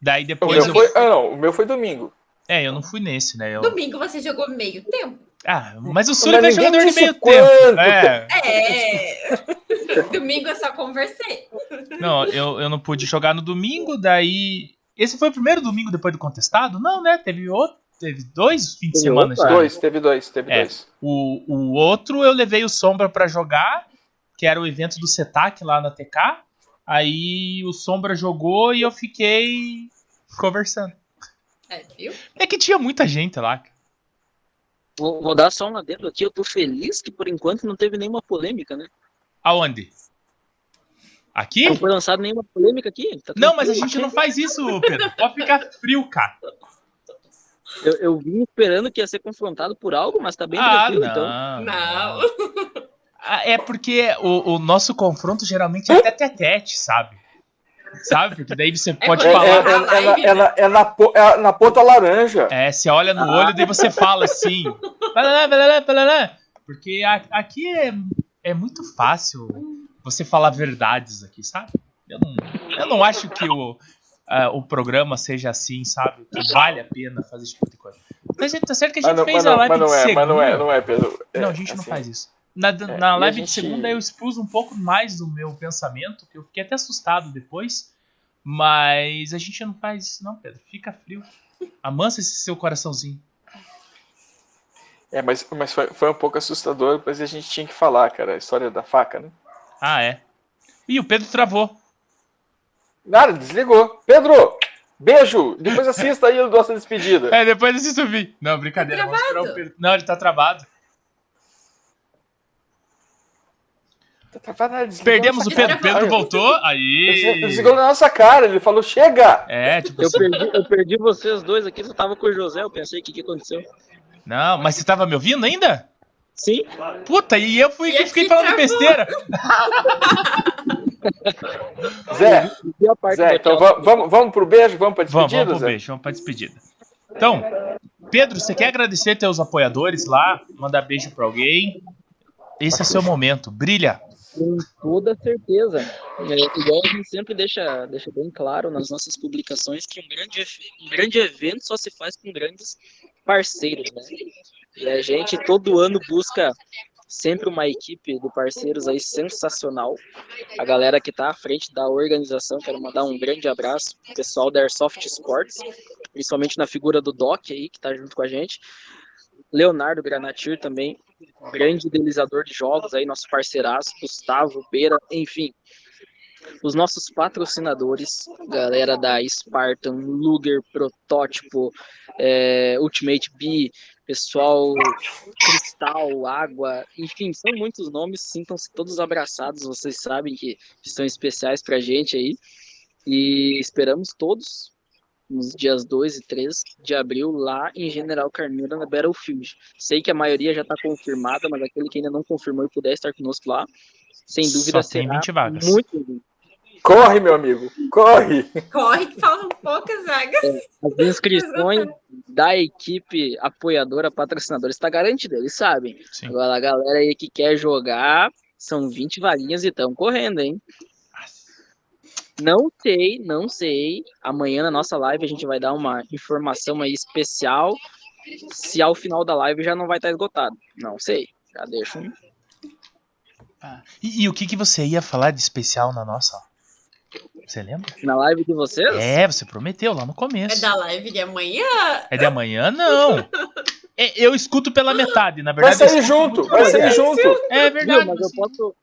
Speaker 1: Daí
Speaker 4: O
Speaker 1: depois
Speaker 4: meu
Speaker 1: eu.
Speaker 4: foi. Ah, não, o meu foi domingo.
Speaker 1: É, eu não fui nesse, né? Eu...
Speaker 3: Domingo você jogou meio tempo?
Speaker 1: Ah, mas o Sullivan é jogador de meio
Speaker 4: quanto
Speaker 1: tempo. É.
Speaker 3: É. Domingo eu só conversei.
Speaker 1: Não, eu, eu não pude jogar no domingo, daí. Esse foi o primeiro domingo depois do contestado? Não, né? Teve outro. Teve dois fins de semana
Speaker 2: outro,
Speaker 1: já.
Speaker 4: Dois, teve dois, teve
Speaker 1: É.
Speaker 4: dois.
Speaker 1: O, o outro eu levei o Sombra pra jogar, que era o evento do Setac lá na TK. Aí o Sombra jogou e eu fiquei conversando.
Speaker 3: É, viu?
Speaker 1: É que tinha muita gente lá.
Speaker 2: Vou, vou dar só um adendo aqui. Eu tô feliz que por enquanto não teve nenhuma polêmica, né?
Speaker 1: Aonde? Aqui?
Speaker 2: Não foi lançado nenhuma polêmica aqui. tá
Speaker 1: Não, mas a gente não faz isso, Pedro. Pode ficar frio, cara.
Speaker 2: Eu, eu vim esperando que ia ser confrontado por algo, mas tá bem
Speaker 1: Ah,
Speaker 2: tranquilo,
Speaker 1: não.
Speaker 2: então.
Speaker 3: Não.
Speaker 1: Ah, É porque o, o nosso confronto geralmente é tete a tete, sabe? Sabe? Porque daí você pode
Speaker 4: É,
Speaker 1: falar.
Speaker 4: é, é, é na, é na- é na po- é na ponta laranja.
Speaker 1: É, você olha no olho, daí você fala assim. Porque aqui é, é muito fácil você falar verdades aqui, sabe? Eu não, eu não acho que o, ah, o programa seja assim, sabe? Que vale a pena fazer esse tipo de coisa. Mas tá certo que a gente
Speaker 4: não,
Speaker 1: fez
Speaker 4: mas
Speaker 1: a
Speaker 4: não,
Speaker 1: live
Speaker 4: mas não
Speaker 1: de
Speaker 4: é,
Speaker 1: segunda.
Speaker 4: mas não é, não é, Pedro. É,
Speaker 1: Não, a gente não
Speaker 4: assim,
Speaker 1: faz isso. Na, na
Speaker 4: e a
Speaker 1: live de
Speaker 4: gente-
Speaker 1: segunda eu expus um pouco mais do meu pensamento, que eu fiquei até assustado depois. Mas a gente não faz isso, não, Pedro. Fica frio. Amansa esse seu coraçãozinho.
Speaker 4: É, mas, mas foi, foi um pouco assustador, mas a gente tinha que falar, cara, a história da faca, né?
Speaker 1: Ah, é. Ih, o Pedro travou.
Speaker 4: Nada, desligou. Pedro, beijo! Depois assista aí a nossa despedida.
Speaker 1: É, depois assista o vídeo. Não, brincadeira.
Speaker 3: Tá
Speaker 1: o? Pedro. Não, ele tá travado.
Speaker 4: Tá travado, nada, desligou
Speaker 1: Perdemos o
Speaker 4: na nossa
Speaker 1: Pedro.
Speaker 3: Pedro
Speaker 1: voltou.
Speaker 4: Ele
Speaker 1: Aí.
Speaker 4: desligou na nossa cara, ele falou, chega!
Speaker 1: É, tipo
Speaker 2: Eu
Speaker 1: assim.
Speaker 2: perdi, eu perdi vocês dois aqui, eu tava com o José, eu pensei, o que, que aconteceu?
Speaker 1: Não, mas você tava me ouvindo ainda?
Speaker 2: Sim,
Speaker 1: Puta, e eu fui
Speaker 3: E
Speaker 1: que fiquei falando
Speaker 3: travou.
Speaker 1: besteira.
Speaker 4: Zé, Zé, então vamos, vamos, vamos pro beijo, vamos pra
Speaker 1: Vamos,
Speaker 4: despedida,
Speaker 1: vamos pro
Speaker 4: Zé?
Speaker 1: beijo, vamos pra despedida. Então, Pedro, você quer agradecer teus apoiadores lá? Mandar beijo pra alguém? Esse é seu momento. Brilha.
Speaker 2: Com toda certeza. É, igual a gente sempre deixa, deixa bem claro nas nossas publicações que um grande, um grande evento só se faz com grandes parceiros, né? E a gente todo ano busca sempre uma equipe de parceiros aí sensacional. A galera que está à frente da organização, quero mandar um grande abraço pro pessoal da Airsoft Sports, principalmente na figura do Doc aí, que está junto com a gente. Leonardo Granatir também, grande idealizador de jogos aí, nosso parceiraço, Gustavo Beira, enfim. Os nossos patrocinadores, galera da Spartan, Luger, Protótipo, é, Ultimate B, pessoal Cristal, Água, enfim, são muitos nomes, sintam-se todos abraçados, vocês sabem que estão especiais pra gente aí. E esperamos todos nos dias 2 e 3 de abril lá em General Carneiro, na Battlefield. Sei que a maioria já está confirmada, mas aquele que ainda não confirmou e puder estar conosco lá, sem dúvida
Speaker 1: Só tem
Speaker 2: será
Speaker 1: 20 vagas.
Speaker 2: muito bem.
Speaker 4: Corre, meu amigo, corre!
Speaker 3: Corre que faltam poucas vagas.
Speaker 2: As inscrições da equipe apoiadora, patrocinadora, está garantida, eles sabem.
Speaker 1: Sim.
Speaker 2: Agora, a galera aí que quer jogar, são 20 vaguinhas e estão correndo, hein? Não sei, não sei. Amanhã na nossa live a gente vai dar uma informação aí especial. Se ao final da live já não vai estar esgotado. Não sei. Já deixo um.
Speaker 1: Ah, E, e o que, que você ia falar de especial na nossa? Você lembra?
Speaker 2: Na live de vocês?
Speaker 1: É, você prometeu lá no
Speaker 3: É
Speaker 1: começo.
Speaker 3: da live de amanhã?
Speaker 1: É de amanhã? Não. É, eu escuto pela metade, na
Speaker 4: Vai
Speaker 1: verdade. eu
Speaker 4: sair junto, vai sair junto!
Speaker 1: É
Speaker 2: Viu?
Speaker 1: verdade.
Speaker 2: Mas eu posso.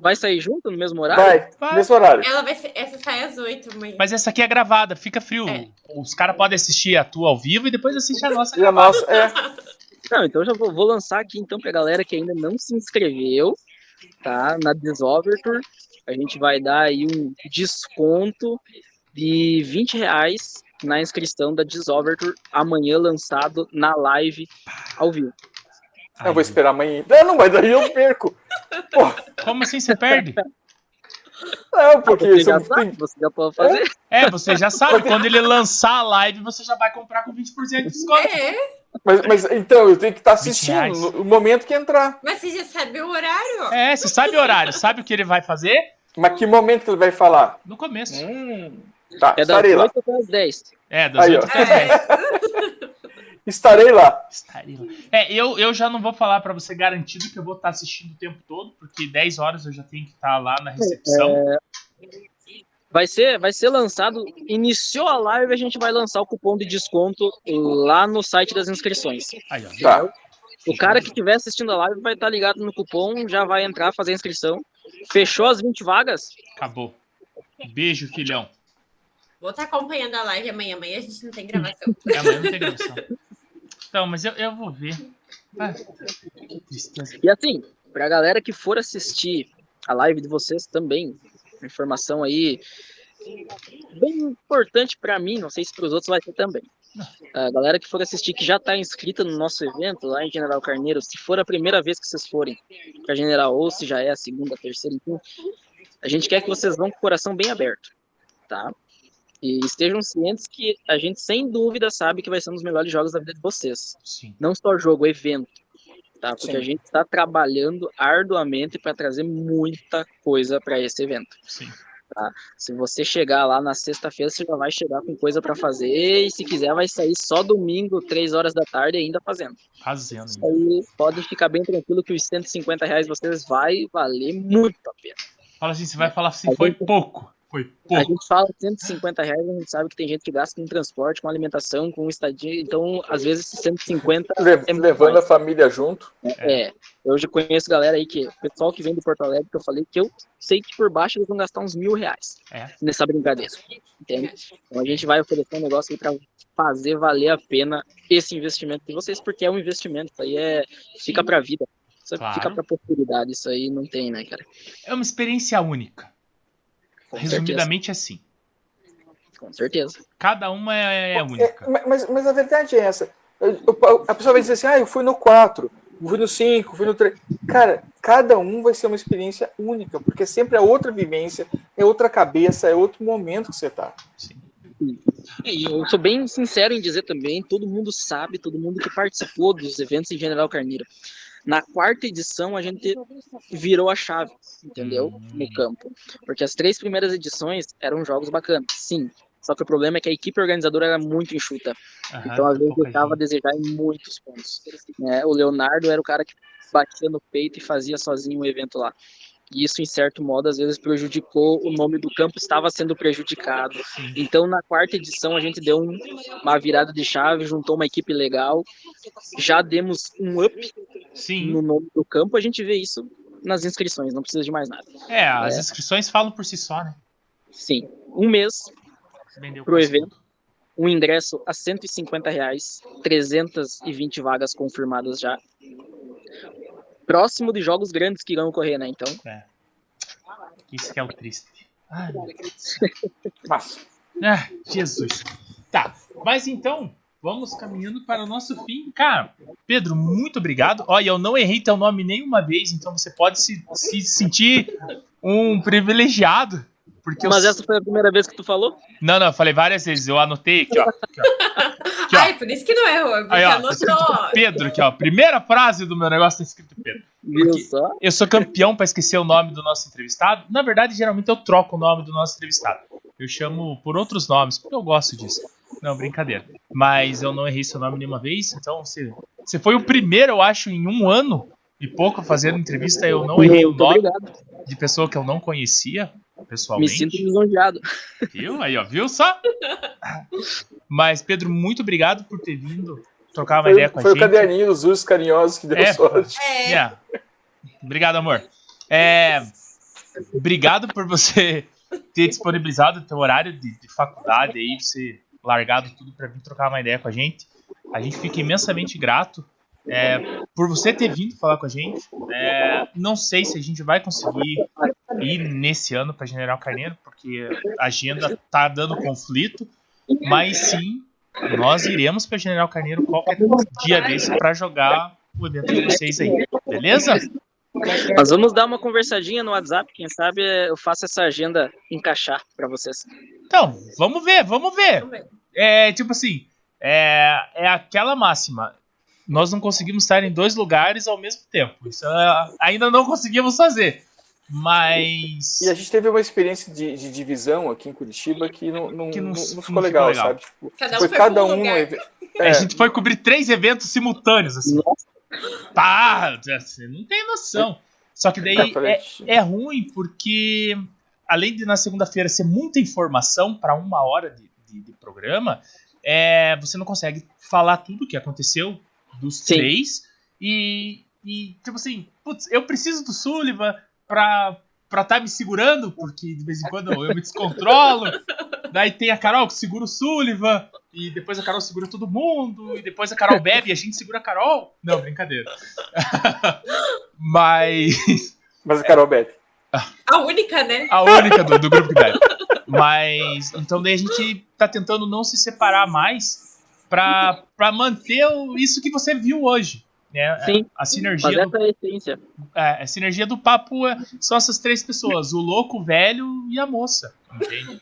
Speaker 2: Vai sair junto no mesmo horário?
Speaker 4: Vai,
Speaker 1: Vai.
Speaker 4: nesse horário.
Speaker 3: Ela vai ser, essa sai às 8 amanhã.
Speaker 1: Mas essa aqui é gravada, fica frio.
Speaker 3: É.
Speaker 1: Os caras podem assistir a tua ao vivo e depois assistir a nossa
Speaker 4: E a nossa, é.
Speaker 2: Não, então eu já vou, vou lançar aqui então pra galera que ainda não se inscreveu, tá? Na Desoverture. A gente vai dar aí um desconto de 20 reais na inscrição da Desoverture amanhã lançado na live ao vivo.
Speaker 4: Eu vou esperar amanhã. Não, não, mas daí eu perco. Pô,
Speaker 1: Como assim você perde?
Speaker 4: não, porque
Speaker 2: Você
Speaker 4: você
Speaker 2: já sabe,
Speaker 4: tem.
Speaker 2: você já pode fazer.
Speaker 1: É, você já sabe, quando ele lançar a live, você já vai comprar com 20% de desconto.
Speaker 3: É,
Speaker 4: Mas, mas então, eu tenho que estar
Speaker 1: 20
Speaker 4: assistindo no momento que entrar.
Speaker 3: mas você já sabe o horário?
Speaker 1: É, você sabe o horário, sabe o que ele vai fazer?
Speaker 4: Mas que momento que ele vai falar?
Speaker 1: No começo.
Speaker 4: Hum, tá,
Speaker 2: É das
Speaker 4: estarei lá.
Speaker 2: 8 até as 10.
Speaker 1: É, das
Speaker 4: Aí,
Speaker 1: 8
Speaker 4: ó.
Speaker 1: até as 10.
Speaker 4: Estarei lá.
Speaker 1: Estarei lá. É, eu, eu já não vou falar pra você garantido que eu vou estar assistindo o tempo todo, porque 10 horas eu já tenho que estar lá na recepção.
Speaker 2: Vai ser, vai ser lançado. Iniciou a live, a gente vai lançar o cupom de desconto lá no site das inscrições.
Speaker 1: Aí, ó.
Speaker 4: Tá.
Speaker 2: O cara que estiver assistindo a live vai estar ligado no cupom, já vai entrar, fazer a inscrição. Fechou as 20 vagas?
Speaker 1: Acabou. Beijo, filhão.
Speaker 3: Vou estar acompanhando a live amanhã. Amanhã a gente não tem gravação.
Speaker 1: É, amanhã não tem gravação. Então, mas eu, eu vou ver. Ah.
Speaker 2: E assim, pra galera que for assistir a live de vocês também, informação aí bem importante pra mim, não sei se pros outros vai ser também. A galera que for assistir que já tá inscrita no nosso evento lá em General Carneiro, se for a primeira vez que vocês forem pra General ou se já é a segunda, a terceira, então, a gente quer que vocês vão com o coração bem aberto, tá? E estejam cientes que a gente sem dúvida sabe que vai ser um dos melhores jogos da vida de vocês
Speaker 1: Sim.
Speaker 2: não só jogo, evento, tá? Porque
Speaker 4: Sim.
Speaker 2: a gente está trabalhando arduamente para trazer muita coisa para esse evento.
Speaker 1: Sim.
Speaker 2: Se você chegar lá na sexta-feira, você já vai chegar com coisa para fazer e se quiser vai sair só domingo, três horas da tarde ainda fazendo.
Speaker 1: Fazendo.
Speaker 2: Isso aí pode ficar bem tranquilo que os 150 reais vocês vai valer muito a pena.
Speaker 1: Fala assim, você vai falar assim, foi pouco. Foi
Speaker 2: A
Speaker 1: pouco.
Speaker 2: gente fala 150 reais, a gente sabe que tem gente que gasta com transporte, com alimentação, com estadia, então às vezes esses 150
Speaker 4: Le-
Speaker 2: é
Speaker 4: levando
Speaker 2: mais.
Speaker 4: a família junto.
Speaker 2: É, eu já conheço galera aí que, o pessoal que vem do Porto Alegre, que eu falei que eu sei que por baixo eles vão gastar uns mil reais
Speaker 1: É.
Speaker 2: nessa brincadeira, entende? Então a gente vai oferecer um negócio aí pra fazer valer a pena esse investimento de vocês, porque é um investimento, isso aí é, fica pra vida, isso
Speaker 1: Claro.
Speaker 2: fica pra posteridade, isso aí não tem, né, cara?
Speaker 1: É uma experiência única.
Speaker 2: Com certeza,
Speaker 1: Resumidamente assim.
Speaker 2: com certeza.
Speaker 1: Cada uma é, é única.
Speaker 4: É, mas, mas a verdade é essa. A pessoa vai dizer assim, ah, eu fui no 4, fui no 5, fui no 3. Cara, cada um vai ser uma experiência única, porque sempre é outra vivência, é outra cabeça, é outro momento que você tá.
Speaker 1: Sim.
Speaker 2: E eu sou bem sincero em dizer também, todo mundo sabe, todo mundo que participou dos eventos em General Carneiro. Na quarta edição a gente virou a chave, entendeu?
Speaker 1: Hum.
Speaker 2: No campo. Porque as três primeiras edições eram jogos bacanas, sim. Só que o problema é que a equipe organizadora era muito enxuta.
Speaker 1: Aham,
Speaker 2: Então, às vezes, deixava a desejar em muitos pontos. né? o Leonardo era o cara que batia no peito e fazia sozinho o evento lá. E isso, em certo modo, às vezes prejudicou o nome do campo, estava sendo prejudicado.
Speaker 1: Sim.
Speaker 2: Então, na quarta edição, a gente deu um- uma virada de chave, juntou uma equipe legal, já demos um up
Speaker 1: Sim.
Speaker 2: no nome do campo. A gente vê isso nas inscrições, não precisa de mais nada.
Speaker 1: É, as
Speaker 2: É.
Speaker 1: inscrições falam por si só, né?
Speaker 2: Sim, um mês, Pro
Speaker 1: quase
Speaker 2: evento. um ingresso a 150 reais, 320 vagas confirmadas já. Próximo de jogos grandes que irão ocorrer, né? Então,
Speaker 1: Isso que é o triste. Ai.
Speaker 4: Mas,
Speaker 1: Ah, Jesus. Tá, mas então, vamos caminhando para o nosso fim. Cara, Pedro, muito obrigado. Olha, eu não errei teu nome nenhuma vez, então você pode se, se sentir um privilegiado. Porque eu...
Speaker 2: mas essa foi a primeira vez que tu falou?
Speaker 1: Não, não, eu falei várias vezes, eu anotei aqui, ó. Aqui, ó.
Speaker 3: Ai, por isso que não errou. Porque
Speaker 1: Aí, ó, tá escrito
Speaker 3: anotou.
Speaker 1: Pedro aqui, ó. Primeira frase do meu negócio tá escrito Pedro. Eu sou campeão pra esquecer o nome do nosso entrevistado. Na verdade, geralmente eu troco o nome do nosso entrevistado. Eu chamo por outros nomes, porque eu gosto disso. Não, brincadeira. Mas eu não errei seu nome nenhuma vez, então você, você foi o primeiro, eu acho, em um ano e pouco a fazer entrevista. Eu não errei o nome de pessoa que eu não conhecia
Speaker 2: Me
Speaker 1: pessoalmente.
Speaker 2: sinto lisonjeado.
Speaker 1: Viu? Aí, ó, viu só? Mas, Pedro, muito obrigado por ter vindo trocar uma
Speaker 4: foi,
Speaker 1: ideia com a
Speaker 4: foi o
Speaker 1: gente.
Speaker 4: caderninho dos ursos carinhosos que deu
Speaker 1: É,
Speaker 4: sorte.
Speaker 3: É,
Speaker 1: Yeah. Obrigado, amor. É, obrigado por você ter disponibilizado o teu horário de, de faculdade aí, você largado tudo para vir trocar uma ideia com a gente. A gente fica imensamente grato é, por você ter vindo falar com a gente. É, não sei se a gente vai conseguir ir nesse ano para General Carneiro, porque a agenda tá dando conflito, mas sim, nós iremos para General Carneiro qualquer dia desse para jogar o evento de vocês aí, beleza?
Speaker 2: Nós vamos dar uma conversadinha no WhatsApp, quem sabe eu faço essa agenda encaixar pra vocês.
Speaker 1: Então, vamos ver, vamos ver.
Speaker 3: Vamos ver.
Speaker 1: É tipo assim, é, é aquela máxima. Nós não conseguimos estar em dois lugares ao mesmo tempo. Isso é, ainda não conseguimos fazer. Mas.
Speaker 4: E a gente teve uma experiência de, de divisão aqui em Curitiba que não, não,
Speaker 1: Que não-
Speaker 4: não- não
Speaker 1: não
Speaker 4: ficou
Speaker 1: ficou
Speaker 4: legal,
Speaker 1: legal.
Speaker 4: sabe? Tipo,
Speaker 3: Cada um
Speaker 4: foi
Speaker 3: foi
Speaker 4: cada
Speaker 3: um
Speaker 4: um evento.
Speaker 1: A
Speaker 4: É,
Speaker 1: gente foi cobrir três eventos simultâneos, assim.
Speaker 2: Nossa.
Speaker 1: Pá, você não tem noção. Só que daí é, é ruim porque, além de na segunda-feira ser muita informação para uma hora de, de- de programa, é, você não consegue falar tudo o que aconteceu dos
Speaker 2: Sim.
Speaker 1: três. E, e, tipo assim, putz, eu preciso do Sullivan pra estar tá me segurando, porque de vez em quando eu me descontrolo. Daí tem a Carol que segura o Sullivan, e depois a Carol segura todo mundo, e depois a Carol bebe e a gente segura a Carol. Não, brincadeira. Mas.
Speaker 4: Mas a Carol bebe.
Speaker 3: A única, né?
Speaker 1: A única do, do grupo que bebe. Mas. Então daí a gente tá tentando não se separar mais pra, pra manter o- isso que você viu hoje. Né?
Speaker 2: Sim.
Speaker 1: A sinergia do,
Speaker 2: essa é a essência.
Speaker 1: é, a sinergia do papo é, são essas três pessoas: o louco, o velho e a moça. Entende?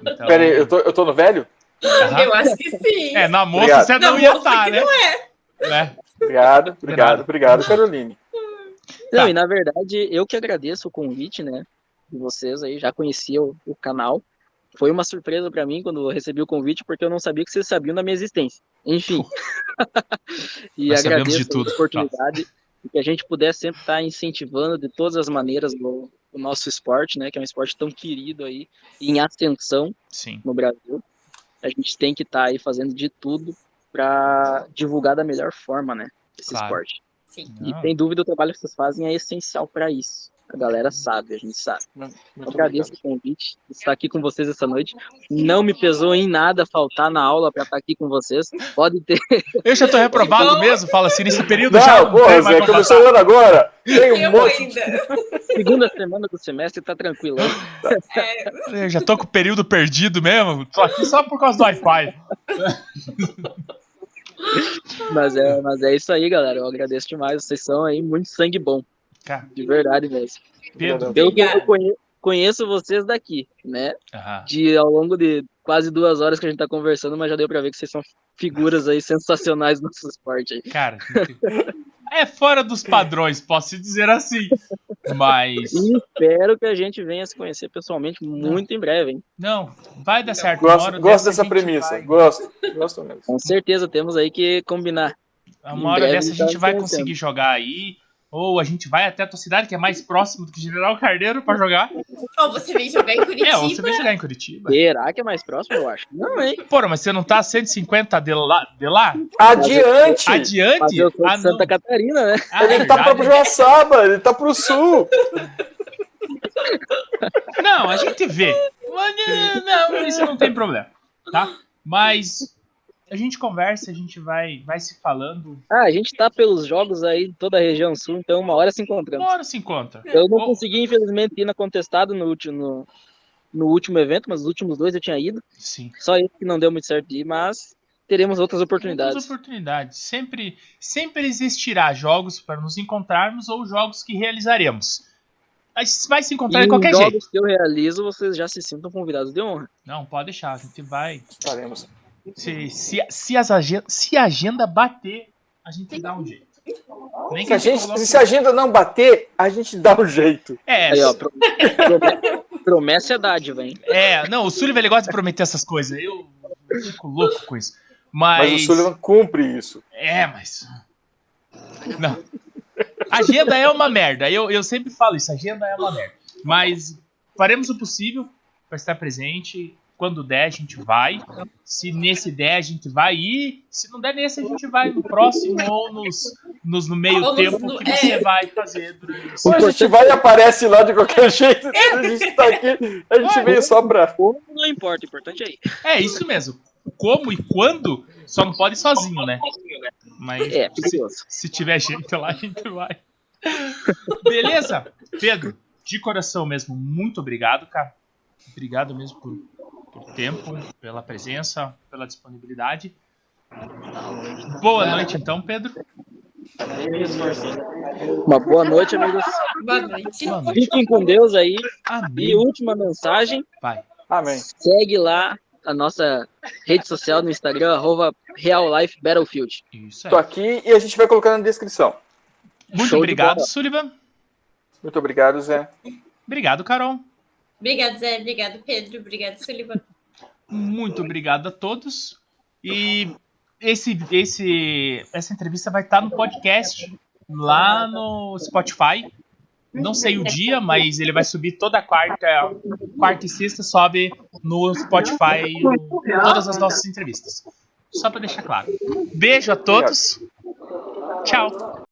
Speaker 1: Então,
Speaker 4: Pera aí, eu tô, eu tô no velho?
Speaker 1: aham.
Speaker 3: Eu acho que sim.
Speaker 1: É, na moça
Speaker 4: Obrigado.
Speaker 1: você não,
Speaker 3: Não,
Speaker 1: ia
Speaker 3: moça
Speaker 1: estar,
Speaker 3: que
Speaker 1: né?
Speaker 3: não é.
Speaker 1: né?
Speaker 4: Obrigado, obrigado, obrigado, Caroline.
Speaker 2: Não,
Speaker 1: Tá.
Speaker 2: e na verdade, eu que agradeço o convite, né? De vocês aí, já conhecia o, o canal. Foi uma surpresa pra mim quando eu recebi o convite, porque eu não sabia que vocês sabiam da minha existência. Enfim. e
Speaker 1: Nós
Speaker 2: agradeço
Speaker 1: de tudo.
Speaker 2: a oportunidade e que a gente pudesse sempre estar incentivando de todas as maneiras o, o nosso esporte, né? Que é um esporte tão querido aí, em ascensão
Speaker 1: Sim.
Speaker 2: no Brasil. A gente tem que estar aí fazendo de tudo para divulgar da melhor forma, né? Esse
Speaker 1: Claro.
Speaker 2: esporte.
Speaker 3: Sim.
Speaker 2: E sem dúvida o trabalho que vocês fazem é essencial para isso. A galera sabe, a gente sabe.
Speaker 4: Muito
Speaker 2: Eu agradeço
Speaker 4: obrigado.
Speaker 2: o convite de estar aqui com vocês essa noite. Não me pesou em nada faltar na aula para estar aqui com vocês. Pode ter.
Speaker 1: Eu já tô reprovado mesmo, fala assim, nesse período já
Speaker 4: Não,
Speaker 1: não
Speaker 4: porra, Zé, começou o ano agora. Tem um
Speaker 3: Eu
Speaker 4: monte.
Speaker 3: ainda.
Speaker 2: Segunda semana do semestre tá tranquilo.
Speaker 3: É,
Speaker 1: Eu já tô com o período perdido mesmo, tô aqui só por causa do Wi-Fi.
Speaker 2: Mas é, mas é isso aí, galera. Eu agradeço demais. Vocês são aí muito sangue bom.
Speaker 1: Cara,
Speaker 2: De verdade mesmo.
Speaker 1: Pedro.
Speaker 2: Pelo que eu conhe- conheço vocês daqui, né?
Speaker 1: Aham.
Speaker 2: De ao longo de quase duas horas que a gente tá conversando, mas já deu pra ver que vocês são figuras aí sensacionais no nosso esporte aí.
Speaker 1: Cara, é fora dos padrões, posso dizer assim. Mas,
Speaker 2: E espero que a gente venha se conhecer pessoalmente muito em breve, hein?
Speaker 1: não, vai dar certo. Uma
Speaker 4: Gosto,
Speaker 1: hora
Speaker 4: gosto
Speaker 1: dessa
Speaker 4: premissa.
Speaker 1: vai-
Speaker 4: Gosto. Gosto mesmo.
Speaker 2: Com certeza temos aí que combinar.
Speaker 1: Uma hora
Speaker 2: Em breve
Speaker 1: dessa a gente vai conseguir jogar aí. Ou a gente vai até a tua cidade, que é mais próximo do que General Carneiro, pra jogar.
Speaker 3: Ou você vem jogar em Curitiba.
Speaker 1: É, ou você vem jogar em Curitiba.
Speaker 2: Será que é mais próximo, eu acho? Não, hein?
Speaker 1: Porra, mas você não tá a 150 de lá? De lá?
Speaker 4: Adiante!
Speaker 2: Mas
Speaker 1: Adiante?
Speaker 2: eu sou de
Speaker 1: Ah, não.
Speaker 2: Santa Catarina, né?
Speaker 1: Ah,
Speaker 4: Ele tá
Speaker 1: verdade.
Speaker 4: pra Joaçaba, ele tá pro sul.
Speaker 1: Não, a gente vê. Mas, Não, isso não tem problema, tá? Mas a gente conversa, a gente vai, vai se falando.
Speaker 2: Ah, a gente tá pelos jogos aí de toda a região sul, então uma hora se encontramos.
Speaker 1: Uma hora se encontra.
Speaker 2: Eu não consegui, infelizmente, ir na contestado no último, no, no último evento, mas os últimos dois eu tinha ido.
Speaker 1: Sim.
Speaker 2: Só esse que não deu muito certo de ir, mas teremos outras oportunidades.
Speaker 1: oportunidades. Sempre, sempre existirá jogos para nos encontrarmos ou jogos que realizaremos. A gente vai se
Speaker 2: E
Speaker 1: encontrar de
Speaker 2: em
Speaker 1: qualquer
Speaker 2: jogos
Speaker 1: jeito.
Speaker 2: que eu realizo, vocês já se sintam convidados de honra.
Speaker 1: Não, pode deixar. A gente vai.
Speaker 4: Faremos.
Speaker 1: Se, se, se, as agen- se a agenda bater, a gente dá um jeito. Nem
Speaker 4: Se a, gente,
Speaker 1: coloque-
Speaker 4: se a agenda não bater, a gente dá um jeito.
Speaker 1: É,
Speaker 2: Aí, ó, pro- promessa, é dádiva, hein?
Speaker 1: é, não, o Sullivan ele gosta de prometer essas coisas. Eu, eu fico louco com isso. Mas.
Speaker 4: Mas o Sullivan cumpre isso.
Speaker 1: É, mas. Não. Agenda é uma merda. Eu, eu sempre falo isso, agenda é uma merda. Mas faremos o possível para estar presente. Quando der, a gente vai. Se nesse der, a gente vai. E se não der nesse, a gente vai no próximo ou nos, nos no meio tempo
Speaker 3: no-
Speaker 1: que você
Speaker 3: é.
Speaker 1: vai fazer durante
Speaker 4: gente vai e aparece lá de qualquer jeito. A gente tá aqui, a gente veio só pra.
Speaker 2: Não importa, o importante é ir.
Speaker 1: É isso mesmo. Como e quando, só não pode ir sozinho, né? Mas
Speaker 2: É,
Speaker 1: se, se tiver jeito lá, a gente vai. Beleza? Pedro, de coração mesmo, muito obrigado, cara. Obrigado mesmo por, por tempo, pela presença, pela disponibilidade. Boa noite, então, Pedro.
Speaker 2: Uma boa noite, amigos.
Speaker 3: Boa noite.
Speaker 1: Boa noite.
Speaker 2: Fiquem com Deus aí. E
Speaker 1: Amém.
Speaker 2: última mensagem:
Speaker 1: Vai.
Speaker 4: Amém.
Speaker 2: segue lá a nossa rede social no Instagram, arroba Real Life Battlefield.
Speaker 1: Isso aí.
Speaker 4: Tô aqui e a gente vai colocar na descrição.
Speaker 1: Muito
Speaker 2: Show de
Speaker 1: obrigado,
Speaker 2: bola.
Speaker 1: Sullivan.
Speaker 4: Muito obrigado, Zé.
Speaker 1: Obrigado, Carol.
Speaker 3: Obrigado, Zé. Obrigado, Pedro. Obrigado, Sullivan.
Speaker 1: Muito obrigado a todos. E esse, esse, essa entrevista vai estar no podcast lá no Spotify. Não sei o dia, mas ele vai subir toda quarta, quarta e sexta sobe no Spotify todas as nossas entrevistas. Só para deixar claro. Beijo a todos. Tchau.